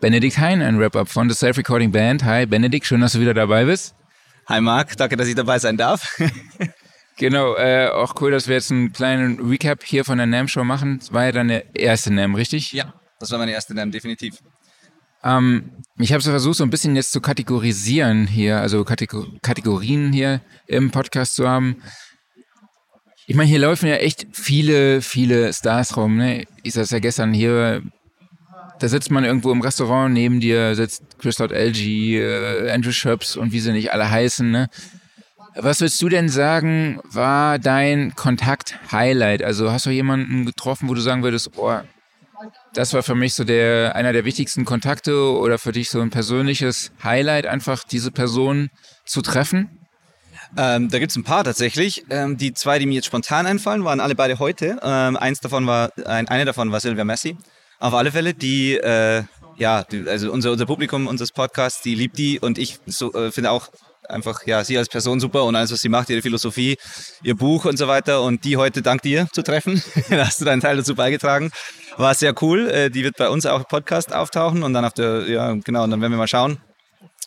[SPEAKER 5] Benedikt Hein ein Wrap-Up von The Self-Recording Band. Hi Benedikt, schön, dass du wieder dabei bist.
[SPEAKER 17] Hi Marc, danke, dass ich dabei sein darf. <laughs>
[SPEAKER 5] Genau, äh, auch cool, dass wir jetzt einen kleinen Recap hier von der NAM-Show machen. Das war ja deine erste NAM, richtig?
[SPEAKER 17] Ja, das war meine erste NAM, definitiv.
[SPEAKER 5] Ähm, ich habe so versucht, so ein bisschen jetzt zu kategorisieren hier, also Kategor Kategorien hier im Podcast zu haben. Ich meine, hier laufen ja echt viele, viele Stars rum. Ne? Ich saß ja gestern hier, da sitzt man irgendwo im Restaurant, neben dir sitzt Chris Lord LG, äh, Andrew Schöps und wie sie nicht alle heißen. Ne? Was würdest du denn sagen, war dein Kontakt-Highlight? Also hast du jemanden getroffen, wo du sagen würdest, oh, das war für mich so der, einer der wichtigsten Kontakte oder für dich so ein persönliches Highlight, einfach diese Person zu treffen?
[SPEAKER 17] Ähm, da gibt es ein paar tatsächlich. Ähm, die zwei, die mir jetzt spontan einfallen, waren alle beide heute. Ähm, eins davon war, ein, eine davon war Silvia Messi. Auf alle Fälle, die, äh, ja, die, also unser, unser Publikum unseres Podcasts, die liebt die und ich so, äh, finde auch einfach, ja, sie als Person super und alles, was sie macht, ihre Philosophie, ihr Buch und so weiter. Und die heute dank dir zu treffen. <laughs> da hast du deinen Teil dazu beigetragen. War sehr cool. Äh, die wird bei uns auch im Podcast auftauchen und dann auf der, ja, genau, und dann werden wir mal schauen,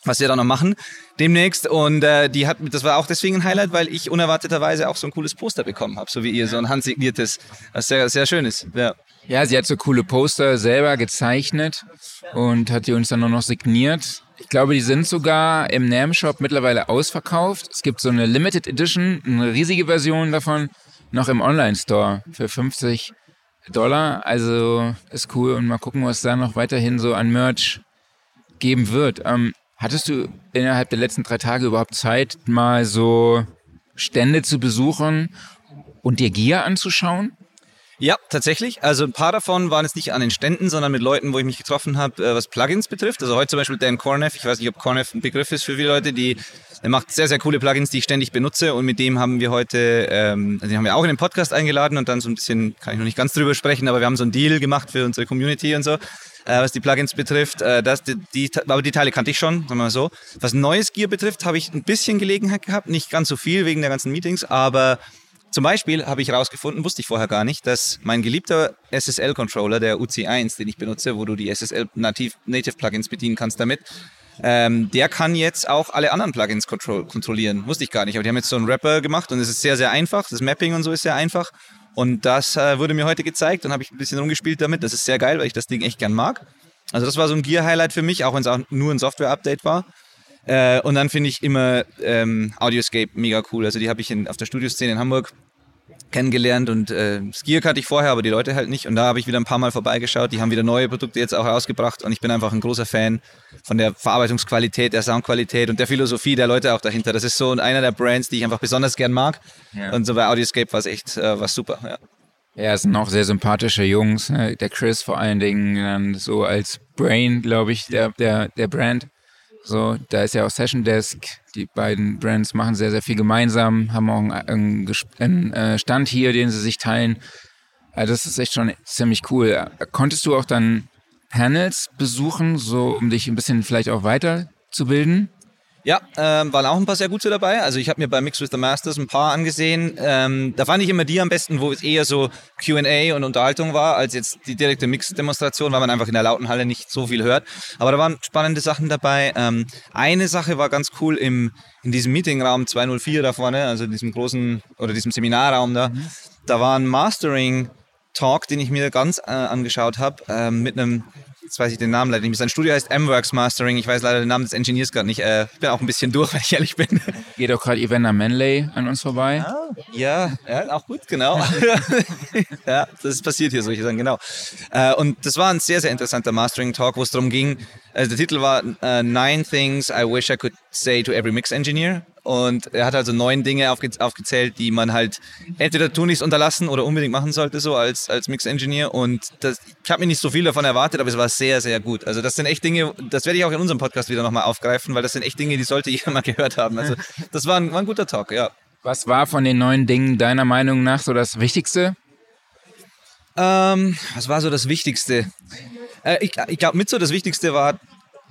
[SPEAKER 17] was wir da noch machen demnächst. Und äh, die hat, das war auch deswegen ein Highlight, weil ich unerwarteterweise auch so ein cooles Poster bekommen habe, so wie ihr, so ein handsigniertes, was sehr, sehr schön ist. Ja.
[SPEAKER 5] Ja, sie hat so coole Poster selber gezeichnet und hat die uns dann noch signiert. Ich glaube, die sind sogar im NAM-Shop mittlerweile ausverkauft. Es gibt so eine Limited Edition, eine riesige Version davon, noch im Online-Store für 50 Dollar. Also ist cool und mal gucken, was da noch weiterhin so an Merch geben wird. Ähm, hattest du innerhalb der letzten drei Tage überhaupt Zeit, mal so Stände zu besuchen
[SPEAKER 2] und dir Gear anzuschauen?
[SPEAKER 17] Ja, tatsächlich. Also ein paar davon waren jetzt nicht an den Ständen, sondern mit Leuten, wo ich mich getroffen habe, äh, was Plugins betrifft. Also heute zum Beispiel Dan Korneff. Ich weiß nicht, ob Korneff ein Begriff ist für viele Leute, die er macht sehr, sehr coole Plugins, die ich ständig benutze und mit dem haben wir heute, ähm, also den haben wir auch in den Podcast eingeladen und dann so ein bisschen, kann ich noch nicht ganz drüber sprechen, aber wir haben so einen Deal gemacht für unsere Community und so, äh, was die Plugins betrifft. Äh, das, die, die, aber die Teile kannte ich schon, sagen wir mal so. Was neues Gear betrifft, habe ich ein bisschen Gelegenheit gehabt, nicht ganz so viel wegen der ganzen Meetings, aber zum Beispiel habe ich herausgefunden, wusste ich vorher gar nicht, dass mein geliebter SSL-Controller, der UC1, den ich benutze, wo du die SSL Native Plugins bedienen kannst damit, ähm, der kann jetzt auch alle anderen Plugins kontro kontrollieren. Wusste ich gar nicht, aber die haben jetzt so einen Rapper gemacht und es ist sehr, sehr einfach. Das Mapping und so ist sehr einfach. Und das äh, wurde mir heute gezeigt und habe ich ein bisschen rumgespielt damit. Das ist sehr geil, weil ich das Ding echt gern mag. Also das war so ein Gear-Highlight für mich, auch wenn es auch nur ein Software-Update war. Äh, und dann finde ich immer ähm, Audioscape mega cool. Also die habe ich in, auf der Studioszene in Hamburg kennengelernt und äh, Skier kannte ich vorher, aber die Leute halt nicht. Und da habe ich wieder ein paar Mal vorbeigeschaut. Die haben wieder neue Produkte jetzt auch rausgebracht und ich bin einfach ein großer Fan von der Verarbeitungsqualität, der Soundqualität und der Philosophie der Leute auch dahinter. Das ist so einer der Brands, die ich einfach besonders gern mag. Ja. Und so bei Audioscape war es echt äh, was super. Ja.
[SPEAKER 2] Ja, es sind auch sehr sympathische Jungs. Ne? Der Chris vor allen Dingen so als Brain, glaube ich, der, der, der Brand. So, da ist ja auch Session Desk. Die beiden Brands machen sehr, sehr viel gemeinsam, haben auch einen, einen äh, Stand hier, den sie sich teilen. Also das ist echt schon ziemlich cool. Konntest du auch dann Panels besuchen, so um dich ein bisschen vielleicht auch weiterzubilden?
[SPEAKER 17] Ja, ähm, waren auch ein paar sehr gute dabei. Also ich habe mir bei Mix with the Masters ein paar angesehen. Ähm, da fand ich immer die am besten, wo es eher so Q&A und Unterhaltung war, als jetzt die direkte Mix-Demonstration, weil man einfach in der lauten Halle nicht so viel hört. Aber da waren spannende Sachen dabei. Ähm, eine Sache war ganz cool im, in diesem Meetingraum 204 da vorne, also in diesem großen, oder diesem Seminarraum da. Mhm. Da war ein Mastering-Talk, den ich mir ganz äh, angeschaut habe, äh, mit einem jetzt weiß ich den Namen leider nicht. Sein Studio heißt M-Works Mastering. Ich weiß leider den Namen des Engineers gerade nicht. Äh, ich bin auch ein bisschen durch, <laughs> wenn ich ehrlich bin.
[SPEAKER 2] Geht auch gerade Evander Manley an uns vorbei.
[SPEAKER 17] Ah, ja, ja, auch gut, genau. <laughs> ja, das passiert hier, solche Sachen, genau. Äh, und das war ein sehr, sehr interessanter Mastering-Talk, wo es darum ging, also der Titel war uh, Nine Things I Wish I Could Say to Every Mix Engineer. Und er hat also neun Dinge aufge aufgezählt, die man halt entweder tunlichst unterlassen oder unbedingt machen sollte, so als, als Mix-Engineer. Und das, ich habe mir nicht so viel davon erwartet, aber es war sehr, sehr gut. Also das sind echt Dinge, das werde ich auch in unserem Podcast wieder nochmal aufgreifen, weil das sind echt Dinge, die sollte <laughs> jeder mal gehört haben. Also das war ein, war ein guter Talk, ja.
[SPEAKER 2] Was war von den neuen Dingen deiner Meinung nach so das Wichtigste?
[SPEAKER 17] Ähm, was war so das Wichtigste? Äh, ich ich glaube, mit so das Wichtigste war,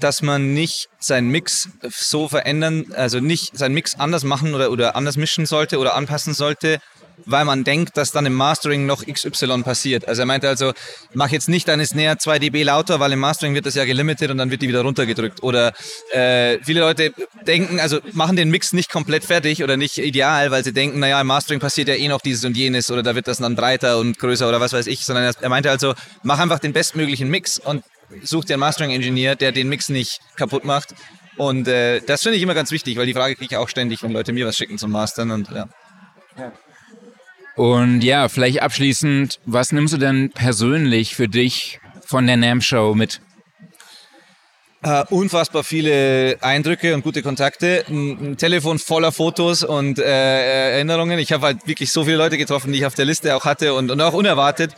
[SPEAKER 17] dass man nicht seinen Mix so verändern, also nicht seinen Mix anders machen oder, oder anders mischen sollte oder anpassen sollte, weil man denkt, dass dann im Mastering noch XY passiert. Also er meinte also, mach jetzt nicht deine Snare 2 dB lauter, weil im Mastering wird das ja gelimitet und dann wird die wieder runtergedrückt. Oder äh, viele Leute denken, also machen den Mix nicht komplett fertig oder nicht ideal, weil sie denken, naja, im Mastering passiert ja eh noch dieses und jenes oder da wird das dann breiter und größer oder was weiß ich, sondern er meinte also, mach einfach den bestmöglichen Mix und such dir einen Mastering-Engineer, der den Mix nicht kaputt macht. Und äh, das finde ich immer ganz wichtig, weil die Frage kriege ich auch ständig, wenn Leute mir was schicken zum Mastern und ja.
[SPEAKER 2] ja. Und ja, vielleicht abschließend, was nimmst du denn persönlich für dich von der NAM-Show mit?
[SPEAKER 17] Uh, unfassbar viele Eindrücke und gute Kontakte. Ein, ein Telefon voller Fotos und äh, Erinnerungen. Ich habe halt wirklich so viele Leute getroffen, die ich auf der Liste auch hatte und, und auch unerwartet.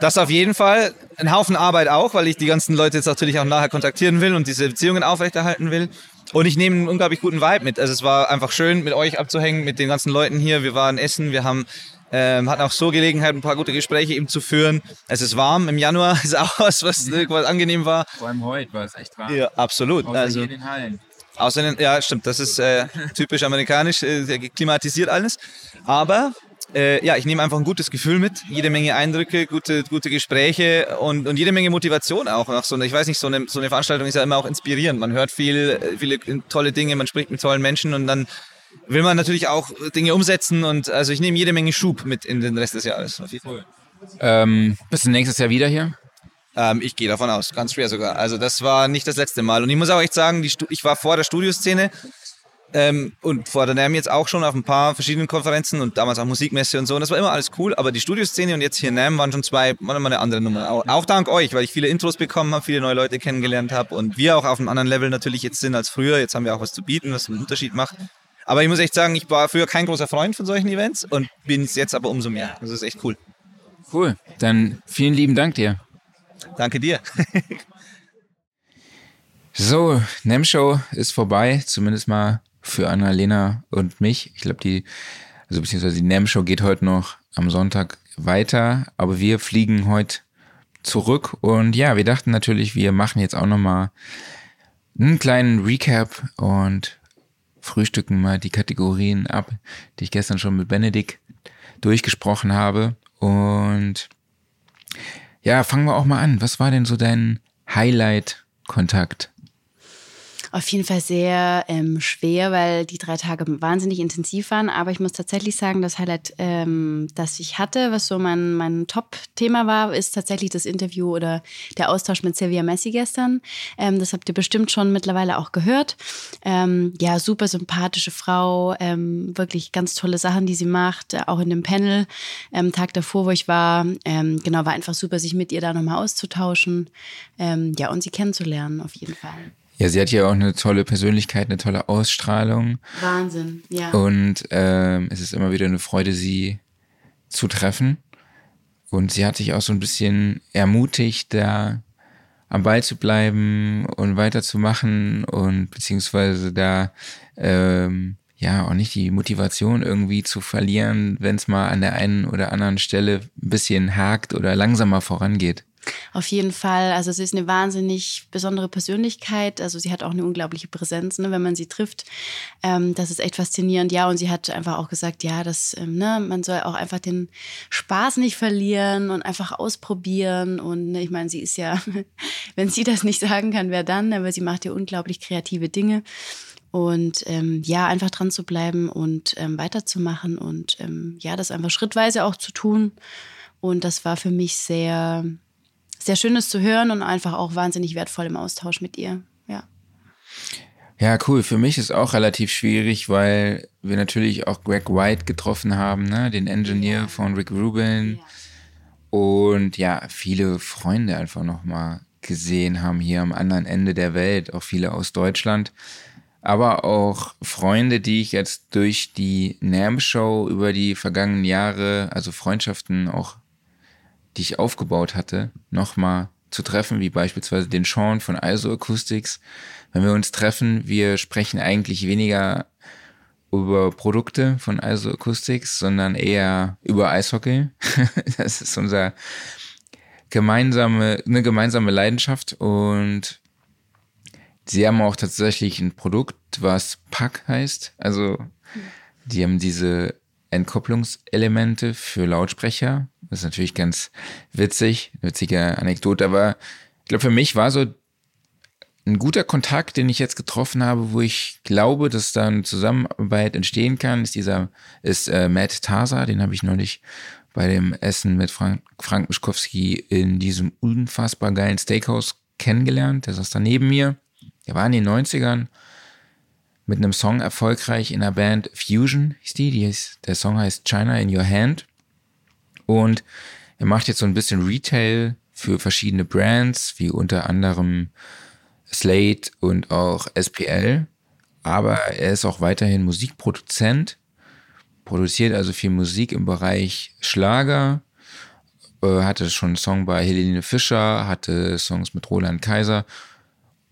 [SPEAKER 17] Das auf jeden Fall. Ein Haufen Arbeit auch, weil ich die ganzen Leute jetzt natürlich auch nachher kontaktieren will und diese Beziehungen aufrechterhalten will. Und ich nehme einen unglaublich guten Vibe mit. Also es war einfach schön, mit euch abzuhängen, mit den ganzen Leuten hier. Wir waren essen, wir haben ähm, hatten auch so Gelegenheit, ein paar gute Gespräche eben zu führen. Es ist warm im Januar, <laughs> ist auch was, was, was angenehm war.
[SPEAKER 2] Vor allem heute war es echt warm.
[SPEAKER 17] Ja, absolut.
[SPEAKER 2] Außer also, hier in den Hallen.
[SPEAKER 17] Außer den, ja, stimmt, das ist äh, typisch amerikanisch, äh, klimatisiert alles. Aber äh, ja, ich nehme einfach ein gutes Gefühl mit, jede Menge Eindrücke, gute, gute Gespräche und, und jede Menge Motivation auch. Nach so eine, ich weiß nicht, so eine, so eine Veranstaltung ist ja immer auch inspirierend. Man hört viel, viele tolle Dinge, man spricht mit tollen Menschen und dann will man natürlich auch Dinge umsetzen und also ich nehme jede Menge Schub mit in den Rest des Jahres.
[SPEAKER 2] Ähm, bist du nächstes Jahr wieder hier?
[SPEAKER 17] Ähm, ich gehe davon aus, ganz schwer sogar. Also das war nicht das letzte Mal. Und ich muss auch echt sagen, die, ich war vor der Studioszene ähm, und vor der NAM jetzt auch schon auf ein paar verschiedenen Konferenzen und damals auch Musikmesse und so. Und das war immer alles cool, aber die Studioszene und jetzt hier NAM waren schon zwei, waren immer eine andere Nummer. Auch, auch dank euch, weil ich viele Intros bekommen habe, viele neue Leute kennengelernt habe und wir auch auf einem anderen Level natürlich jetzt sind als früher. Jetzt haben wir auch was zu bieten, was einen Unterschied macht. Aber ich muss echt sagen, ich war früher kein großer Freund von solchen Events und bin es jetzt aber umso mehr. Das ist echt cool.
[SPEAKER 2] Cool. Dann vielen lieben Dank dir.
[SPEAKER 17] Danke dir. <laughs>
[SPEAKER 2] so, NEM-Show ist vorbei, zumindest mal für Annalena und mich. Ich glaube, die, also beziehungsweise die NEM-Show geht heute noch am Sonntag weiter, aber wir fliegen heute zurück und ja, wir dachten natürlich, wir machen jetzt auch nochmal einen kleinen Recap und frühstücken mal die Kategorien ab, die ich gestern schon mit Benedikt durchgesprochen habe. Und ja, fangen wir auch mal an. Was war denn so dein Highlight-Kontakt?
[SPEAKER 3] Auf jeden Fall sehr ähm, schwer, weil die drei Tage wahnsinnig intensiv waren. Aber ich muss tatsächlich sagen, das Highlight, ähm, das ich hatte, was so mein, mein Top-Thema war, ist tatsächlich das Interview oder der Austausch mit Silvia Messi gestern. Ähm, das habt ihr bestimmt schon mittlerweile auch gehört. Ähm, ja, super sympathische Frau, ähm, wirklich ganz tolle Sachen, die sie macht, auch in dem Panel. Ähm, Tag davor, wo ich war, ähm, genau, war einfach super, sich mit ihr da nochmal auszutauschen. Ähm, ja, und sie kennenzulernen, auf jeden Fall.
[SPEAKER 2] Ja, sie hat ja auch eine tolle Persönlichkeit, eine tolle Ausstrahlung.
[SPEAKER 3] Wahnsinn, ja.
[SPEAKER 2] Und ähm, es ist immer wieder eine Freude, sie zu treffen. Und sie hat sich auch so ein bisschen ermutigt, da am Ball zu bleiben und weiterzumachen und beziehungsweise da ähm, ja auch nicht die Motivation irgendwie zu verlieren, wenn es mal an der einen oder anderen Stelle ein bisschen hakt oder langsamer vorangeht.
[SPEAKER 3] Auf jeden Fall. Also sie ist eine wahnsinnig besondere Persönlichkeit. Also sie hat auch eine unglaubliche Präsenz, ne, wenn man sie trifft. Ähm, das ist echt faszinierend. Ja, und sie hat einfach auch gesagt, ja, dass ähm, ne, man soll auch einfach den Spaß nicht verlieren und einfach ausprobieren. Und ne, ich meine, sie ist ja, <laughs> wenn sie das nicht sagen kann, wer dann? Aber sie macht ja unglaublich kreative Dinge. Und ähm, ja, einfach dran zu bleiben und ähm, weiterzumachen und ähm, ja, das einfach schrittweise auch zu tun. Und das war für mich sehr, sehr schön, es zu hören und einfach auch wahnsinnig wertvoll im Austausch mit ihr. Ja.
[SPEAKER 2] Ja, cool. Für mich ist auch relativ schwierig, weil wir natürlich auch Greg White getroffen haben, ne? den Engineer von Rick Rubin. Ja. Und ja, viele Freunde einfach nochmal gesehen haben hier am anderen Ende der Welt, auch viele aus Deutschland. Aber auch Freunde, die ich jetzt durch die NAM-Show über die vergangenen Jahre, also Freundschaften auch die ich aufgebaut hatte, nochmal zu treffen, wie beispielsweise den Sean von ISO Acoustics. Wenn wir uns treffen, wir sprechen eigentlich weniger über Produkte von ISO Acoustics, sondern eher über Eishockey. <laughs> das ist unser gemeinsame, eine gemeinsame Leidenschaft und sie haben auch tatsächlich ein Produkt, was Pack heißt. Also die haben diese Entkopplungselemente für Lautsprecher. Das ist natürlich ganz witzig, witzige Anekdote, aber ich glaube, für mich war so ein guter Kontakt, den ich jetzt getroffen habe, wo ich glaube, dass da eine Zusammenarbeit entstehen kann, ist dieser, ist äh, Matt Tasa, den habe ich neulich bei dem Essen mit Frank, Frank Mischkowski in diesem unfassbar geilen Steakhouse kennengelernt. Der saß da neben mir. Der war in den 90ern mit einem Song erfolgreich in der Band Fusion, hieß die. die ist, der Song heißt China in Your Hand. Und er macht jetzt so ein bisschen Retail für verschiedene Brands, wie unter anderem Slate und auch SPL. Aber er ist auch weiterhin Musikproduzent, produziert also viel Musik im Bereich Schlager, äh, hatte schon einen Song bei Helene Fischer, hatte Songs mit Roland Kaiser.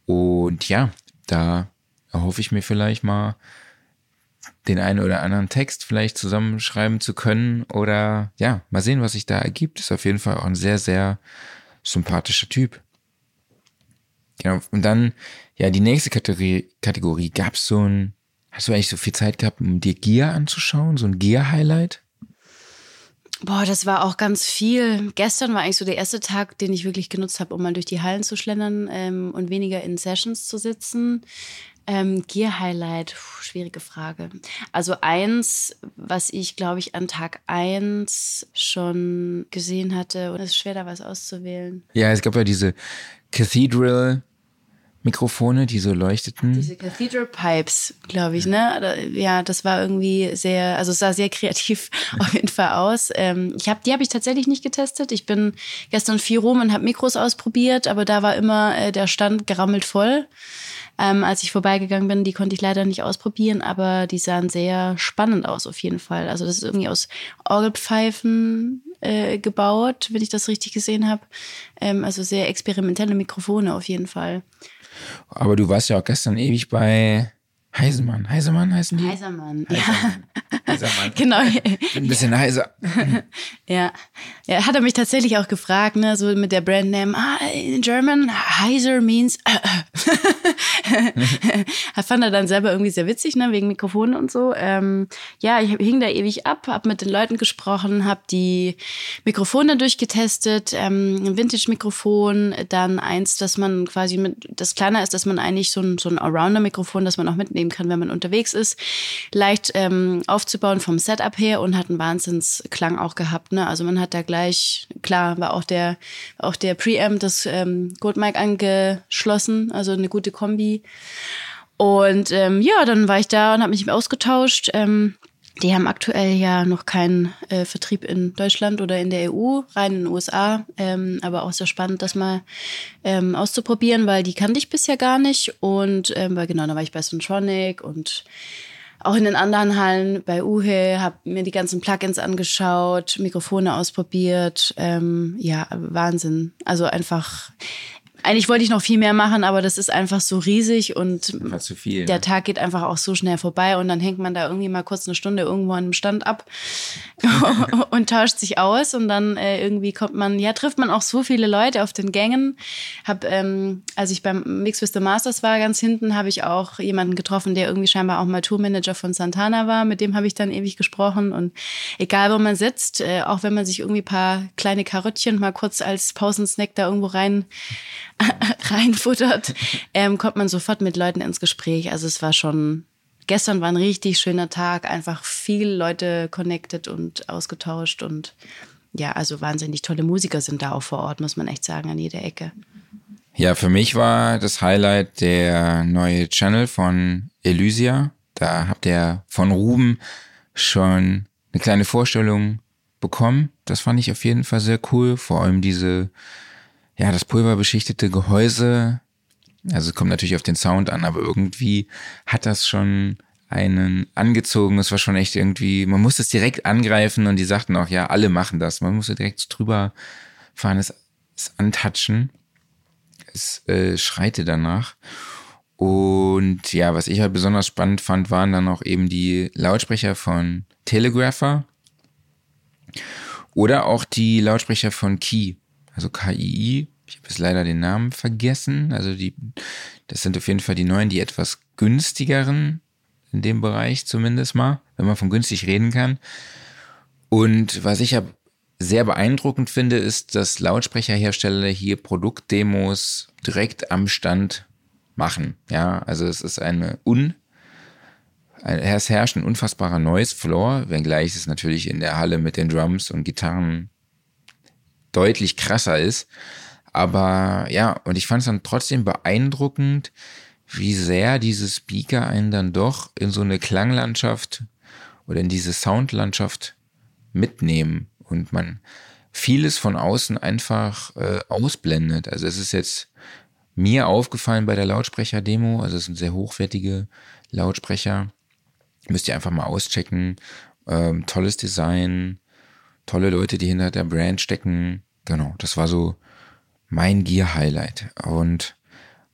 [SPEAKER 2] Und ja, da erhoffe ich mir vielleicht mal, den einen oder anderen Text vielleicht zusammenschreiben zu können oder ja, mal sehen, was sich da ergibt. Ist auf jeden Fall auch ein sehr, sehr sympathischer Typ. Genau. Und dann, ja, die nächste Kategorie, Kategorie gab es so ein, hast du eigentlich so viel Zeit gehabt, um dir Gear anzuschauen, so ein Gear-Highlight?
[SPEAKER 3] Boah, das war auch ganz viel. Gestern war eigentlich so der erste Tag, den ich wirklich genutzt habe, um mal durch die Hallen zu schlendern ähm, und weniger in Sessions zu sitzen. Ähm, Gear Highlight, puh, schwierige Frage. Also eins, was ich glaube ich an Tag eins schon gesehen hatte, und es ist schwer da was auszuwählen.
[SPEAKER 2] Ja, es gab ja diese Cathedral Mikrofone, die so leuchteten.
[SPEAKER 3] Diese Cathedral Pipes, glaube ich, ne? Ja, das war irgendwie sehr, also es sah sehr kreativ <laughs> auf jeden Fall aus. Ähm, ich hab, die habe ich tatsächlich nicht getestet. Ich bin gestern viel rum und habe Mikros ausprobiert, aber da war immer äh, der Stand gerammelt voll. Ähm, als ich vorbeigegangen bin. Die konnte ich leider nicht ausprobieren, aber die sahen sehr spannend aus auf jeden Fall. Also das ist irgendwie aus Orgelpfeifen äh, gebaut, wenn ich das richtig gesehen habe. Ähm, also sehr experimentelle Mikrofone auf jeden Fall.
[SPEAKER 2] Aber du warst ja auch gestern ewig bei Heisemann. Heisemann heißen die?
[SPEAKER 3] Heisermann, ja. Heisermann. <laughs> genau.
[SPEAKER 2] Ein bisschen heiser. <laughs>
[SPEAKER 3] ja. ja. Hat er mich tatsächlich auch gefragt, ne, so mit der Brandname, ah, in German, heiser means. <laughs> fand er dann selber irgendwie sehr witzig, ne, wegen Mikrofonen und so. Ähm, ja, ich hing da ewig ab, hab mit den Leuten gesprochen, hab die Mikrofone durchgetestet, ähm, ein Vintage-Mikrofon, dann eins, dass man quasi mit, das kleiner ist, dass man eigentlich so ein, so ein Allrounder-Mikrofon, das man auch mitnehmen mitnehmen kann, wenn man unterwegs ist. Leicht ähm, aufzubauen vom Setup her und hat einen Wahnsinnsklang auch gehabt. Ne? Also man hat da gleich, klar, war auch der, auch der Preamp, das ähm, Goldmic angeschlossen, also eine gute Kombi. Und ähm, ja, dann war ich da und habe mich ausgetauscht. Ähm, die haben aktuell ja noch keinen äh, Vertrieb in Deutschland oder in der EU, rein in den USA. Ähm, aber auch sehr spannend, das mal ähm, auszuprobieren, weil die kannte ich bisher gar nicht. Und ähm, weil genau, da war ich bei Sontronic und auch in den anderen Hallen bei Uhe, habe mir die ganzen Plugins angeschaut, Mikrofone ausprobiert. Ähm, ja, Wahnsinn. Also einfach eigentlich wollte ich noch viel mehr machen, aber das ist einfach so riesig und
[SPEAKER 2] zu viel,
[SPEAKER 3] der ne? Tag geht einfach auch so schnell vorbei und dann hängt man da irgendwie mal kurz eine Stunde irgendwo an einem Stand ab <laughs> und tauscht sich aus und dann äh, irgendwie kommt man, ja, trifft man auch so viele Leute auf den Gängen. Hab, ähm, als ich beim Mix with the Masters war, ganz hinten, habe ich auch jemanden getroffen, der irgendwie scheinbar auch mal Tourmanager von Santana war. Mit dem habe ich dann ewig gesprochen und egal, wo man sitzt, äh, auch wenn man sich irgendwie paar kleine Karottchen mal kurz als Pausensnack da irgendwo rein <laughs> reinfuttert, ähm, kommt man sofort mit Leuten ins Gespräch. Also es war schon, gestern war ein richtig schöner Tag, einfach viele Leute connected und ausgetauscht und ja, also wahnsinnig tolle Musiker sind da auch vor Ort, muss man echt sagen, an jeder Ecke.
[SPEAKER 2] Ja, für mich war das Highlight der neue Channel von Elysia. Da habt ihr von Ruben schon eine kleine Vorstellung bekommen. Das fand ich auf jeden Fall sehr cool. Vor allem diese ja, das pulverbeschichtete Gehäuse, also es kommt natürlich auf den Sound an, aber irgendwie hat das schon einen angezogen. Es war schon echt irgendwie, man musste es direkt angreifen und die sagten auch, ja, alle machen das. Man musste direkt drüber fahren, es, es antatschen. Es äh, schreite danach. Und ja, was ich halt besonders spannend fand, waren dann auch eben die Lautsprecher von Telegrapher oder auch die Lautsprecher von Key also KII. Ich habe jetzt leider den Namen vergessen. Also die, das sind auf jeden Fall die neuen, die etwas günstigeren in dem Bereich zumindest mal, wenn man von günstig reden kann. Und was ich ja sehr beeindruckend finde, ist, dass Lautsprecherhersteller hier Produktdemos direkt am Stand machen. Ja, also es ist eine un es herrscht ein unfassbarer Noise Floor, wenngleich es natürlich in der Halle mit den Drums und Gitarren deutlich krasser ist. Aber ja, und ich fand es dann trotzdem beeindruckend, wie sehr diese Speaker einen dann doch in so eine Klanglandschaft oder in diese Soundlandschaft mitnehmen und man vieles von außen einfach äh, ausblendet. Also es ist jetzt mir aufgefallen bei der Lautsprecher-Demo, also es sind sehr hochwertige Lautsprecher. Müsst ihr einfach mal auschecken. Ähm, tolles Design, tolle Leute, die hinter der Brand stecken. Genau, das war so mein Gear-Highlight. Und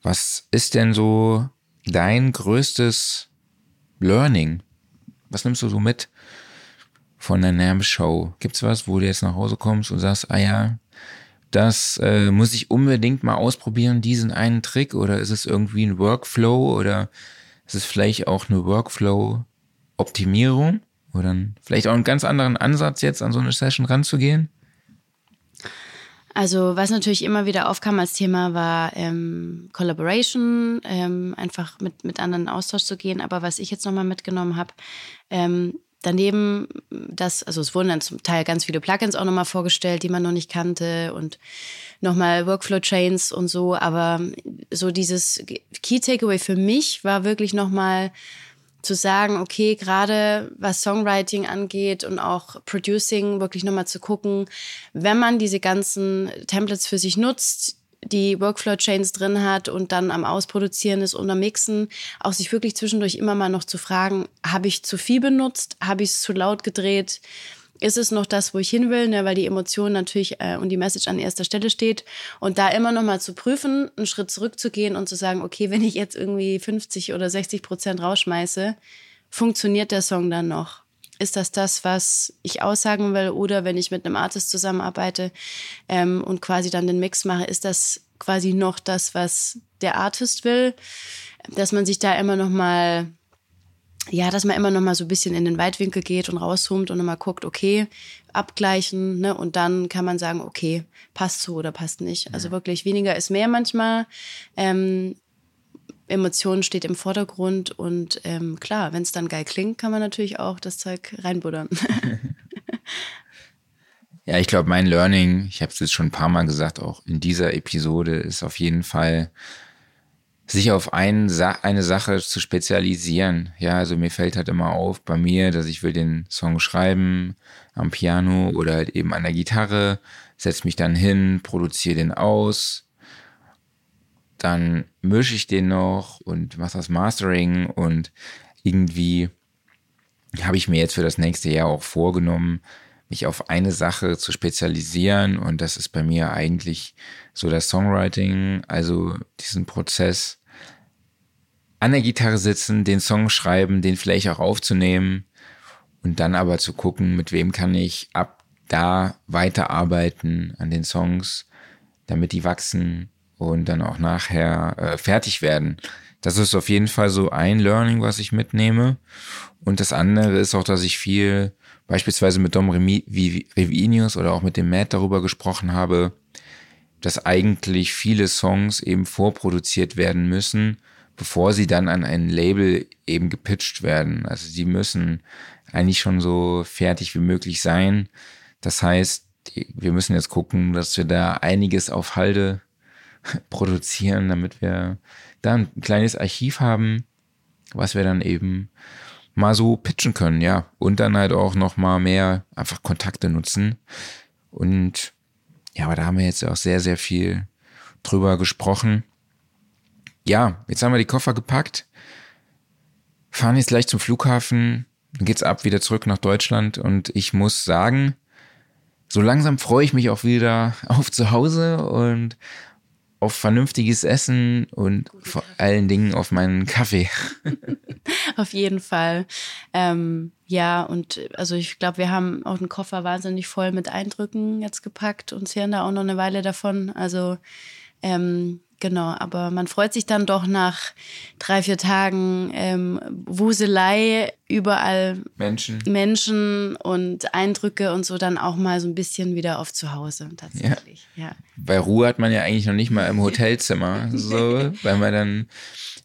[SPEAKER 2] was ist denn so dein größtes Learning? Was nimmst du so mit von der NAM-Show? Gibt's was, wo du jetzt nach Hause kommst und sagst, ah ja, das äh, muss ich unbedingt mal ausprobieren, diesen einen Trick? Oder ist es irgendwie ein Workflow? Oder ist es vielleicht auch eine Workflow-Optimierung? Oder vielleicht auch einen ganz anderen Ansatz jetzt an so eine Session ranzugehen?
[SPEAKER 3] Also was natürlich immer wieder aufkam als Thema war ähm, Collaboration, ähm, einfach mit, mit anderen Austausch zu gehen. Aber was ich jetzt nochmal mitgenommen habe, ähm, daneben, das, also es wurden dann zum Teil ganz viele Plugins auch nochmal vorgestellt, die man noch nicht kannte und nochmal Workflow-Chains und so. Aber so dieses Key Takeaway für mich war wirklich nochmal zu sagen, okay, gerade was Songwriting angeht und auch Producing, wirklich nochmal zu gucken, wenn man diese ganzen Templates für sich nutzt, die Workflow-Chains drin hat und dann am Ausproduzieren ist und am Mixen, auch sich wirklich zwischendurch immer mal noch zu fragen, habe ich zu viel benutzt, habe ich es zu laut gedreht, ist es noch das, wo ich hin will, ne, weil die Emotion natürlich äh, und die Message an erster Stelle steht. Und da immer noch mal zu prüfen, einen Schritt zurückzugehen und zu sagen, okay, wenn ich jetzt irgendwie 50 oder 60 Prozent rausschmeiße, funktioniert der Song dann noch? Ist das das, was ich aussagen will? Oder wenn ich mit einem Artist zusammenarbeite ähm, und quasi dann den Mix mache, ist das quasi noch das, was der Artist will? Dass man sich da immer noch mal ja, dass man immer noch mal so ein bisschen in den Weitwinkel geht und rauszoomt und mal guckt, okay, abgleichen, ne? Und dann kann man sagen, okay, passt so oder passt nicht. Also wirklich weniger ist mehr manchmal. Ähm, Emotionen steht im Vordergrund und ähm, klar, wenn es dann geil klingt, kann man natürlich auch das Zeug reinbuddern. <laughs>
[SPEAKER 2] ja, ich glaube, mein Learning, ich habe es jetzt schon ein paar Mal gesagt, auch in dieser Episode, ist auf jeden Fall, sich auf ein, eine Sache zu spezialisieren. Ja, also mir fällt halt immer auf bei mir, dass ich will den Song schreiben am Piano oder halt eben an der Gitarre, setze mich dann hin, produziere den aus, dann mische ich den noch und mache das Mastering und irgendwie habe ich mir jetzt für das nächste Jahr auch vorgenommen, mich auf eine Sache zu spezialisieren und das ist bei mir eigentlich so das Songwriting, also diesen Prozess an der Gitarre sitzen, den Song schreiben, den vielleicht auch aufzunehmen und dann aber zu gucken, mit wem kann ich ab da weiterarbeiten an den Songs, damit die wachsen und dann auch nachher äh, fertig werden. Das ist auf jeden Fall so ein Learning, was ich mitnehme. Und das andere ist auch, dass ich viel beispielsweise mit Dom Revinius oder auch mit dem Matt darüber gesprochen habe, dass eigentlich viele Songs eben vorproduziert werden müssen, bevor sie dann an ein Label eben gepitcht werden. Also sie müssen eigentlich schon so fertig wie möglich sein. Das heißt, wir müssen jetzt gucken, dass wir da einiges auf Halde <laughs> produzieren, damit wir da ein kleines Archiv haben, was wir dann eben mal so pitchen können, ja. Und dann halt auch noch mal mehr einfach Kontakte nutzen. Und ja, aber da haben wir jetzt auch sehr, sehr viel drüber gesprochen. Ja, jetzt haben wir die Koffer gepackt, fahren jetzt gleich zum Flughafen, dann geht's ab wieder zurück nach Deutschland und ich muss sagen, so langsam freue ich mich auch wieder <laughs> auf zu Hause und auf vernünftiges Essen und vor allen Dingen auf meinen Kaffee. <laughs>
[SPEAKER 3] auf jeden Fall. Ähm, ja, und also ich glaube, wir haben auch den Koffer wahnsinnig voll mit Eindrücken jetzt gepackt und zehren da auch noch eine Weile davon. Also ähm, Genau, aber man freut sich dann doch nach drei, vier Tagen ähm, Wuselei, überall
[SPEAKER 2] Menschen.
[SPEAKER 3] Menschen und Eindrücke und so dann auch mal so ein bisschen wieder auf zu Hause tatsächlich. Ja. ja.
[SPEAKER 2] Bei Ruhe hat man ja eigentlich noch nicht mal im Hotelzimmer, <laughs> so, weil man dann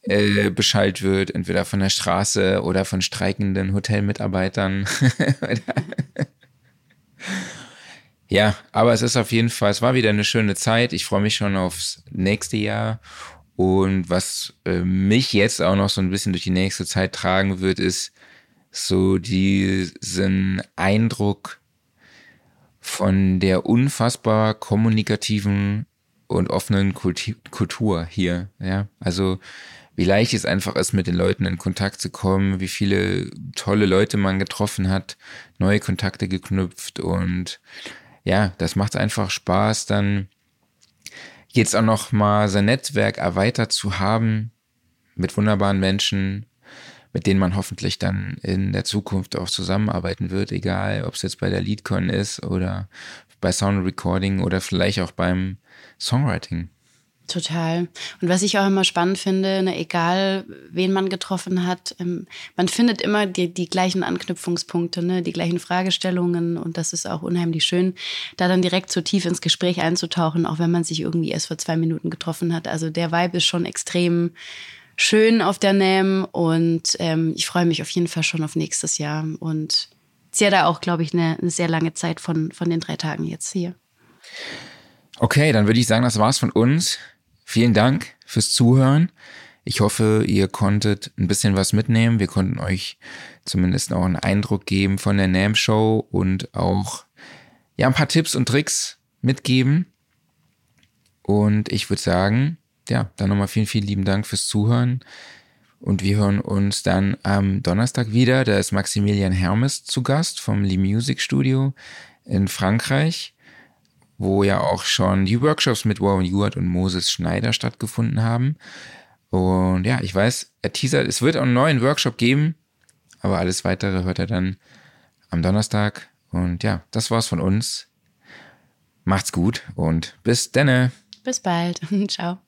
[SPEAKER 2] äh, Bescheid wird, entweder von der Straße oder von streikenden Hotelmitarbeitern. <laughs> Ja, aber es ist auf jeden Fall, es war wieder eine schöne Zeit. Ich freue mich schon aufs nächste Jahr. Und was äh, mich jetzt auch noch so ein bisschen durch die nächste Zeit tragen wird, ist so diesen Eindruck von der unfassbar kommunikativen und offenen Kultur hier. Ja, also wie leicht es einfach ist, mit den Leuten in Kontakt zu kommen, wie viele tolle Leute man getroffen hat, neue Kontakte geknüpft und ja, das macht einfach Spaß, dann jetzt auch noch mal sein Netzwerk erweitert zu haben mit wunderbaren Menschen, mit denen man hoffentlich dann in der Zukunft auch zusammenarbeiten wird, egal ob es jetzt bei der Leadcon ist oder bei Sound Recording oder vielleicht auch beim Songwriting.
[SPEAKER 3] Total. Und was ich auch immer spannend finde, ne, egal wen man getroffen hat, ähm, man findet immer die, die gleichen Anknüpfungspunkte, ne, die gleichen Fragestellungen und das ist auch unheimlich schön, da dann direkt so tief ins Gespräch einzutauchen, auch wenn man sich irgendwie erst vor zwei Minuten getroffen hat. Also der Vibe ist schon extrem schön auf der NAM und ähm, ich freue mich auf jeden Fall schon auf nächstes Jahr und ziehe da auch, glaube ich, eine, eine sehr lange Zeit von, von den drei Tagen jetzt hier.
[SPEAKER 2] Okay, dann würde ich sagen, das war's von uns. Vielen Dank fürs Zuhören. Ich hoffe, ihr konntet ein bisschen was mitnehmen. Wir konnten euch zumindest auch einen Eindruck geben von der NAM Show und auch ja, ein paar Tipps und Tricks mitgeben. Und ich würde sagen, ja, dann nochmal vielen, vielen lieben Dank fürs Zuhören. Und wir hören uns dann am Donnerstag wieder. Da ist Maximilian Hermes zu Gast vom Lee Music Studio in Frankreich, wo ja auch schon die Workshops mit Warren Ewart und Moses Schneider stattgefunden haben. Und ja, ich weiß, er teasert, es wird auch einen neuen Workshop geben, aber alles weitere hört er dann am Donnerstag. Und ja, das war's von uns. Macht's gut und bis denne.
[SPEAKER 5] Bis bald. <laughs> Ciao.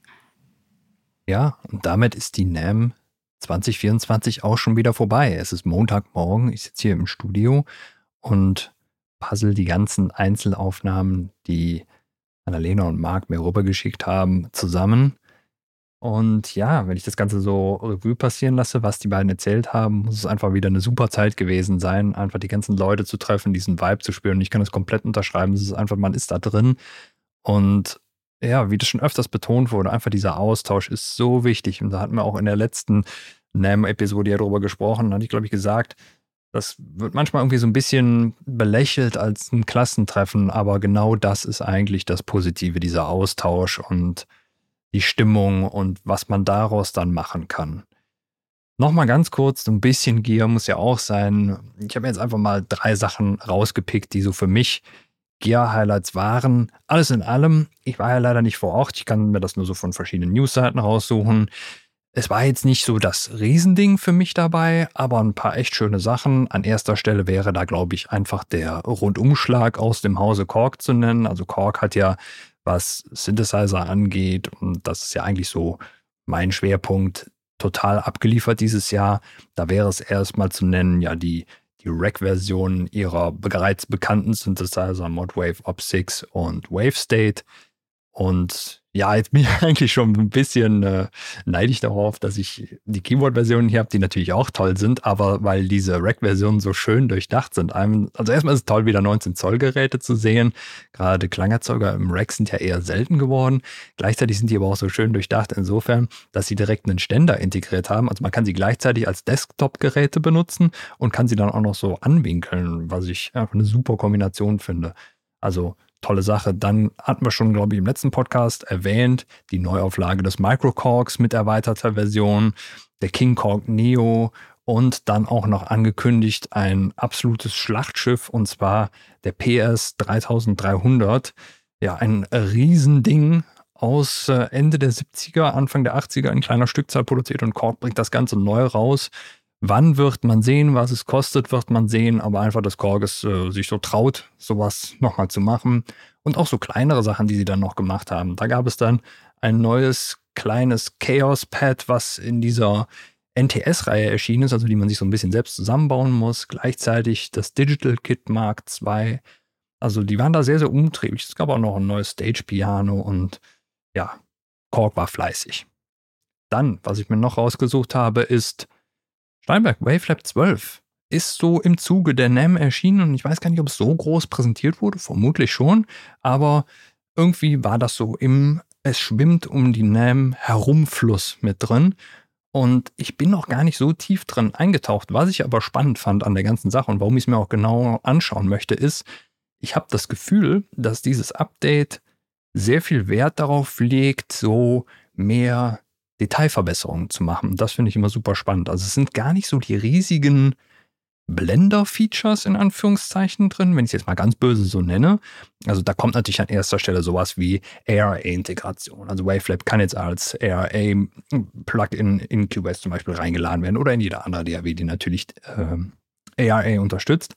[SPEAKER 1] Ja, und damit ist die NAM 2024 auch schon wieder vorbei. Es ist Montagmorgen, ich sitze hier im Studio und puzzle die ganzen Einzelaufnahmen, die Annalena und Marc mir rübergeschickt haben, zusammen. Und ja, wenn ich das Ganze so Revue passieren lasse, was die beiden erzählt haben, muss es einfach wieder eine super Zeit gewesen sein, einfach die ganzen Leute zu treffen, diesen Vibe zu spüren. Und ich kann das komplett unterschreiben. Es ist einfach, man ist da drin. Und ja, wie das schon öfters betont wurde, einfach dieser Austausch ist so wichtig. Und da hatten wir auch in der letzten NAM-Episode ja drüber gesprochen, da hatte ich, glaube ich, gesagt, das wird manchmal irgendwie so ein bisschen belächelt als ein Klassentreffen, aber genau das ist eigentlich das Positive, dieser Austausch und die Stimmung und was man daraus dann machen kann. Nochmal ganz kurz, ein bisschen Gier muss ja auch sein. Ich habe jetzt einfach mal drei Sachen rausgepickt, die so für mich Gear-Highlights waren. Alles in allem, ich war ja leider nicht vor Ort, ich kann mir das nur so von verschiedenen Newsseiten raussuchen. Es war jetzt nicht so das Riesending für mich dabei, aber ein paar echt schöne Sachen. An erster Stelle wäre da, glaube ich, einfach der Rundumschlag aus dem Hause Korg zu nennen. Also Korg hat ja was Synthesizer angeht. Und das ist ja eigentlich so mein Schwerpunkt total abgeliefert dieses Jahr. Da wäre es erstmal zu nennen, ja, die, die Rack-Version ihrer bereits bekannten Synthesizer Modwave Op6 und WaveState. Und ja, jetzt bin ich <laughs> eigentlich schon ein bisschen äh, neidisch darauf, dass ich die Keyboard-Versionen hier habe, die natürlich auch toll sind, aber weil diese Rack-Versionen so schön durchdacht sind. Also erstmal ist es toll, wieder 19 Zoll Geräte zu sehen. Gerade Klangerzeuger im Rack sind ja eher selten geworden. Gleichzeitig sind die aber auch so schön durchdacht insofern, dass sie direkt einen Ständer integriert haben. Also man kann sie gleichzeitig als Desktop-Geräte benutzen und kann sie dann auch noch so anwinkeln, was ich einfach eine super Kombination finde. Also tolle Sache. Dann hatten wir schon, glaube ich, im letzten Podcast erwähnt, die Neuauflage des Microcorks mit erweiterter Version, der King Korg Neo und dann auch noch angekündigt ein absolutes Schlachtschiff und zwar der PS 3300. Ja, ein Riesending aus äh, Ende der 70er, Anfang der 80er in kleiner Stückzahl produziert und Korg bringt das Ganze neu raus. Wann wird man sehen, was es kostet, wird man sehen, aber einfach, dass Korges äh, sich so traut, sowas nochmal zu machen. Und auch so kleinere Sachen, die sie dann noch gemacht haben. Da gab es dann ein neues kleines Chaos-Pad, was in dieser NTS-Reihe erschienen ist, also die man sich so ein bisschen selbst zusammenbauen muss. Gleichzeitig das Digital Kit Mark II. Also die waren da sehr, sehr umtriebig. Es gab auch noch ein neues Stage-Piano und ja, Korg war fleißig. Dann, was ich mir noch rausgesucht habe, ist Steinberg Wavelab 12 ist so im Zuge der NAM erschienen und ich weiß gar nicht, ob es so groß präsentiert wurde, vermutlich schon, aber irgendwie war das so im Es schwimmt um die NAM Herumfluss mit drin. Und ich bin noch gar nicht so tief drin eingetaucht. Was ich aber spannend fand an der ganzen Sache und warum ich es mir auch genau anschauen möchte, ist, ich habe das Gefühl, dass dieses Update sehr viel Wert darauf legt, so mehr Detailverbesserungen zu machen. Das finde ich immer super spannend. Also es sind gar nicht so die riesigen Blender-Features in Anführungszeichen drin, wenn ich es jetzt mal ganz böse so nenne. Also da kommt natürlich an erster Stelle sowas wie ARA-Integration. Also Wavelab kann jetzt als ARA-Plugin in Cubase zum Beispiel reingeladen werden oder in jeder andere DAW, die natürlich äh, ARA unterstützt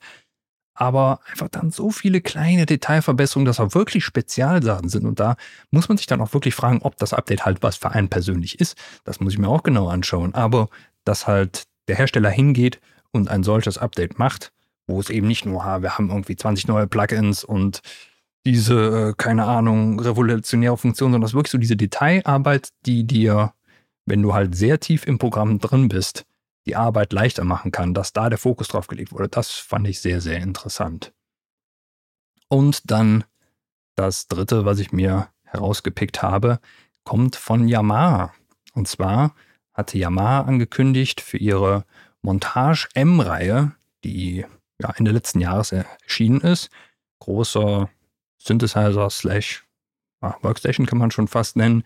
[SPEAKER 1] aber einfach dann so viele kleine Detailverbesserungen, dass auch wirklich Spezialsachen sind. Und da muss man sich dann auch wirklich fragen, ob das Update halt was für einen persönlich ist. Das muss ich mir auch genau anschauen. Aber dass halt der Hersteller hingeht und ein solches Update macht, wo es eben nicht nur, wir haben irgendwie 20 neue Plugins und diese, äh, keine Ahnung, revolutionäre Funktion, sondern das ist wirklich so diese Detailarbeit, die dir, wenn du halt sehr tief im Programm drin bist, die Arbeit leichter machen kann, dass da der Fokus drauf gelegt wurde. Das fand ich sehr, sehr interessant. Und dann das dritte, was ich mir herausgepickt habe, kommt von Yamaha. Und zwar hatte Yamaha angekündigt für ihre Montage M-Reihe, die ja Ende letzten Jahres erschienen ist, großer Synthesizer slash Workstation kann man schon fast nennen,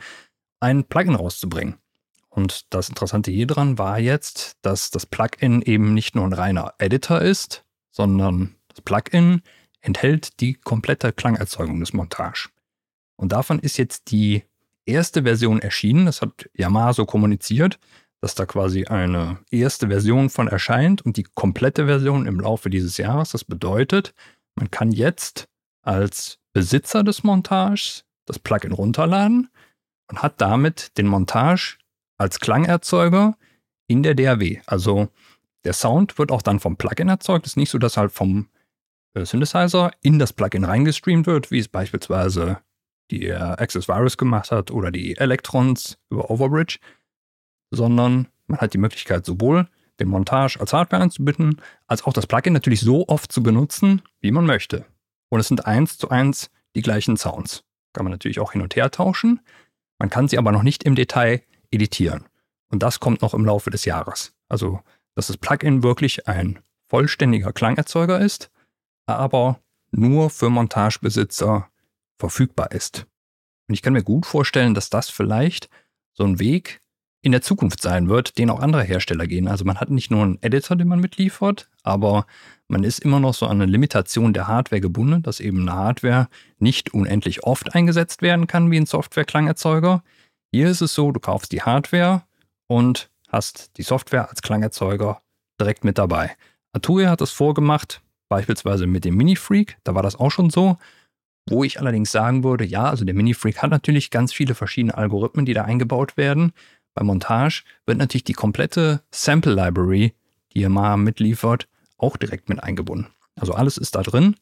[SPEAKER 1] ein Plugin rauszubringen. Und das Interessante hier dran war jetzt, dass das Plugin eben nicht nur ein reiner Editor ist, sondern das Plugin enthält die komplette Klangerzeugung des Montage. Und davon ist jetzt die erste Version erschienen. Das hat Yamaha so kommuniziert, dass da quasi eine erste Version von erscheint und die komplette Version im Laufe dieses Jahres. Das bedeutet, man kann jetzt als Besitzer des Montages das Plugin runterladen und hat damit den Montage als Klangerzeuger in der DAW. Also der Sound wird auch dann vom Plugin erzeugt. Es ist nicht so, dass halt vom äh, Synthesizer in das Plugin reingestreamt wird, wie es beispielsweise die Access Virus gemacht hat oder die Electrons über Overbridge, sondern man hat die Möglichkeit, sowohl den Montage als Hardware anzubieten, als auch das Plugin natürlich so oft zu benutzen, wie man möchte. Und es sind eins zu eins die gleichen Sounds. Kann man natürlich auch hin und her tauschen. Man kann sie aber noch nicht im Detail editieren. Und das kommt noch im Laufe des Jahres. Also, dass das Plugin wirklich ein vollständiger Klangerzeuger ist, aber nur für Montagebesitzer verfügbar ist. Und ich kann mir gut vorstellen, dass das vielleicht so ein Weg in der Zukunft sein wird, den auch andere Hersteller gehen. Also man hat nicht nur einen Editor, den man mitliefert, aber man ist immer noch so an eine Limitation der Hardware gebunden, dass eben eine Hardware nicht unendlich oft eingesetzt werden kann wie ein Software-Klangerzeuger. Hier ist es so, du kaufst die Hardware und hast die Software als Klangerzeuger direkt mit dabei. Arturia hat das vorgemacht, beispielsweise mit dem Mini-Freak, da war das auch schon so. Wo ich allerdings sagen würde, ja, also der Mini-Freak hat natürlich ganz viele verschiedene Algorithmen, die da eingebaut werden. Bei Montage wird natürlich die komplette Sample Library, die Yamaha mitliefert, auch direkt mit eingebunden. Also alles ist da drin.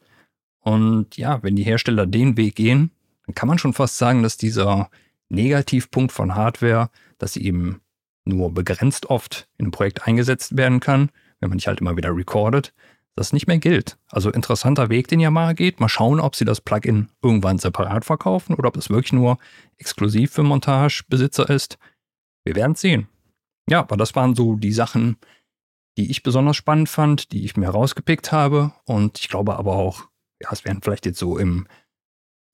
[SPEAKER 1] Und ja, wenn die Hersteller den Weg gehen, dann kann man schon fast sagen, dass dieser Negativpunkt von Hardware, dass sie eben nur begrenzt oft in einem Projekt eingesetzt werden kann, wenn man nicht halt immer wieder recordet, das nicht mehr gilt. Also interessanter Weg, den Yamaha geht. Mal schauen, ob sie das Plugin irgendwann separat verkaufen oder ob es wirklich nur exklusiv für Montagebesitzer ist. Wir werden es sehen. Ja, aber das waren so die Sachen, die ich besonders spannend fand, die ich mir rausgepickt habe. Und ich glaube aber auch, ja, es werden vielleicht jetzt so im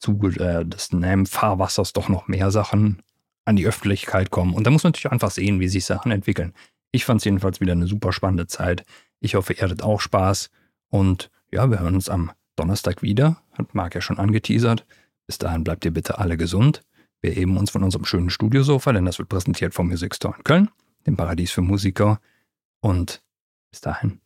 [SPEAKER 1] Zuge äh, des NAM-Fahrwassers doch noch mehr Sachen an die Öffentlichkeit kommen. Und da muss man natürlich einfach sehen, wie sich Sachen entwickeln. Ich fand es jedenfalls wieder eine super spannende Zeit. Ich hoffe, ihr hattet auch Spaß. Und ja, wir hören uns am Donnerstag wieder. Hat Marc ja schon angeteasert. Bis dahin bleibt ihr bitte alle gesund. Wir heben uns von unserem schönen Studiosofa, denn das wird präsentiert vom Music Store in Köln, dem Paradies für Musiker. Und bis dahin,